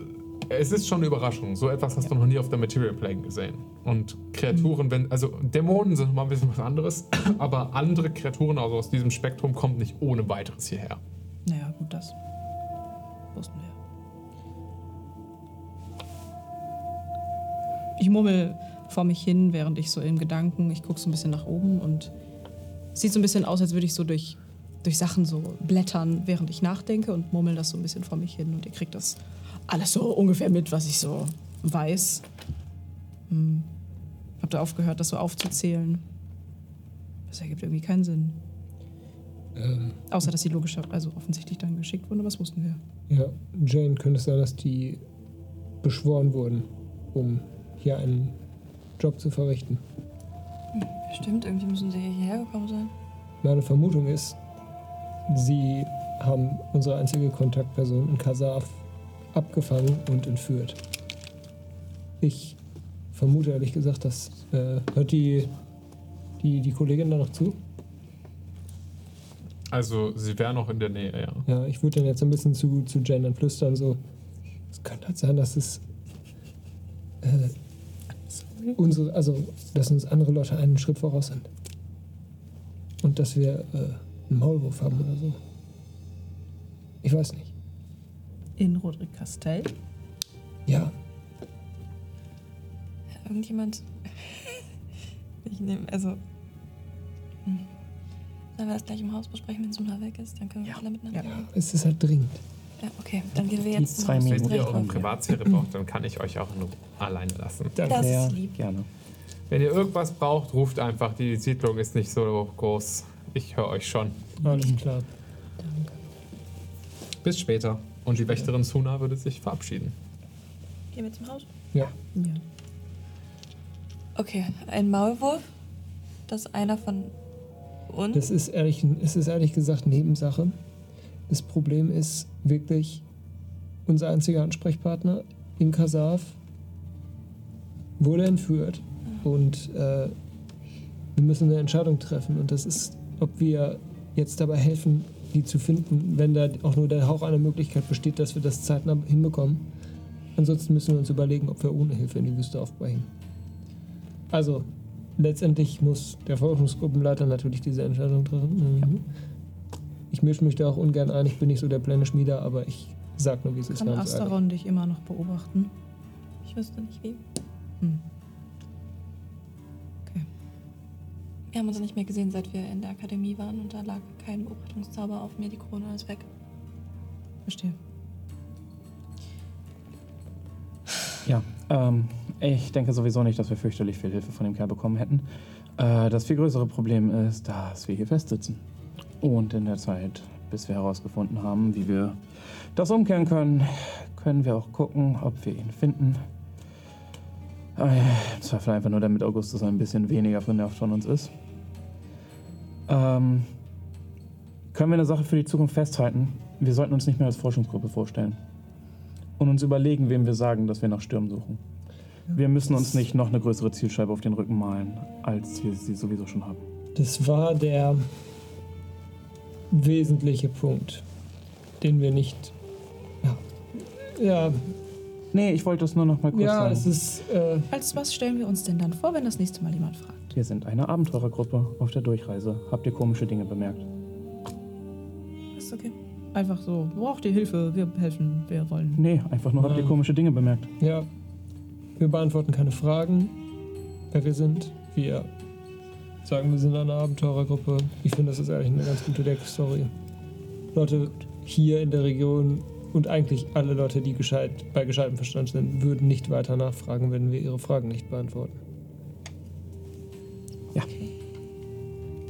es ist schon eine Überraschung. So etwas hast du noch nie auf der Material Plane gesehen. Und Kreaturen, wenn, also Dämonen sind mal ein bisschen was anderes, aber andere Kreaturen, also aus diesem Spektrum, kommen nicht ohne weiteres hierher. Naja, gut, das wussten wir. Ich murmel vor mich hin, während ich so in Gedanken, ich gucke so ein bisschen nach oben und es sieht so ein bisschen aus, als würde ich so durch, durch Sachen so blättern, während ich nachdenke und murmel das so ein bisschen vor mich hin und ihr kriegt das alles so ungefähr mit, was ich so weiß. Hm. Habt ihr aufgehört, das so aufzuzählen? Das ergibt irgendwie keinen Sinn. Ähm, Außer, dass sie logischer, also offensichtlich dann geschickt wurden, das wussten wir. ja, Jane, könnte es sein, dass die beschworen wurden, um hier einen Job zu verrichten? Stimmt, irgendwie müssen sie hierher gekommen sein. Meine Vermutung ist, sie haben unsere einzige Kontaktperson in Kasaf abgefangen und entführt. Ich vermute ehrlich gesagt, dass äh, hört die, die die Kollegin da noch zu? Also, sie wäre noch in der Nähe, ja. Ja, ich würde dann jetzt ein bisschen zu, zu Jen flüstern, so. Es könnte halt sein, dass es. Äh, unsere, also, dass uns andere Leute einen Schritt voraus sind. Und dass wir äh, einen Maulwurf haben oder so. Ich weiß nicht. In Roderick Castell. Ja, Irgendjemand. ich nehme, also. Hm. Sollen wir das gleich im Haus besprechen, wenn Suna weg ist? Dann können wir alle miteinander Ja. reden. es ist halt dringend. Ja, okay. Dann gehen wir jetzt zwei. Minuten. Wenn ihr eure. Privatsphäre braucht, dann kann ich euch auch nur alleine lassen. Danke. Das Ja, ist lieb. gerne. Wenn ihr irgendwas braucht, ruft einfach. Die Siedlung ist nicht so groß. Ich höre euch schon. Alles klar. Bis später. Und die Wächterin Suna würde sich verabschieden. Gehen wir zum Haus. Ja. Ja. Okay, ein Maulwurf. Das ist einer von uns. Das ist ehrlich, es ist ehrlich gesagt Nebensache. Das Problem ist wirklich, unser einziger Ansprechpartner in Kasaf wurde entführt. Und äh, wir müssen eine Entscheidung treffen. Und das ist, ob wir jetzt dabei helfen, die zu finden, wenn da auch nur der Hauch einer Möglichkeit besteht, dass wir das zeitnah hinbekommen. Ansonsten müssen wir uns überlegen, ob wir ohne Hilfe in die Wüste aufbrechen. Also, letztendlich muss der Forschungsgruppenleiter natürlich diese Entscheidung treffen. Mhm. Ich mische mich da auch ungern ein, ich bin nicht so der Pläne-Schmieder, aber ich sag nur, wie es ist. Kann. Asteron dich immer noch beobachten? Ich wüsste nicht wie. Hm. Wir haben uns nicht mehr gesehen, seit wir in der Akademie waren und da lag kein Beobachtungszauber auf mir. Die Krone ist weg. Verstehe. Ja, ähm, ich denke sowieso nicht, dass wir fürchterlich viel Hilfe von dem Kerl bekommen hätten. Äh, das viel größere Problem ist, dass wir hier festsitzen. Und in der Zeit, bis wir herausgefunden haben, wie wir das umkehren können, können wir auch gucken, ob wir ihn finden. Äh, Im Zweifel einfach nur, damit Augustus ein bisschen weniger genervt von uns ist. Ähm, können wir eine Sache für die Zukunft festhalten? Wir sollten uns nicht mehr als Forschungsgruppe vorstellen und uns überlegen, wem wir sagen, dass wir nach Stürmen suchen. Wir müssen uns nicht noch eine größere Zielscheibe auf den Rücken malen, als wir sie sowieso schon haben. Das war der wesentliche Punkt, den wir nicht. Ja. Ja, Nee, ich wollte es nur noch mal kurz ja sagen. es ist. Äh, Als was stellen wir uns denn dann vor, wenn das nächste Mal jemand fragt? wir sind eine Abenteurergruppe auf der Durchreise. Habt ihr komische Dinge bemerkt? Ist okay. Einfach so, braucht ihr Hilfe, wir helfen, wir wollen. Nee, einfach nur habt ihr komische Dinge bemerkt. ja. Wir beantworten keine Fragen, wer wir sind. Wir sagen, wir sind eine Abenteurergruppe. Ich finde, das ist eigentlich eine ganz gute Deckstory. Leute hier in der Region und eigentlich alle Leute, die gescheit, bei gescheitem Verstand sind, würden nicht weiter nachfragen, wenn wir ihre Fragen nicht beantworten.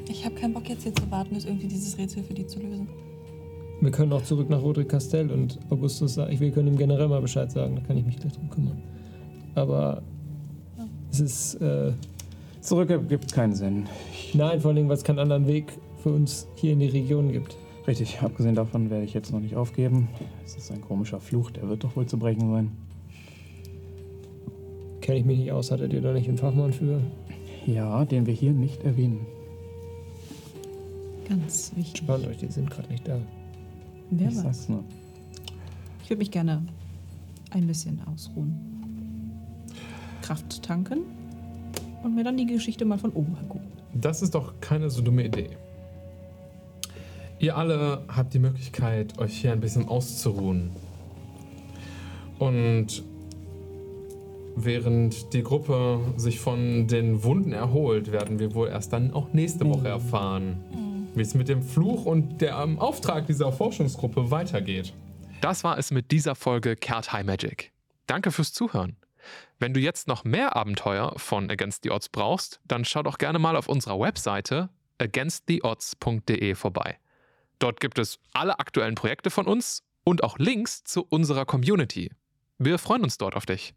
Ich habe keinen Bock jetzt hier zu warten, ist irgendwie dieses Rätsel für die zu lösen. Wir können auch zurück nach Roderick Castell und Augustus sagt, ich will können ihm generell mal Bescheid sagen, da kann ich mich gleich drum kümmern. Aber es ist, äh, Zurück gibt keinen Sinn. nein, vor allen Dingen, weil es keinen anderen Weg für uns hier in die Region gibt. Richtig, abgesehen davon werde ich jetzt noch nicht aufgeben. Es ist ein komischer Fluch, der wird doch wohl zu brechen sein. Kenne ich mich nicht aus, hattet ihr da nicht einen Fachmann für? Ja, den wir hier nicht erwähnen. Ganz wichtig. Spannt euch, die sind gerade nicht da. Wer ich weiß. sag's nur. Ich würde mich gerne ein bisschen ausruhen. Kraft tanken und mir dann die Geschichte mal von oben angucken. Das ist doch keine so dumme Idee. Ihr alle habt die Möglichkeit, euch hier ein bisschen auszuruhen. Und während die Gruppe sich von den Wunden erholt, werden wir wohl erst dann auch nächste Woche erfahren, wie es mit dem Fluch und dem Auftrag dieser Forschungsgruppe weitergeht. Das war es mit dieser Folge Kehrt High Magic. Danke fürs Zuhören. Wenn du jetzt noch mehr Abenteuer von Against the Odds brauchst, dann schau doch gerne mal auf unserer Webseite againsttheodds.de vorbei. Dort gibt es alle aktuellen Projekte von uns und auch Links zu unserer Community. Wir freuen uns dort auf dich.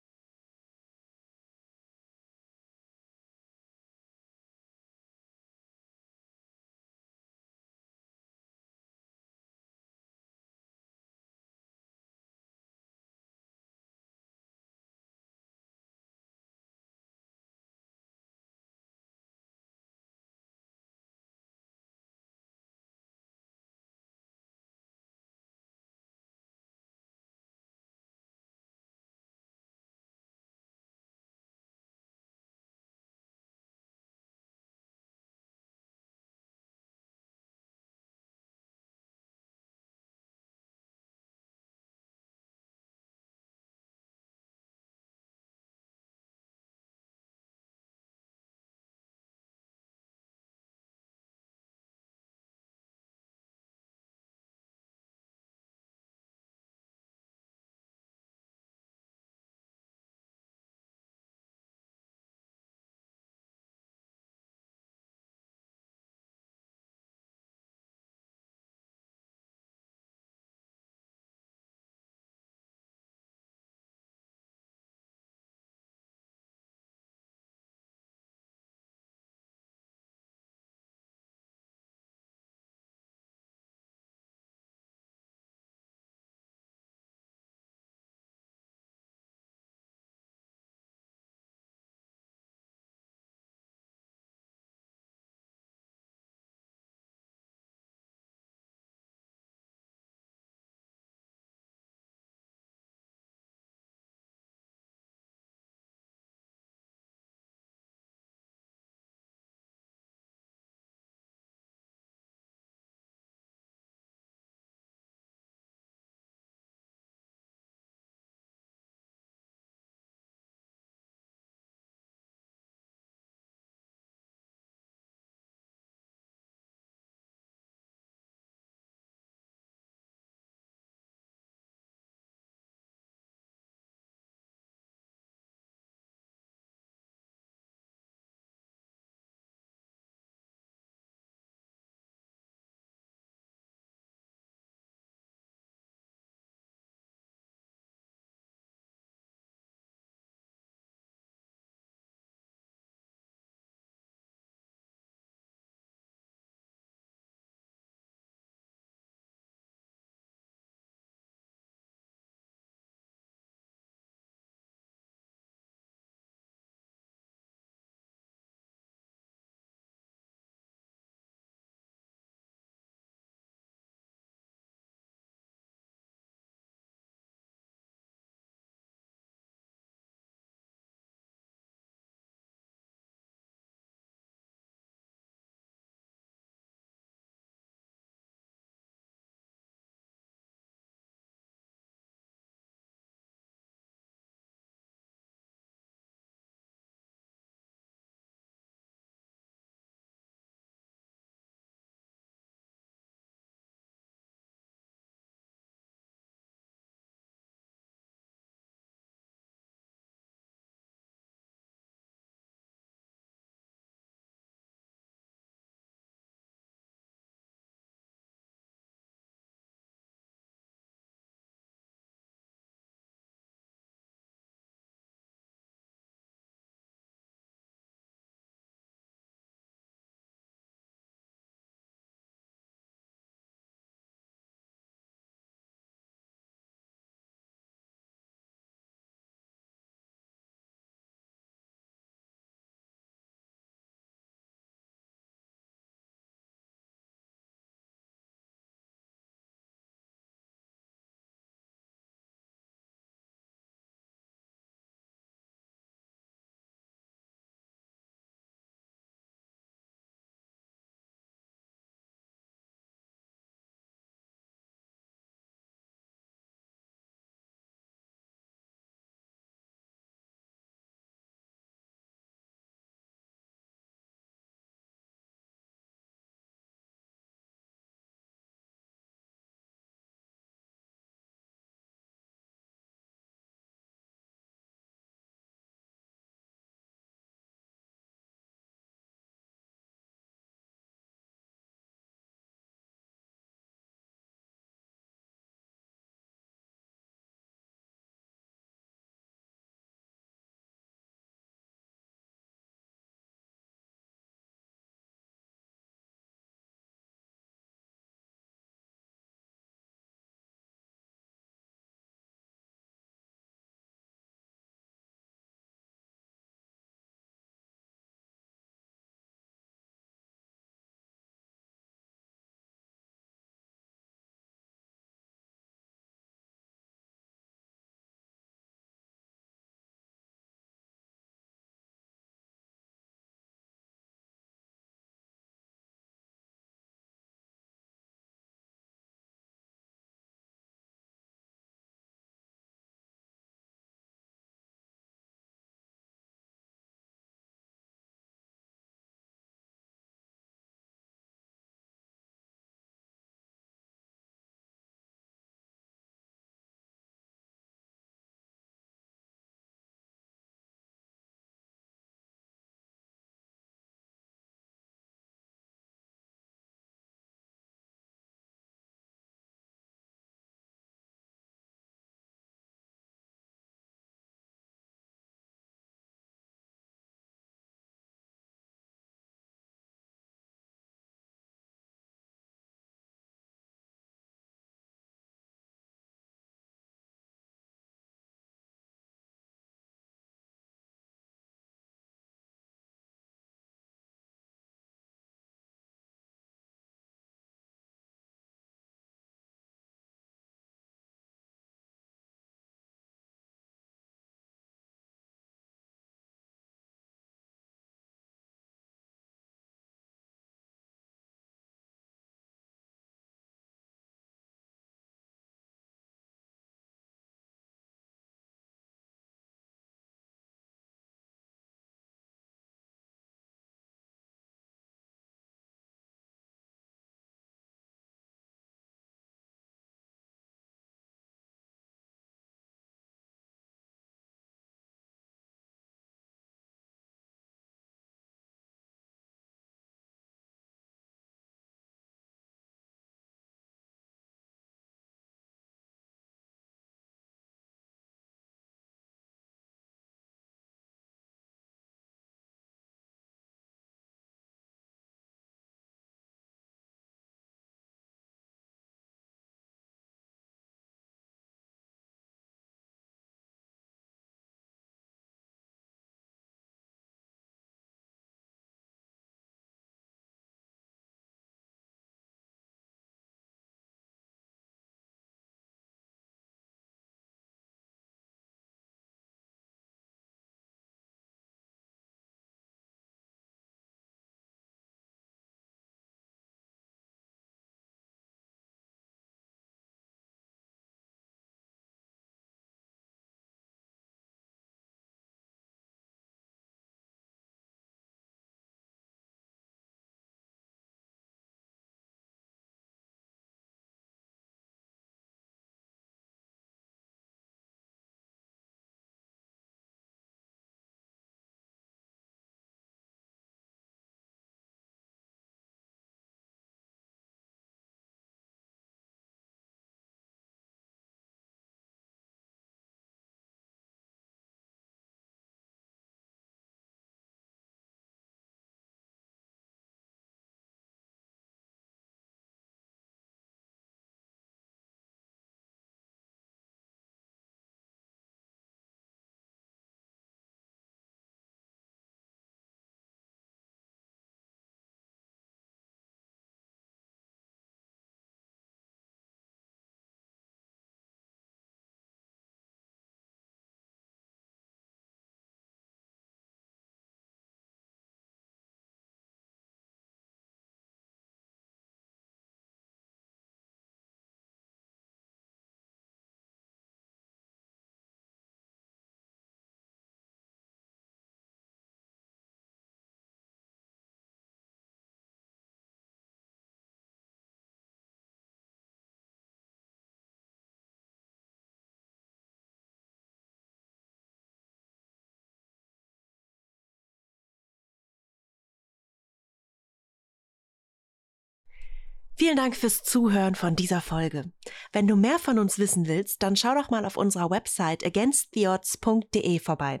Vielen Dank fürs Zuhören von dieser Folge. Wenn du mehr von uns wissen willst, dann schau doch mal auf unserer Website againsttheodds.de vorbei.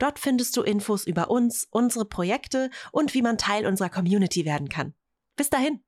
Dort findest du Infos über uns, unsere Projekte und wie man Teil unserer Community werden kann. Bis dahin!